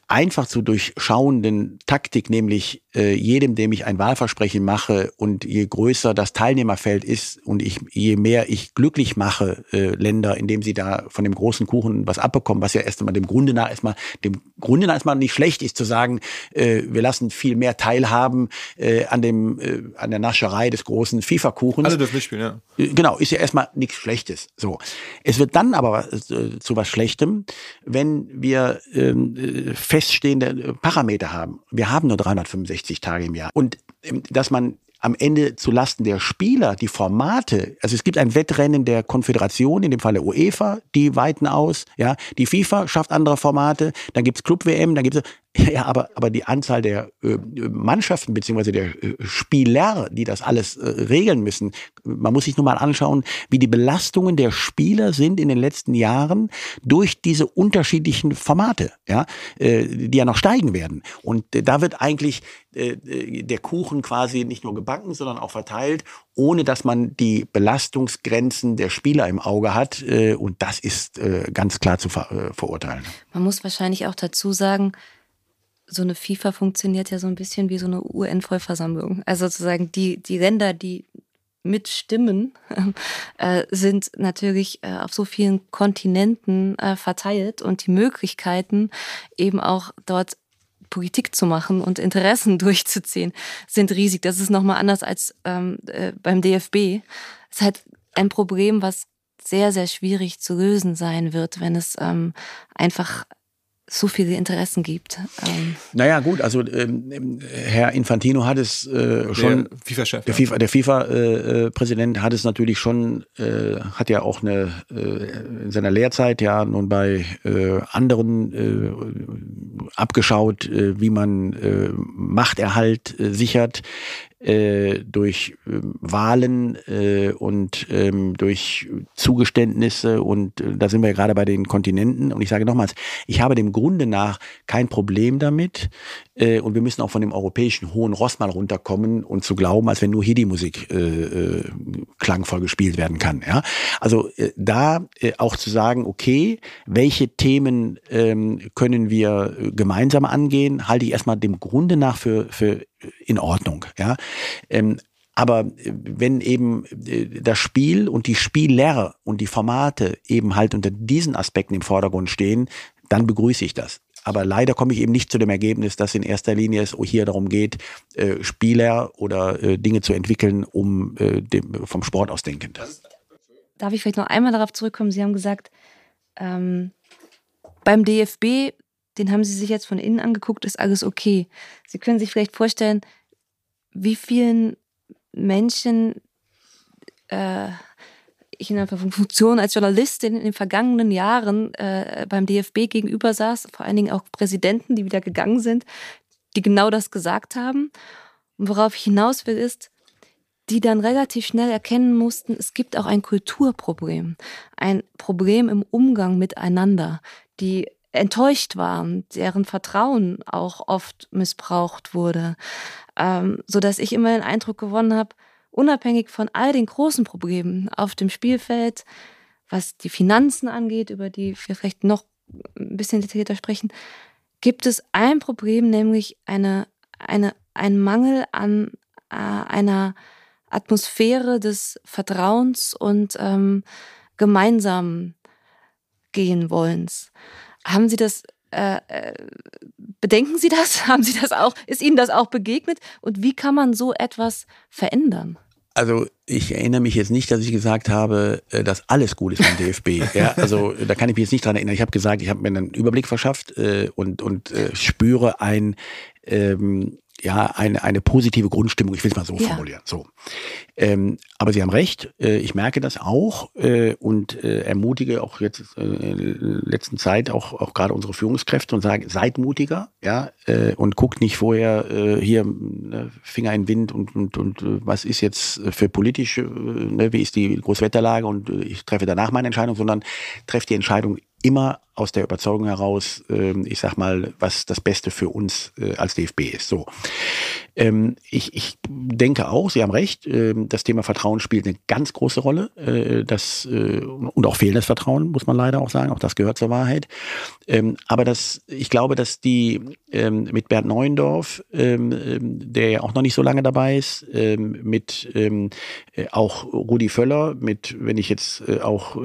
einfach zu durchschauenden Taktik, nämlich jedem, dem ich ein Wahlversprechen mache und je größer das Teilnehmerfeld ist und ich, je mehr ich glücklich mache, äh, Länder, indem sie da von dem großen Kuchen was abbekommen, was ja erst einmal dem Grunde nach erstmal, dem Grunde nach erstmal nicht schlecht ist, zu sagen, äh, wir lassen viel mehr teilhaben äh, an dem, äh, an der Nascherei des großen FIFA-Kuchens. Also das mitspielen, ja. Äh, genau, ist ja erstmal nichts Schlechtes. So. Es wird dann aber äh, zu was Schlechtem, wenn wir ähm, äh, feststehende äh, Parameter haben. Wir haben nur 365 Tage im Jahr. Und ähm, dass man am Ende zu Lasten der Spieler die Formate, also es gibt ein Wettrennen der Konföderation, in dem Fall der UEFA, die weiten aus, ja, die FIFA schafft andere Formate, dann gibt's Club-WM, dann gibt's ja, aber, aber die Anzahl der äh, Mannschaften beziehungsweise der äh, Spieler, die das alles äh, regeln müssen, man muss sich nur mal anschauen, wie die Belastungen der Spieler sind in den letzten Jahren durch diese unterschiedlichen Formate, ja, äh, die ja noch steigen werden. Und äh, da wird eigentlich äh, der Kuchen quasi nicht nur gebacken, sondern auch verteilt, ohne dass man die Belastungsgrenzen der Spieler im Auge hat. Und das ist ganz klar zu ver verurteilen. Man muss wahrscheinlich auch dazu sagen, so eine FIFA funktioniert ja so ein bisschen wie so eine UN-Vollversammlung. Also sozusagen die, die Länder, die mitstimmen, äh, sind natürlich äh, auf so vielen Kontinenten äh, verteilt und die Möglichkeiten eben auch dort Politik zu machen und Interessen durchzuziehen, sind riesig. Das ist nochmal anders als ähm, äh, beim DFB. Es ist halt ein Problem, was sehr, sehr schwierig zu lösen sein wird, wenn es ähm, einfach so viele Interessen gibt. Ähm. Naja, gut, also ähm, Herr Infantino hat es äh, schon, der FIFA-Chef, der FIFA, der FIFA-Präsident äh, hat es natürlich schon, äh, hat ja auch eine äh, in seiner Lehrzeit ja nun bei äh, anderen äh, abgeschaut, äh, wie man äh, Machterhalt äh, sichert äh, durch äh, Wahlen äh, und ähm, durch Zugeständnisse und äh, da sind wir gerade bei den Kontinenten und ich sage nochmals, ich habe dem Grunde nach kein Problem damit äh, und wir müssen auch von dem europäischen hohen Ross mal runterkommen und zu glauben, als wenn nur hier die Musik äh, äh, klangvoll gespielt werden kann. Ja? Also äh, da auch zu sagen, okay, welche Themen ähm, können wir gemeinsam angehen, halte ich erstmal dem Grunde nach für, für in Ordnung. Ja? Ähm, Aber äh, wenn eben äh, das Spiel und die Spieler und die Formate eben halt unter diesen Aspekten im Vordergrund stehen, dann begrüße ich das. Aber leider komme ich eben nicht zu dem Ergebnis, dass in erster Linie es hier darum geht, äh, Spieler oder Dinge zu entwickeln, um vom Sport aus denkend. Darf ich vielleicht noch einmal darauf zurückkommen? Sie haben gesagt, ähm, beim DFB, den haben Sie sich jetzt von innen angeguckt, ist alles okay. Sie können sich vielleicht vorstellen, wie vielen Menschen äh, ich in der Funktion als Journalistin in den vergangenen Jahren äh, beim DFB gegenüber saß, vor allen Dingen auch Präsidenten, die wieder gegangen sind, die genau das gesagt haben. Und worauf ich hinaus will, ist, die dann relativ schnell erkennen mussten, es gibt auch ein Kulturproblem, ein Problem im Umgang miteinander, die enttäuscht waren, deren Vertrauen auch oft missbraucht wurde, ähm, so dass ich immer den Eindruck gewonnen habe, unabhängig von all den großen Problemen auf dem Spielfeld, was die Finanzen angeht, über die wir vielleicht noch ein bisschen detaillierter sprechen, gibt es ein Problem, nämlich eine, eine, ein Mangel an äh, einer Atmosphäre des Vertrauens und ähm, gemeinsamen gehen wollens. Haben Sie das äh, äh, bedenken Sie das? Haben Sie das auch? Ist Ihnen das auch begegnet? Und wie kann man so etwas verändern? Also ich erinnere mich jetzt nicht, dass ich gesagt habe, äh, dass alles gut ist beim DFB. ja, also da kann ich mich jetzt nicht dran erinnern. Ich habe gesagt, ich habe mir einen Überblick verschafft äh, und und äh, spüre ein ähm, ja, eine, eine positive Grundstimmung, ich will es mal so ja. formulieren. So. Ähm, aber Sie haben recht, äh, ich merke das auch äh, und äh, ermutige auch jetzt äh, in letzten Zeit auch, auch gerade unsere Führungskräfte und sage, seid mutiger, ja, äh, und guckt nicht vorher äh, hier ne, Finger in den Wind und, und, und äh, was ist jetzt für politische, äh, ne, wie ist die Großwetterlage und äh, ich treffe danach meine Entscheidung, sondern treffe die Entscheidung immer aus der Überzeugung heraus, ähm, ich sag mal, was das Beste für uns äh, als DFB ist. So. Ähm, ich, ich denke auch, Sie haben recht, ähm, das Thema Vertrauen spielt eine ganz große Rolle. Äh, das, äh, und auch fehlendes Vertrauen, muss man leider auch sagen. Auch das gehört zur Wahrheit. aber das, ich glaube, dass die mit Bernd Neuendorf, der ja auch noch nicht so lange dabei ist, mit auch Rudi Völler, mit, wenn ich jetzt auch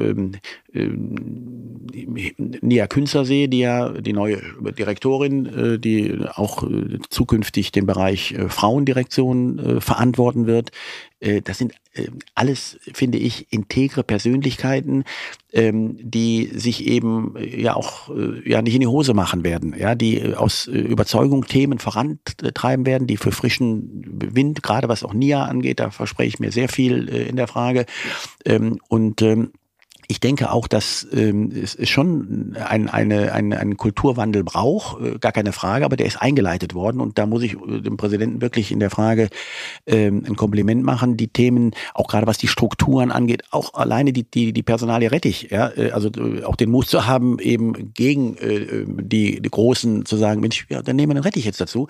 Nia Künzer sehe, die ja die neue Direktorin, äh, die auch äh, zukünftig den Bereich äh, Frauendirektion verantworten wird. Das sind alles, finde ich, integre Persönlichkeiten, ähm, die sich eben ja auch ja nicht in die Hose machen werden, ja, die aus Überzeugung Themen vorantreiben werden, die für frischen Wind, gerade was auch NIA angeht, da verspreche ich mir sehr viel in der Frage. Ähm, und ähm, ich denke auch, dass ähm, es schon ein, eine, ein, einen Kulturwandel braucht, äh, gar keine Frage, aber der ist eingeleitet worden und da muss ich äh, dem Präsidenten wirklich in der Frage ähm, ein Kompliment machen. Die Themen, auch gerade was die Strukturen angeht, auch alleine die, die, die Personalie Rettich, ja, äh, also äh, auch den Mut zu haben, eben gegen äh, die, die Großen zu sagen, Mensch, ja, dann nehmen wir den Rettich jetzt dazu,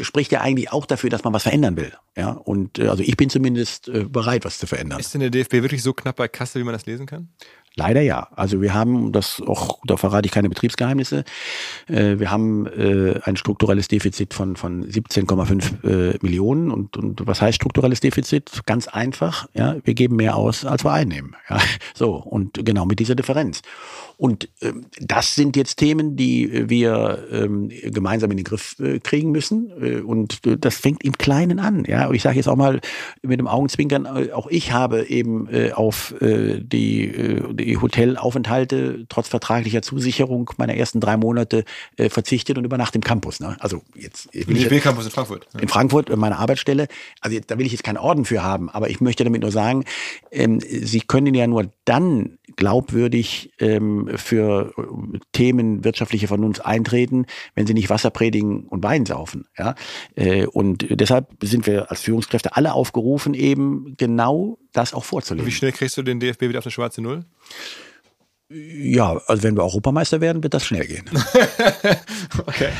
spricht ja eigentlich auch dafür, dass man was verändern will. Ja, und äh, also ich bin zumindest äh, bereit, was zu verändern. Ist denn der DFB wirklich so knapp bei Kasse, wie man das lesen kann? Leider ja. Also wir haben das auch, da verrate ich keine Betriebsgeheimnisse. Äh, wir haben äh, ein strukturelles Defizit von von 17,5 äh, Millionen und und was heißt strukturelles Defizit? Ganz einfach. Ja, wir geben mehr aus, als wir einnehmen. Ja, so und genau mit dieser Differenz. Und ähm, das sind jetzt Themen, die wir ähm, gemeinsam in den Griff kriegen müssen. Und das fängt im Kleinen an. Ja, ich sage jetzt auch mal mit dem Augenzwinkern, auch ich habe eben auf die, die Hotelaufenthalte trotz vertraglicher Zusicherung meiner ersten drei Monate äh, verzichtet und übernachte im Campus. Ne? Also jetzt will ich jetzt, Campus in Frankfurt. Ja. In Frankfurt, meine Arbeitsstelle. Also jetzt, da will ich jetzt keinen Orden für haben, aber ich möchte damit nur sagen, ähm, Sie können ja nur dann glaubwürdig ähm, für äh, Themen wirtschaftliche Vernunft eintreten, wenn sie nicht Wasser predigen und Wein saufen. Ja? Äh, und deshalb sind wir als Führungskräfte alle aufgerufen, eben genau das auch vorzulegen. Wie schnell kriegst du den DFB wieder auf eine schwarze Null? Ja, also wenn wir Europameister werden, wird das schnell gehen. okay.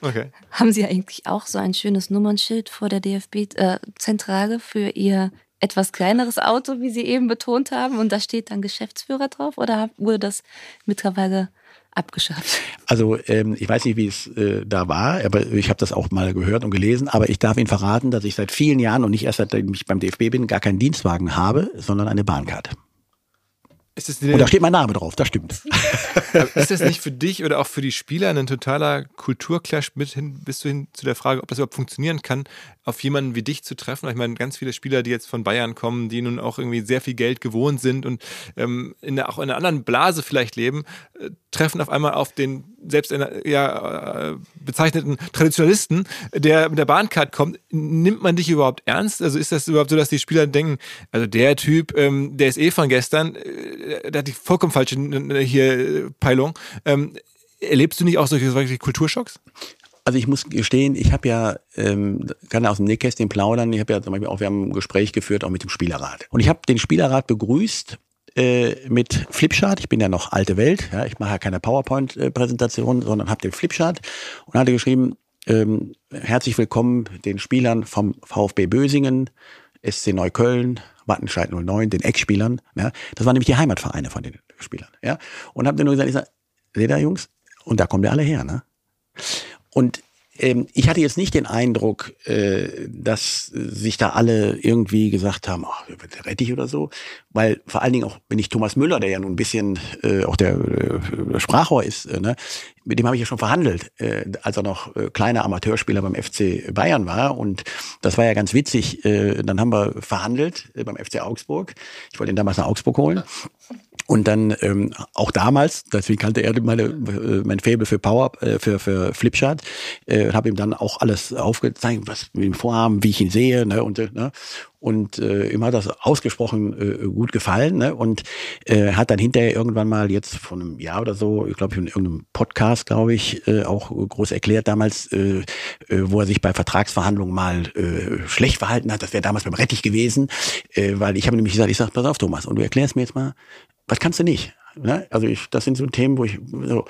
okay. Haben Sie eigentlich auch so ein schönes Nummernschild vor der DFB-Zentrale äh, für Ihr etwas kleineres Auto, wie Sie eben betont haben, und da steht dann Geschäftsführer drauf? Oder wurde das mittlerweile abgeschafft. Also ähm, ich weiß nicht, wie es äh, da war, aber ich habe das auch mal gehört und gelesen. Aber ich darf Ihnen verraten, dass ich seit vielen Jahren und nicht erst seitdem ich beim DFB bin, gar keinen Dienstwagen habe, sondern eine Bahncard. und da steht mein Name drauf, das stimmt. ist das nicht für dich oder auch für die Spieler ein totaler Kulturclash mit hin, bis hin zu der Frage, ob das überhaupt funktionieren kann, auf jemanden wie dich zu treffen? Ich meine, ganz viele Spieler, die jetzt von Bayern kommen, die nun auch irgendwie sehr viel Geld gewohnt sind und ähm, in der, auch in einer anderen Blase vielleicht leben, äh, treffen auf einmal auf den selbst in, ja, äh, bezeichneten Traditionalisten, der mit der Bahncard kommt. Nimmt man dich überhaupt ernst? Also ist das überhaupt so, dass die Spieler denken, also der Typ, ähm, der ist eh von gestern, äh, der hat die vollkommen falsche hier Peilung. Ähm, erlebst du nicht auch solche, solche Kulturschocks? Also ich muss gestehen, ich habe ja, ähm, kann aus dem Nähkästchen plaudern, ich habe ja zum Beispiel auch, wir haben ein Gespräch geführt, auch mit dem Spielerrat. Und ich habe den Spielerrat begrüßt äh, mit Flipchart. Ich bin ja noch alte Welt, ja, ich mache ja keine PowerPoint-Präsentation, sondern habe den Flipchart und hatte geschrieben, ähm, herzlich willkommen den Spielern vom VfB Bösingen, SC Neukölln, Wattenscheid 09, den Ex-Spielern. Ja. Das waren nämlich die Heimatvereine von den Spielern. Ja. Und habe dann nur gesagt, ich sag, seht ihr Jungs, und da kommen wir alle her. Ne? Und ähm, ich hatte jetzt nicht den Eindruck, äh, dass sich da alle irgendwie gesagt haben, oh, Rettich oder so, weil vor allen Dingen auch, wenn ich Thomas Müller, der ja nun ein bisschen äh, auch der äh, Sprachrohr ist, äh, ne, mit dem habe ich ja schon verhandelt, äh, als er noch äh, kleiner Amateurspieler beim FC Bayern war und das war ja ganz witzig. Äh, dann haben wir verhandelt äh, beim FC Augsburg. Ich wollte ihn damals nach Augsburg holen. Und dann ähm, auch damals, deswegen kannte er meine, äh, mein Fable für Power, äh, für, für Flipchart, äh, habe ihm dann auch alles aufgezeigt, was wir ihm vorhaben, wie ich ihn sehe, ne, und, äh, ne, und äh, ihm hat das ausgesprochen äh, gut gefallen ne? und äh, hat dann hinterher irgendwann mal jetzt von einem Jahr oder so, ich glaube in irgendeinem Podcast, glaube ich, äh, auch groß erklärt damals, äh, äh, wo er sich bei Vertragsverhandlungen mal äh, schlecht verhalten hat. Das wäre damals beim Rettich gewesen, äh, weil ich habe nämlich gesagt, ich sag, pass auf Thomas, und du erklärst mir jetzt mal, was kannst du nicht? Ne? Also ich, das sind so Themen, wo ich so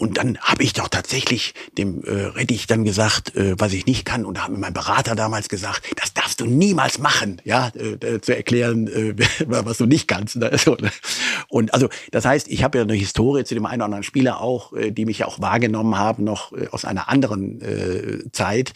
und dann habe ich doch tatsächlich dem äh, Rettich dann gesagt, äh, was ich nicht kann. Und da hat mir mein Berater damals gesagt, das darfst du niemals machen, ja, äh, zu erklären, äh, was du nicht kannst. Ne? So, ne? Und also das heißt, ich habe ja eine Historie zu dem einen oder anderen Spieler auch, äh, die mich ja auch wahrgenommen haben, noch äh, aus einer anderen äh, Zeit.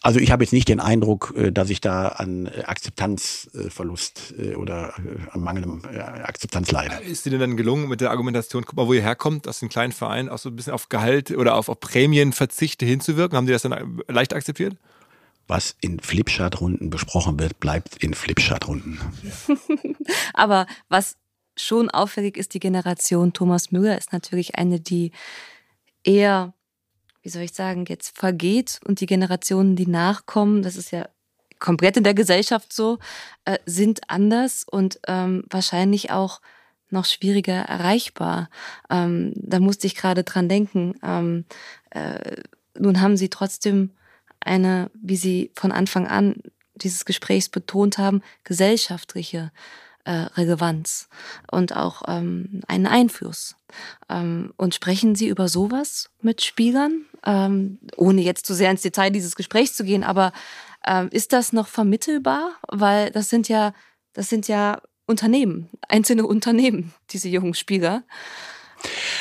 Also ich habe jetzt nicht den Eindruck, äh, dass ich da an äh, Akzeptanzverlust äh, oder äh, an mangelndem äh, Akzeptanz leide. Ist dir denn dann gelungen mit der Argumentation, guck mal, wo ihr herkommt, aus einem kleinen Verein, auch so ein bisschen bisschen auf Gehalt oder auf, auf Prämienverzichte hinzuwirken? Haben die das dann leicht akzeptiert? Was in Flipchart-Runden besprochen wird, bleibt in Flipchart-Runden. Aber was schon auffällig ist, die Generation Thomas Müller ist natürlich eine, die eher, wie soll ich sagen, jetzt vergeht und die Generationen, die nachkommen, das ist ja komplett in der Gesellschaft so, äh, sind anders und ähm, wahrscheinlich auch noch schwieriger erreichbar. Ähm, da musste ich gerade dran denken. Ähm, äh, nun haben Sie trotzdem eine, wie Sie von Anfang an dieses Gesprächs betont haben, gesellschaftliche äh, Relevanz und auch ähm, einen Einfluss. Ähm, und sprechen Sie über sowas mit Spielern, ähm, ohne jetzt zu sehr ins Detail dieses Gesprächs zu gehen, aber ähm, ist das noch vermittelbar? Weil das sind ja, das sind ja Unternehmen, einzelne Unternehmen, diese jungen Spieler.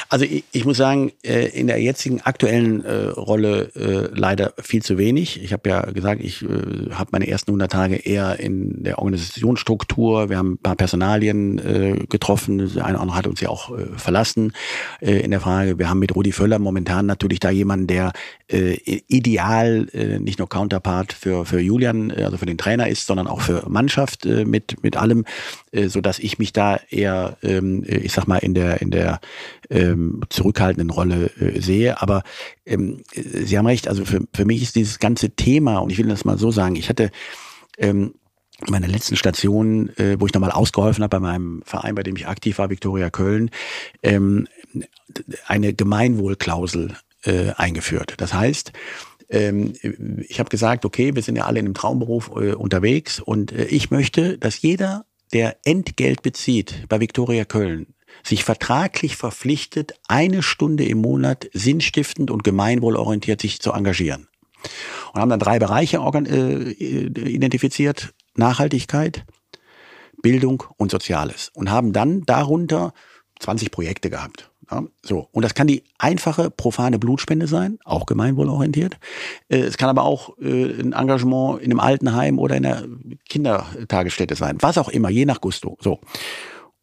Also ich, ich muss sagen, äh, in der jetzigen aktuellen äh, Rolle äh, leider viel zu wenig. Ich habe ja gesagt, ich äh, habe meine ersten 100 Tage eher in der Organisationsstruktur. Wir haben ein paar Personalien äh, getroffen. Der eine oder andere hat uns ja auch äh, verlassen äh, in der Frage. Wir haben mit Rudi Völler momentan natürlich da jemanden, der äh, ideal äh, nicht nur Counterpart für, für Julian, äh, also für den Trainer ist, sondern auch für Mannschaft äh, mit, mit allem, äh, so ich mich da eher, ähm, ich sag mal, in der, in der ähm, zurückhaltenden Rolle äh, sehe. Aber ähm, Sie haben recht, also für, für mich ist dieses ganze Thema, und ich will das mal so sagen, ich hatte ähm, meine letzten Station, äh, wo ich nochmal ausgeholfen habe bei meinem Verein, bei dem ich aktiv war, Viktoria Köln, ähm, eine Gemeinwohlklausel äh, eingeführt. Das heißt, ähm, ich habe gesagt, okay, wir sind ja alle in einem Traumberuf äh, unterwegs und äh, ich möchte, dass jeder, der Entgelt bezieht bei Viktoria Köln, sich vertraglich verpflichtet, eine Stunde im Monat sinnstiftend und gemeinwohlorientiert sich zu engagieren. Und haben dann drei Bereiche äh, identifiziert. Nachhaltigkeit, Bildung und Soziales. Und haben dann darunter 20 Projekte gehabt. Ja, so. Und das kann die einfache, profane Blutspende sein, auch gemeinwohlorientiert. Äh, es kann aber auch äh, ein Engagement in einem Altenheim oder in einer Kindertagesstätte sein. Was auch immer, je nach Gusto. So.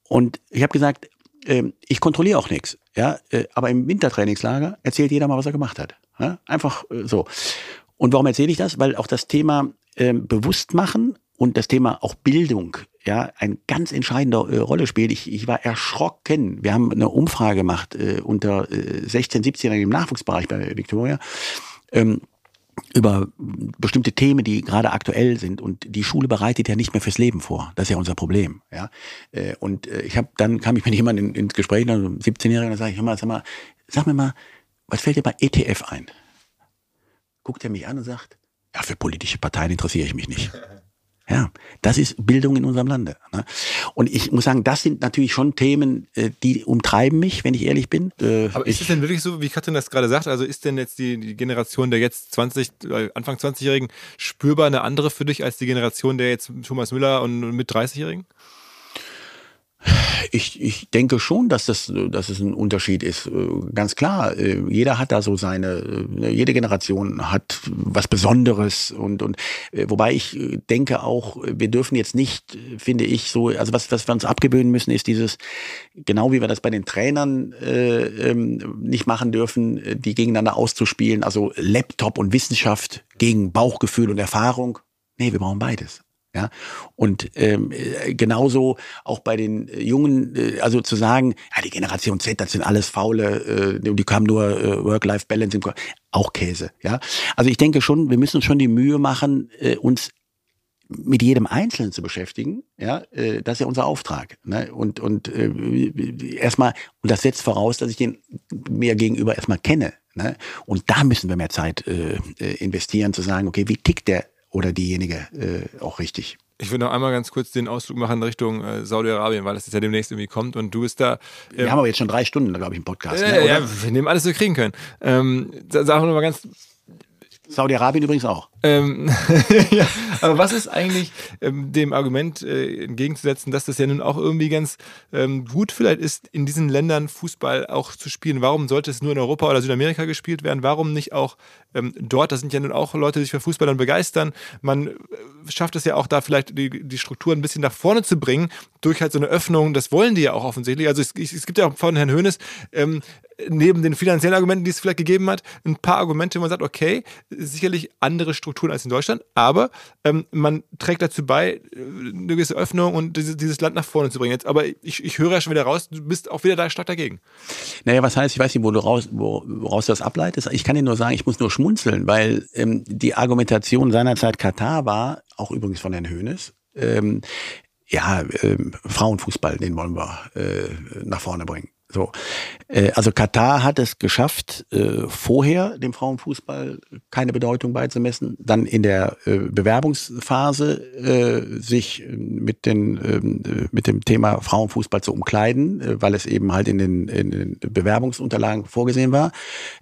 Und ich habe gesagt, äh, ich kontrolliere auch nichts. Ja, äh, aber im Wintertrainingslager erzählt jeder mal, was er gemacht hat. Ja? Einfach äh, so. Und warum erzähle ich das? Weil auch das Thema äh, Bewusstmachen und das Thema auch Bildung ja eine ganz entscheidende äh, Rolle spielt. Ich, ich war erschrocken. Wir haben eine Umfrage gemacht äh, unter äh, 16, 17-Jährigen im Nachwuchsbereich bei Victoria. Ähm, über bestimmte Themen, die gerade aktuell sind. Und die Schule bereitet ja nicht mehr fürs Leben vor. Das ist ja unser Problem. Ja? Äh, und äh, ich habe dann kam ich mit jemandem ins Gespräch, einem 17-Jährigen, und sage ich, mal, sag mal, sag mir mal, was fällt dir bei ETF ein? Guckt er mich an und sagt, ja, für politische Parteien interessiere ich mich nicht. Ja, das ist Bildung in unserem Lande. Ne? Und ich muss sagen, das sind natürlich schon Themen, äh, die umtreiben mich, wenn ich ehrlich bin. Äh, Aber ist es denn wirklich so, wie Katrin das gerade sagt? Also ist denn jetzt die, die Generation der jetzt 20, äh, Anfang 20-Jährigen spürbar eine andere für dich als die Generation der jetzt Thomas Müller und mit 30-Jährigen? Ich, ich denke schon, dass das, dass es ein Unterschied ist. Äh, ganz klar, äh, jeder hat da so seine, äh, jede Generation hat was Besonderes und, und wobei ich denke auch, wir dürfen jetzt nicht, finde ich, so, also was, was wir uns abgewöhnen müssen, ist dieses, genau wie wir das bei den Trainern äh, ähm, nicht machen dürfen, die gegeneinander auszuspielen, also Laptop und Wissenschaft gegen Bauchgefühl und Erfahrung. Nee, wir brauchen beides. Ja, und ähm, genauso auch bei den Jungen, äh, also zu sagen, ja, die Generation Z, das sind alles Faule, äh, die haben nur äh, Work-Life-Balance, auch Käse. Ja, also ich denke schon, wir müssen uns schon die Mühe machen, äh, uns mit jedem Einzelnen zu beschäftigen, ja, äh, das ist ja unser Auftrag. Ne? Und und äh, erstmal und das setzt voraus, dass ich den mir gegenüber erstmal kenne. Ne? Und da müssen wir mehr Zeit äh, äh investieren, zu sagen, okay, wie tickt der oder diejenige äh, auch richtig. Ich würde noch einmal ganz kurz den Ausflug machen Richtung äh, Saudi-Arabien, weil das jetzt ja demnächst irgendwie kommt und du bist da. Äh, wir haben aber jetzt schon drei Stunden, glaube ich, im Podcast. Äh, ne, ja, wir nehmen alles, was wir kriegen können. Ähm, sagen wir mal ganz Saudi-Arabien übrigens auch. Ähm, ja, aber was ist eigentlich ähm, dem Argument äh, entgegenzusetzen, dass das ja nun auch irgendwie ganz ähm, gut vielleicht ist, in diesen Ländern Fußball auch zu spielen? Warum sollte es nur in Europa oder Südamerika gespielt werden? Warum nicht auch ähm, dort? Das sind ja nun auch Leute, die sich für Fußball dann begeistern. Man äh, schafft es ja auch da vielleicht die, die Strukturen ein bisschen nach vorne zu bringen durch halt so eine Öffnung. Das wollen die ja auch offensichtlich. Also es, es gibt ja auch von Herrn Höhnes ähm, neben den finanziellen Argumenten, die es vielleicht gegeben hat, ein paar Argumente, wo man sagt, okay, sicherlich andere Strukturen als in Deutschland, aber ähm, man trägt dazu bei, äh, eine gewisse Öffnung und dieses, dieses Land nach vorne zu bringen. Jetzt, aber ich, ich höre ja schon wieder raus, du bist auch wieder da stark dagegen. Naja, was heißt, ich weiß nicht, wo du raus, woraus du das ableitest. Ich kann dir nur sagen, ich muss nur schmunzeln, weil ähm, die Argumentation seinerzeit Katar war, auch übrigens von Herrn Höhnes, ähm, ja, ähm, Frauenfußball, den wollen wir äh, nach vorne bringen. So, äh, also Katar hat es geschafft, äh, vorher dem Frauenfußball keine Bedeutung beizumessen, dann in der äh, Bewerbungsphase äh, sich mit den äh, mit dem Thema Frauenfußball zu umkleiden, äh, weil es eben halt in den, in den Bewerbungsunterlagen vorgesehen war.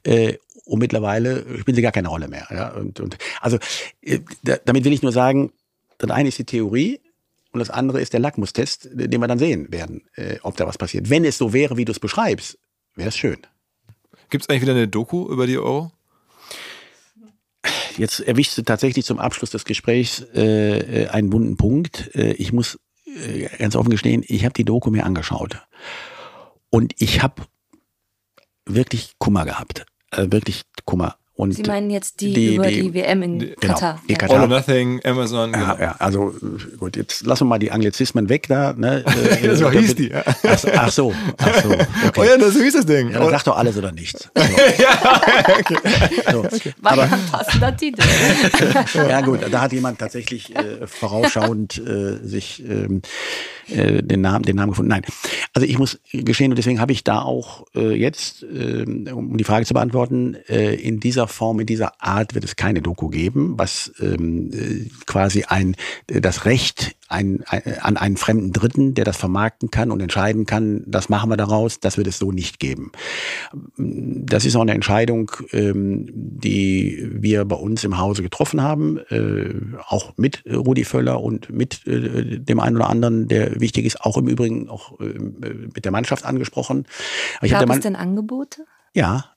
Äh, und mittlerweile spielen sie gar keine Rolle mehr. Ja? Und, und also äh, damit will ich nur sagen, das eine ist die Theorie, und das andere ist der Lackmustest, den wir dann sehen werden, äh, ob da was passiert. Wenn es so wäre, wie du es beschreibst, wäre es schön. Gibt es eigentlich wieder eine Doku über die Euro? Jetzt erwischst du tatsächlich zum Abschluss des Gesprächs äh, äh einen bunten Punkt. Ich muss äh, ganz offen gestehen, ich habe die Doku mir angeschaut. Und ich habe wirklich Kummer gehabt. Äh, wirklich Kummer. Und Sie meinen jetzt die, die über die, die, WM in genau, Katar. Die Katar. All or Nothing, Amazon. Genau. Ja, ja, also gut, jetzt lassen wir mal die Anglizismen weg da. Ne? Äh, so hieß die. Ja. Ach, ach, so, ach so. Okay. Oh ja, das hieß das Ding. Ja, dann sag doch alles oder nichts. So. ja, okay. So. okay. Aber, passender Titel. ja gut, da hat jemand tatsächlich äh, vorausschauend äh, sich ähm, äh, den, Namen, den Namen gefunden. Nein, also ich muss gestehen und deswegen habe ich da auch äh, jetzt, äh, um die Frage zu beantworten, äh, in dieser Form, in dieser Art wird es keine Doku geben, was ähm, äh, quasi ein das Recht ein, ein, an einen fremden Dritten, der das vermarkten kann und entscheiden kann, das machen wir daraus, das wird es so nicht geben. Das ist auch eine Entscheidung, ähm, die wir bei uns im Hause getroffen haben, äh, auch mit Rudi Völler und mit äh, dem einen oder anderen, der wichtig ist, auch im Übrigen auch äh, mit der Mannschaft angesprochen. Aber Gab es denn Angebote? Ja,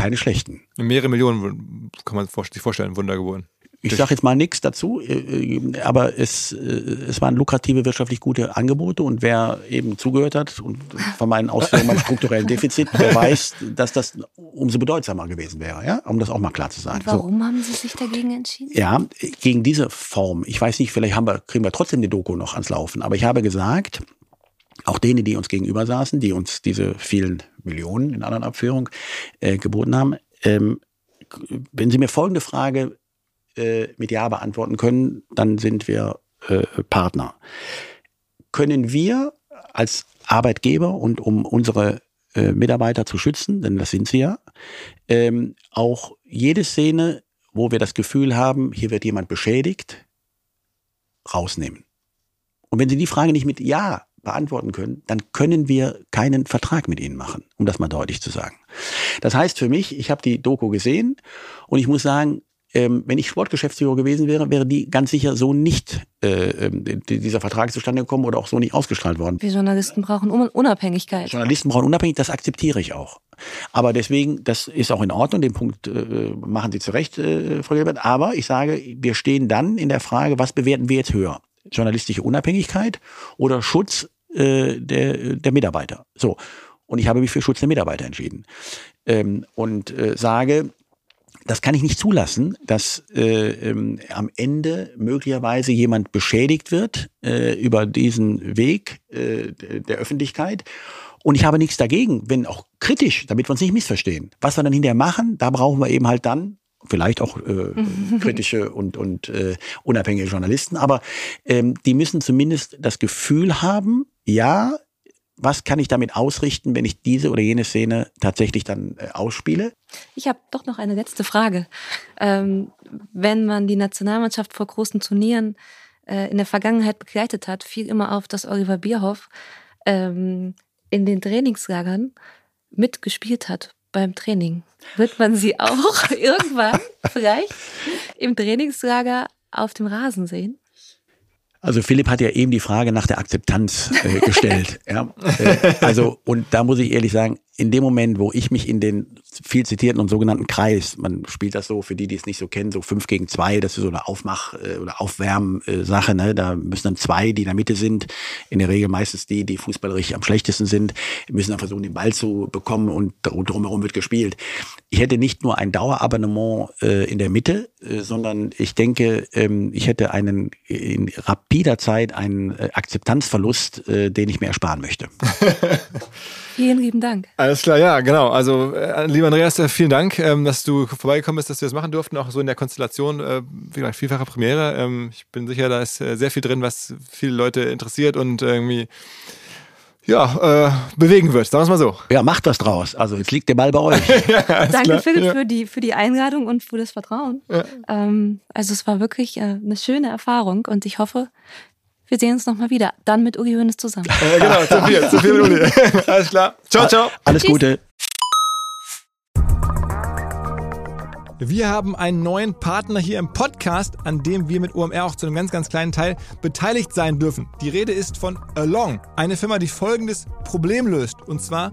keine schlechten. Mehrere Millionen kann man sich vorstellen, Wunder geboren. Ich sage jetzt mal nichts dazu, äh, aber es, äh, es waren lukrative, wirtschaftlich gute Angebote und wer eben zugehört hat und von meinen Ausführungen beim strukturellen Defizit, der weiß, dass das umso bedeutsamer gewesen wäre, ja, um das auch mal klar zu sagen. Und warum so. haben Sie sich dagegen entschieden? Ja, gegen diese Form. Ich weiß nicht, vielleicht haben wir, kriegen wir trotzdem die Doku noch ans Laufen, aber ich habe gesagt, auch denen, die uns gegenüber saßen, die uns diese vielen Millionen in anderen Abführung äh, geboten haben, ähm, wenn Sie mir folgende Frage äh, mit Ja beantworten können, dann sind wir äh, Partner. Können wir als Arbeitgeber und um unsere äh, Mitarbeiter zu schützen, denn das sind sie ja, ähm, auch jede Szene, wo wir das Gefühl haben, hier wird jemand beschädigt, rausnehmen. Und wenn Sie die Frage nicht mit Ja beantworten können, dann können wir keinen Vertrag mit Ihnen machen, um das mal deutlich zu sagen. Das heißt für mich, ich habe die Doku gesehen und ich muss sagen, ähm, wenn ich Sportgeschäftsführer gewesen wäre, wäre die ganz sicher so nicht äh, ähm, dieser Vertrag zustande gekommen oder auch so nicht ausgestrahlt worden. Wir Journalisten brauchen Unabhängigkeit. Journalisten brauchen Unabhängigkeit, das akzeptiere ich auch. Aber deswegen, das ist auch in Ordnung, den Punkt äh, machen Sie zu Recht, äh, Frau Gilbert. Aber ich sage, wir stehen dann in der Frage, was bewerten wir jetzt höher? Journalistische Unabhängigkeit oder Schutz äh, der, der Mitarbeiter? So. Und ich habe mich für Schutz der Mitarbeiter entschieden. Ähm, und äh, sage, das kann ich nicht zulassen, dass äh, ähm, am Ende möglicherweise jemand beschädigt wird äh, über diesen Weg äh, der Öffentlichkeit. Und ich habe nichts dagegen, wenn auch kritisch, damit wir uns nicht missverstehen. Was wir dann hinterher machen, da brauchen wir eben halt dann vielleicht auch äh, kritische und, und äh, unabhängige Journalisten, aber ähm, die müssen zumindest das Gefühl haben, ja, was kann ich damit ausrichten, wenn ich diese oder jene Szene tatsächlich dann äh, ausspiele? Ich habe doch noch eine letzte Frage. Ähm, wenn man die Nationalmannschaft vor großen Turnieren äh, in der Vergangenheit begleitet hat, fiel immer auf, dass Oliver Bierhoff ähm, in den Trainingslagern mitgespielt hat beim Training. Wird man sie auch irgendwann vielleicht im Trainingslager auf dem Rasen sehen? Also Philipp hat ja eben die Frage nach der Akzeptanz äh, gestellt. ja. Äh, also und da muss ich ehrlich sagen, in dem Moment, wo ich mich in den viel zitierten und sogenannten Kreis, man spielt das so, für die, die es nicht so kennen, so fünf gegen zwei, das ist so eine Aufmach- äh, oder Aufwärm-Sache, ne? da müssen dann zwei, die in der Mitte sind, in der Regel meistens die, die fußballerisch am schlechtesten sind, müssen dann versuchen, den Ball zu bekommen und drumherum wird gespielt. Ich hätte nicht nur ein Dauerabonnement äh, in der Mitte, äh, sondern ich denke, ähm, ich hätte einen in rapider Zeit einen äh, Akzeptanzverlust, äh, den ich mir ersparen möchte. Vielen lieben Dank. Alles klar, ja, genau. Also, äh, lieber Andreas, äh, vielen Dank, ähm, dass du vorbeigekommen bist, dass wir das machen durften, auch so in der Konstellation, äh, wie gesagt, vielfache Premiere. Ähm, ich bin sicher, da ist äh, sehr viel drin, was viele Leute interessiert und irgendwie ja, äh, bewegen wird, sagen wir es mal so. Ja, macht das draus. Also jetzt liegt der Ball bei euch. ja, Danke klar. Philipp ja. für, die, für die Einladung und für das Vertrauen. Ja. Ähm, also es war wirklich äh, eine schöne Erfahrung und ich hoffe, wir sehen uns nochmal wieder. Dann mit Uli Hoeneß zusammen. Ja, genau, zu viel, zu viel mit Uli. Alles klar. Ciao, ciao. Alles Gute. Wir haben einen neuen Partner hier im Podcast, an dem wir mit OMR auch zu einem ganz, ganz kleinen Teil beteiligt sein dürfen. Die Rede ist von Along, eine Firma, die folgendes Problem löst. Und zwar